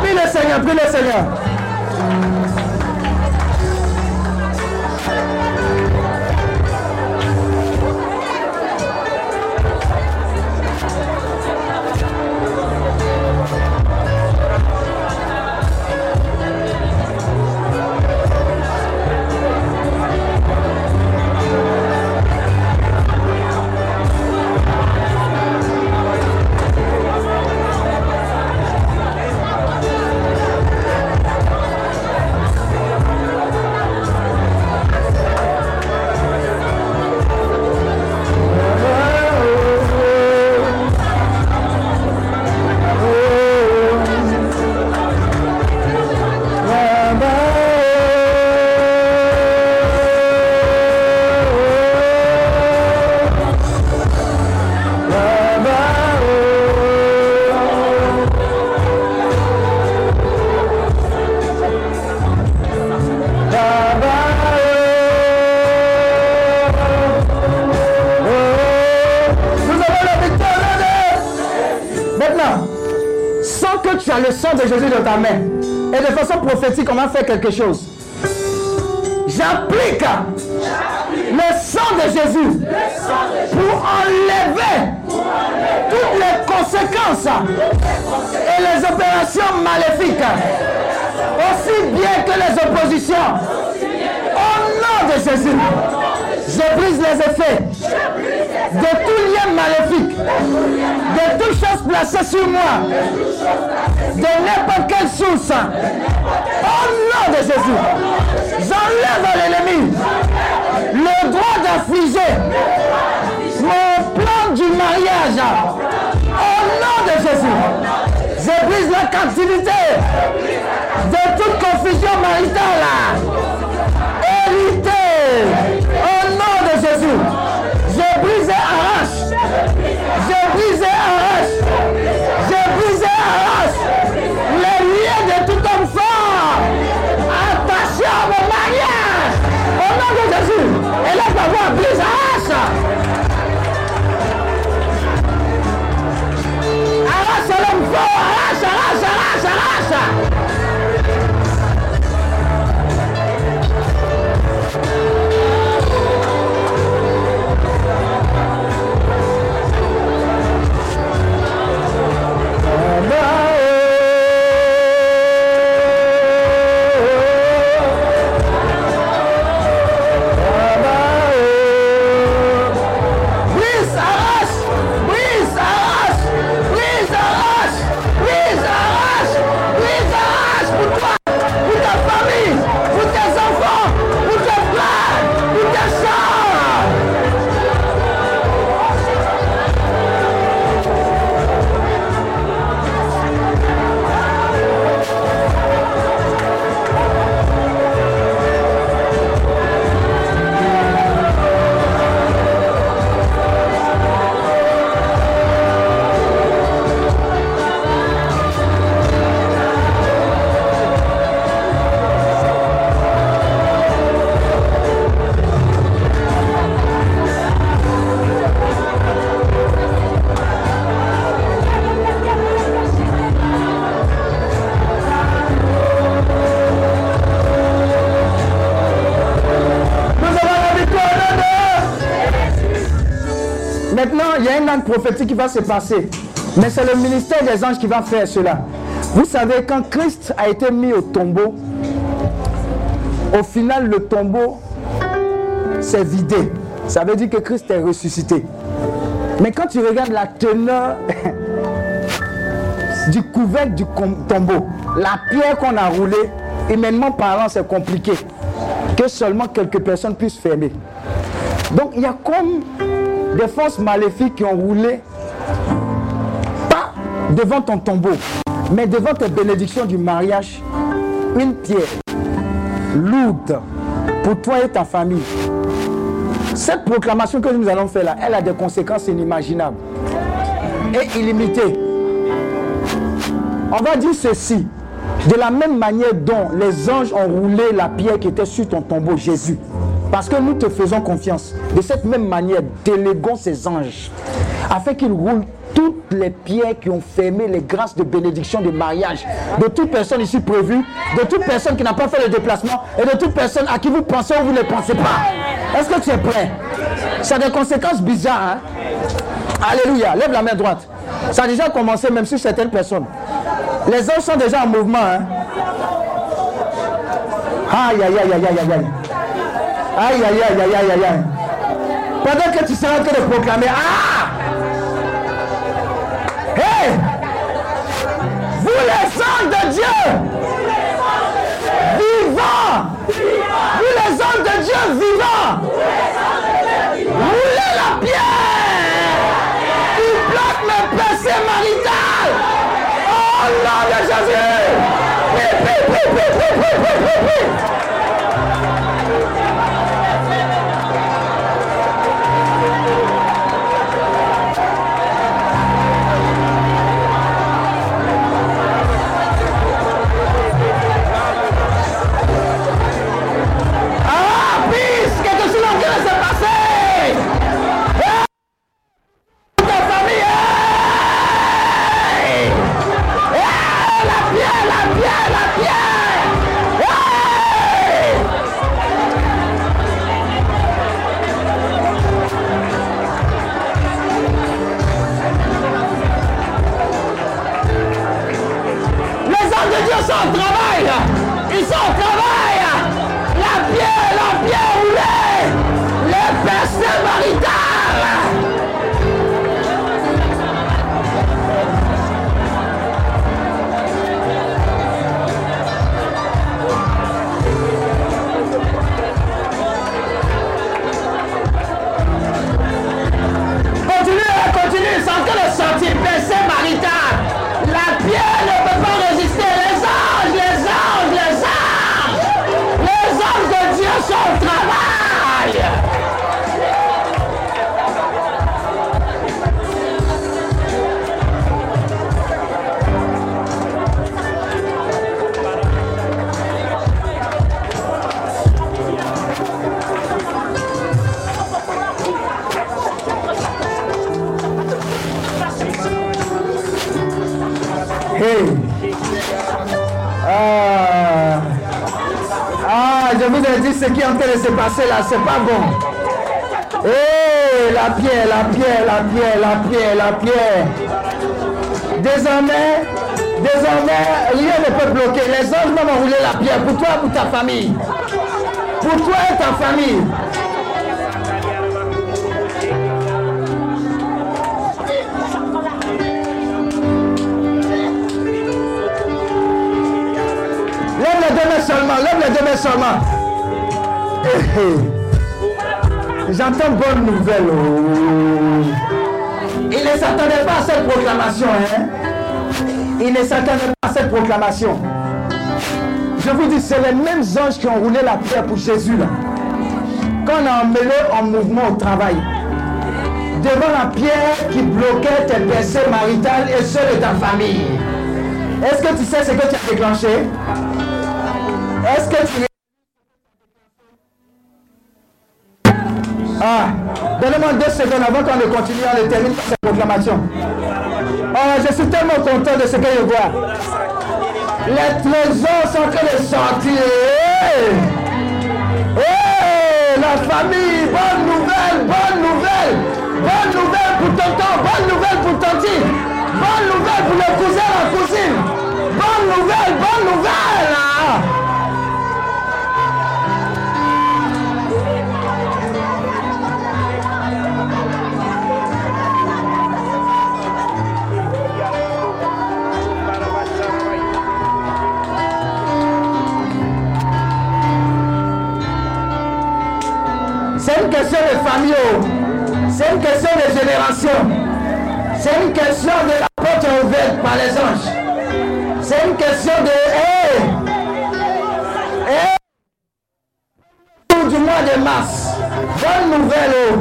Prie le Seigneur, prie le Seigneur. Va faire quelque chose. J'applique le sang de Jésus pour enlever toutes les conséquences et les opérations maléfiques, aussi bien que les oppositions. Au nom de Jésus, je brise les effets de tout lien maléfique, de toute chose placée sur moi, de n'importe quelle source. Au nom de Jésus, j'enlève à l'ennemi le droit d'affliger mon plan du mariage. Au nom de Jésus, je brise la captivité de toute confusion maritale. d'avoir appelé Arras. L'homme fort, Arras, Arras, Arras, Arras. Acte prophétique qui va se passer. Mais c'est le ministère des anges qui va faire cela. Vous savez, quand Christ a été mis au tombeau, au final, le tombeau s'est vidé. Ça veut dire que Christ est ressuscité. Mais quand tu regardes la teneur du couvercle du tombeau, la pierre qu'on a roulée, humainement parlant, c'est compliqué que seulement quelques personnes puissent fermer. Donc il y a comme des forces maléfiques qui ont roulé, pas devant ton tombeau, mais devant tes bénédictions du mariage, une pierre lourde pour toi et ta famille. Cette proclamation que nous allons faire là, elle a des conséquences inimaginables et illimitées. On va dire ceci. De la même manière dont les anges ont roulé la pierre qui était sur ton tombeau, Jésus. Parce que nous te faisons confiance. De cette même manière, déléguons ces anges afin qu'ils roulent toutes les pierres qui ont fermé les grâces de bénédiction de mariage de toute personne ici prévue, de toute personne qui n'a pas fait le déplacement et de toute personne à qui vous pensez ou vous ne pensez pas. Est-ce que tu es prêt? Ça a des conséquences bizarres. hein? Alléluia. Lève la main droite. Ça a déjà commencé même sur certaines personnes. Les anges sont déjà en mouvement. Hein? Aïe, aïe, aïe, aïe, aïe, aïe, aïe. Aïe, aïe, aïe, aïe, aïe. Pendant que tu seras en train de proclamer, ah! Hey! Vous les anges de Dieu! Vivants! Vous les anges de Dieu vivants! Roulez la pierre! Qui bloque mes pensées maritales! Oh nom de Jésus! Ce qui est en train de se passer là, c'est pas bon. Eh, la pierre, la pierre, la pierre, la pierre, la pierre. Désormais, désormais, rien ne peut bloquer. Les anges vont rouler la pierre pour toi, pour ta famille. Pour toi et ta famille. Lève les deux mains seulement, lève les deux mains seulement. J'entends bonne nouvelle. oh. Il ne s'attendait pas à cette proclamation. Hein? Il ne s'attendait pas à cette proclamation. Je vous dis, c'est les mêmes anges qui ont roulé la pierre pour Jésus. Là. Quand on a emmené en mouvement au travail, devant la pierre qui bloquait tes pensées maritales et ceux de ta famille. Est-ce que tu sais ce que tu as déclenché? Est-ce que tu... donnez-moi deux secondes avant qu'on ne continue, on ne termine par cette proclamation. Oh, je suis tellement content de ce que je vois. Les trésors sont en train de sortir. Hey! Hey, la famille, bonne nouvelle, bonne nouvelle. Bonne nouvelle pour tonton, bonne nouvelle pour tantine. Bonne nouvelle pour le cousin, la cousine. Bonne nouvelle, bonne nouvelle. C'est une question de famille. oh. C'est une question de génération. C'est une question de la porte ouverte par les anges. C'est une question de... Hey! Hey! Du mois de mars. Bonne nouvelle. oh.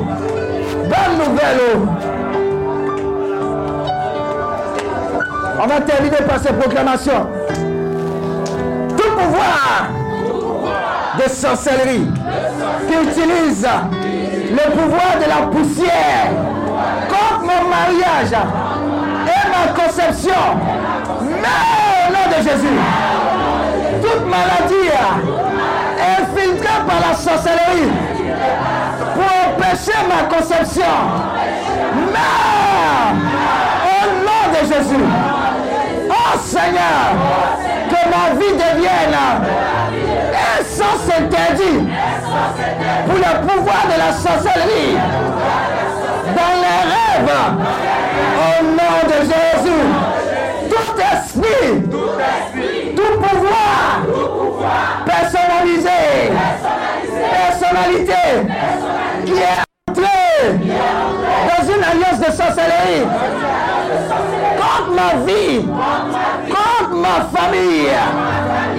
Bonne nouvelle. oh. On va terminer par ces proclamations. Tout pouvoir de sorcellerie qui utilise le pouvoir de la poussière contre mon mariage et ma conception. Mais au nom de Jésus, toute maladie infiltrée par la sorcellerie pour empêcher ma conception. Mais au nom de Jésus, oh Seigneur, que ma vie devienne un sens interdit pour le pouvoir de la sorcellerie dans les rêves. Au nom de Jésus, tout esprit, tout pouvoir personnalisé, personnalité qui est entré dans une alliance de sorcellerie contre ma vie, ma famille.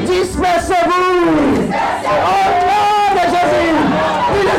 Dispersez-vous. Au nom de Jésus, puis le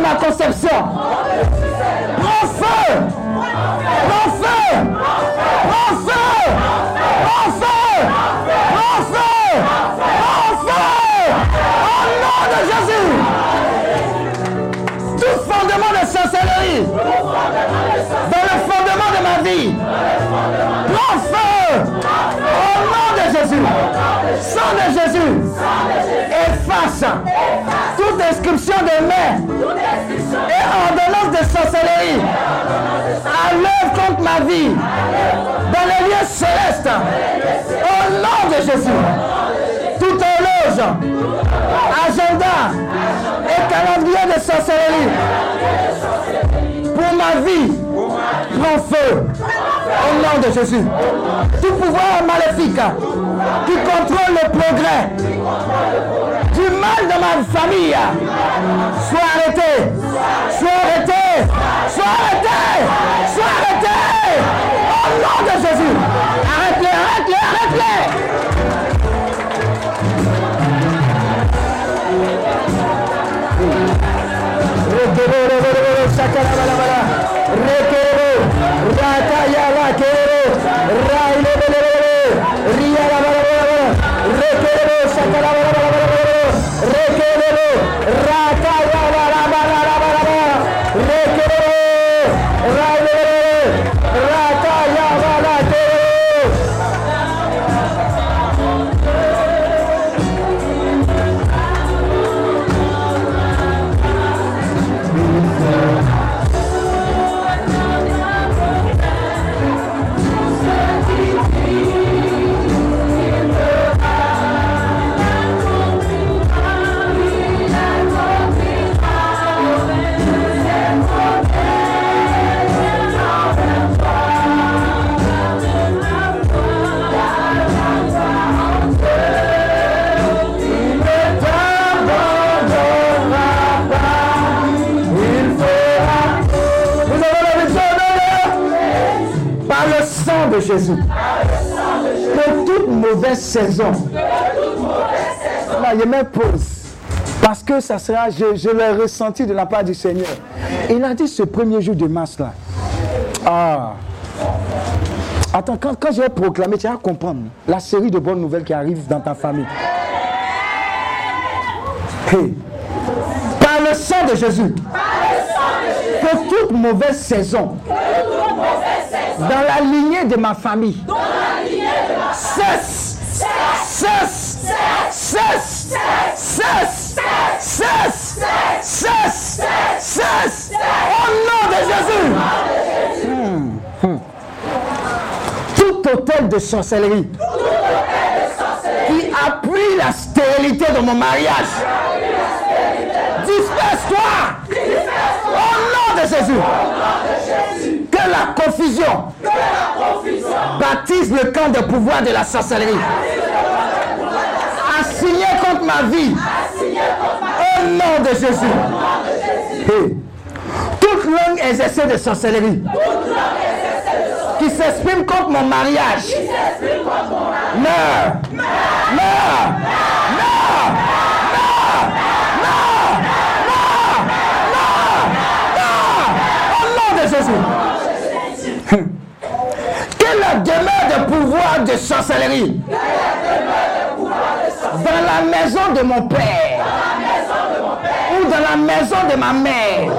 de ma conception. Prends feu! Prends feu! Prends feu! Prends feu! Prends feu! Prends feu! Au nom de Jésus! tout fondement de sorcellerie dans le Prends feu. Au nom de Jésus. Sang de Jésus. Efface toute inscription de main et ordonnance de sorcellerie à l'œuvre contre ma vie dans les lieux célestes. Au nom de Jésus. Toute horloge, agenda et calendrier de sorcellerie pour ma vie prend feu au nom de Jésus. Tout pouvoir maléfique qui contrôle le progrès du mal de ma famille, soit arrêté, soit arrêté, soit arrêté, soit arrêté au nom de Jésus. Arrête-les, arrête-les, arrête-les. requeremos, raile belebele, ría la bala bala requeremos, saca la bala bala bala raca la bala bala bala bala je me pose. Parce que ça sera, je, je l'ai ressenti de la part du Seigneur. Il a dit ce premier jour de mars là. Ah. Attends, quand, quand je vais proclamer, tu vas comprendre la série de bonnes nouvelles qui arrivent dans ta famille. Par le sang de Jésus. Que toute mauvaise saison dans la lignée de ma famille cesse, cesse, cesse, cesse, cesse, cesse, cesse, au nom de Jésus. Hmm, hmm. Tout hôtel de sorcellerie qui appuie la stérilité de mon mariage, disperse-toi. Au nom de Jésus. Que la confusion baptise le camp de pouvoir de la sorcellerie. Assigné contre ma vie. Au nom de Jésus. Toute langue exercée de sorcellerie qui s'exprime contre mon mariage. Au nom de Jésus. Que la demeure de pouvoir de sorcellerie dans la maison de mon père. Ou dans la maison de ma mère.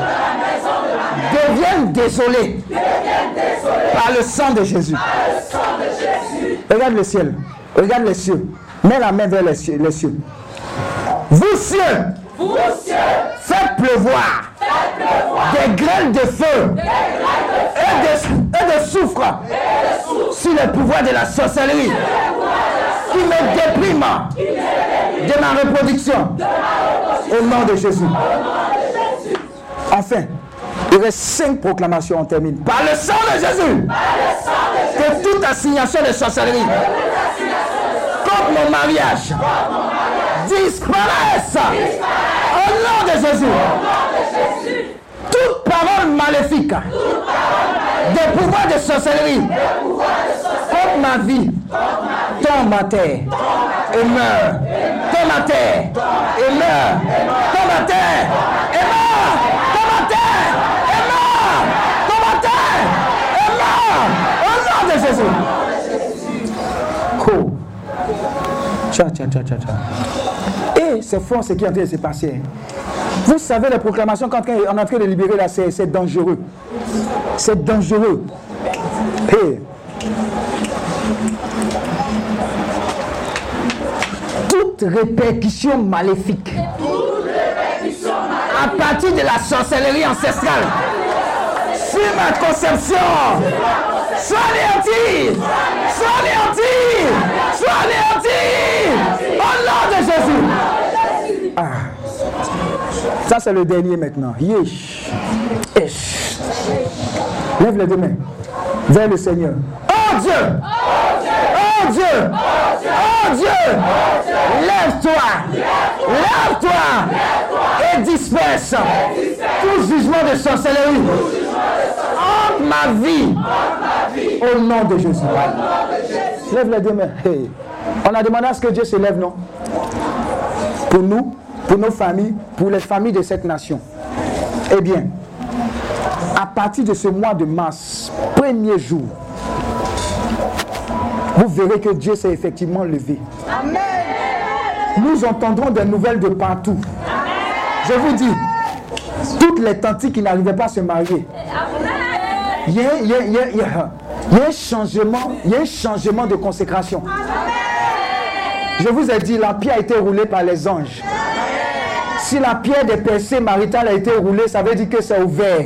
Devienne désolée par le sang de Jésus. Regarde le ciel, regarde les cieux, mets la main vers les cieux. Les cieux. Vous cieux, faites pleuvoir. Des grêles de feu. Et de, et de soufre sur le pouvoir de la sorcellerie qui me déprime de ma reproduction au nom de Jésus. Enfin, il reste cinq proclamations, on termine. Par le sang de Jésus, que toute assignation de sorcellerie contre mon mariage disparaisse au nom de Jésus. Toute parole maléfique des pouvoirs de sorcellerie ma vie tombe à terre et meurt. Tombe à terre et meurt. Tombe à terre et meurt. Tombe à terre et meurt. Tombe à terre et meurt. Au nom de Jésus. Cool. Tcha, tcha, tcha, tcha. Et c'est fort ce qui est en train de se passer. hein. Vous savez, les proclamations qu'on est en train de libérer là, c'est dangereux. C'est dangereux. Et Toute répercussion maléfique à partir de la sorcellerie ancestrale sur ma conception soit anéantie, soit anéantie, soit anéantie au nom de Jésus. Ah. Ça, c'est le dernier maintenant. Yesh. Yesh. Lève les deux mains vers le Seigneur. Oh Dieu! Oh Dieu! Oh Dieu! Lève-toi! Lève-toi! Et disperse tout jugement de sorcellerie entre ma vie au nom de Jésus. Lève les deux mains. On a demandé à ce que Dieu se lève, non? Pour nous, pour nos familles, pour les familles de cette nation. Eh bien, à partir de ce mois de mars, premier jour, vous verrez que Dieu s'est effectivement levé. Nous entendrons des nouvelles de partout. Je vous dis, toutes les tantes qui n'arrivaient pas à se marier, il y a, il y a- il y a- il y a- il y a un changement, il y a un changement de consécration. Je vous ai dit, la pierre a été roulée par les anges. Si la pierre des percées maritales a été roulée, ça veut dire que c'est ouvert.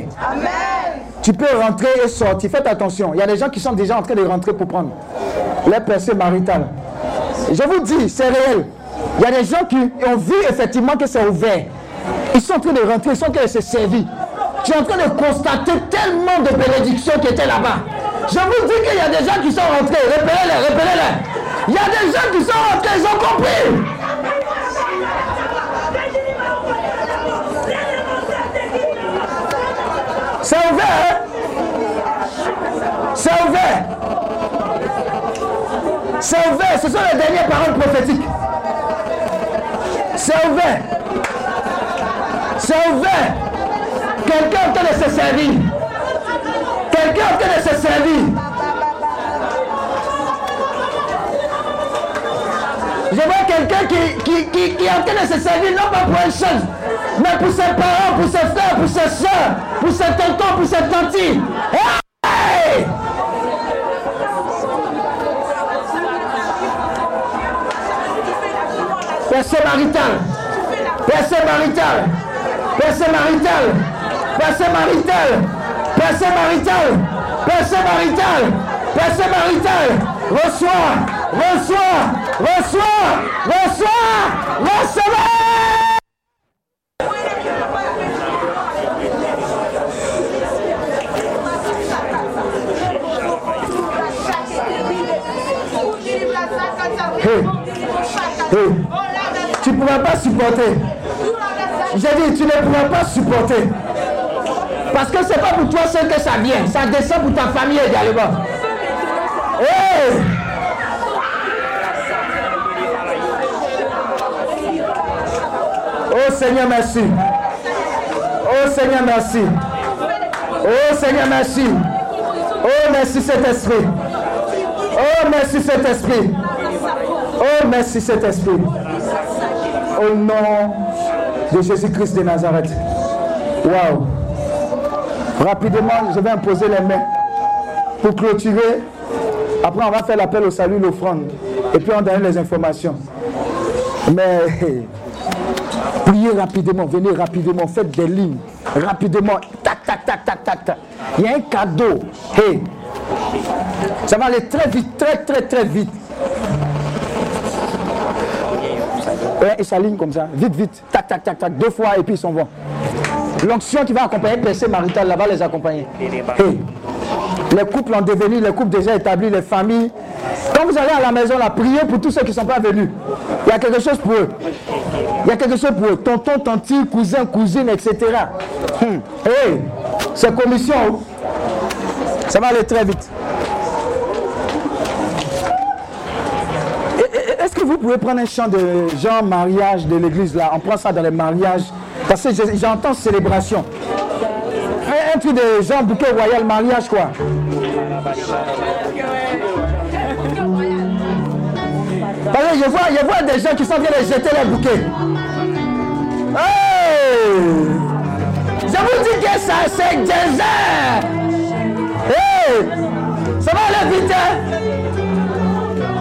Tu peux rentrer et sortir. Faites attention. Il y a des gens qui sont déjà en train de rentrer pour prendre les percées maritales. Je vous dis, c'est réel. Il y a des gens qui ont vu effectivement que c'est ouvert. Ils sont en train de rentrer, ils sont en train de se servir. Tu es en train de constater tellement de bénédictions qui étaient là-bas. Je vous dis qu'il y a des gens qui sont rentrés. Répétez-les, répétez-les. Il y a des gens qui sont rentrés, ils ont compris. C'est ouvert? C'est ouvert. C'est ouvert. Ce sont les dernières paroles prophétiques. C'est ouvert. C'est ouvert. Quelqu'un en train de se servir. Quelqu'un en train de se servir. Je vois quelqu'un qui, qui, qui, qui est en train de se servir, non pas pour une chose, mais pour ses parents, pour ses frères, pour ses soeurs, pour ses tontons, pour ses tantis. Hey! Personne marital. Personne marital. Personne marital. Personne marital. Personne marital. Personne marital. Personne marital. Reçois. Reçois. Reçois. Reçois. Recevez. Hey. Hey. Tu ne pourras pas supporter. J'ai dit, tu ne pourras pas supporter. Parce que c'est pas pour toi seul que ça vient. Ça descend pour ta famille également. Oh Seigneur, merci. Oh Seigneur, merci. Oh Seigneur, merci. Oh merci Saint-Esprit. Oh merci Saint-Esprit. Oh merci Saint-Esprit. Au nom de Jésus-Christ de Nazareth. Waouh. Rapidement, je vais imposer les mains pour clôturer. Après, on va faire l'appel au salut, l'offrande. Et puis, on donne les informations. Mais priez rapidement, venez rapidement, faites des lignes. Rapidement. Tac, tac, tac, tac, tac, tac. Il y a un cadeau. Hey. Ça va aller très vite, très, très, très vite. Et ça ligne comme ça, vite, vite, tac, tac, tac, tac, deux fois et puis ils s'en vont. L'onction qui va accompagner le marital là-bas les accompagner. Les couples en devenir, les couples déjà établis, les familles. Quand vous allez à la maison, là, priez pour tous ceux qui ne sont pas venus. Il y a quelque chose pour eux. Il y a quelque chose pour eux. Tonton, tante, cousin, cousine, etc. Hmm. Hey, c'est commission. Ça va aller très vite. Vous pouvez prendre un chant de genre mariage de l'église là On prend ça dans les mariages. Parce que je- j'entends célébration. Un, truc de genre bouquet royal mariage quoi. Je vois, je vois des gens qui sont de jeter les bouquets. Hey! Je vous dis que ça c'est désert. Hey! Ça va aller vite, hein?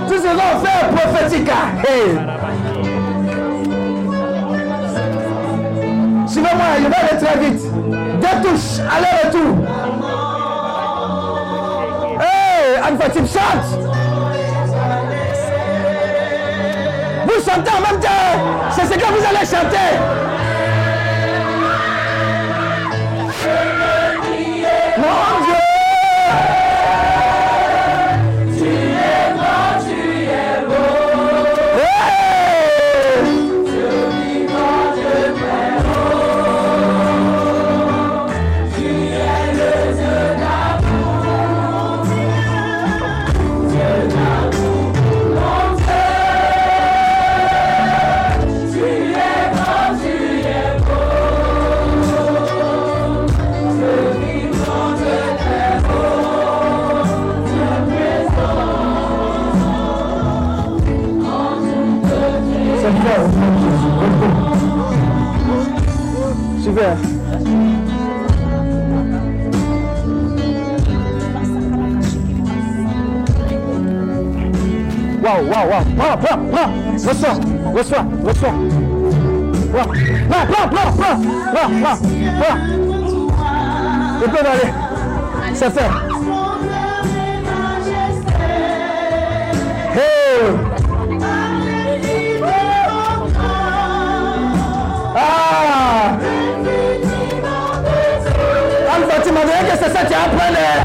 Tout ce qu'on fait prophétique. hein? Hey. Suivez-moi, je vais aller très vite. Deux touches, aller-retour. Hey, Anne-Fatime, chante. Vous chantez en même temps. C'est ce que vous allez chanter. Super. Waouh, waouh, waouh. Prends, prends, prends. Reçois, reçois, reçois. Prends, prends, prends, prends, prends, prends, prends, peux aller. C'est fait. Hey! Ah! Alpha, tu m'as dit que c'est ça,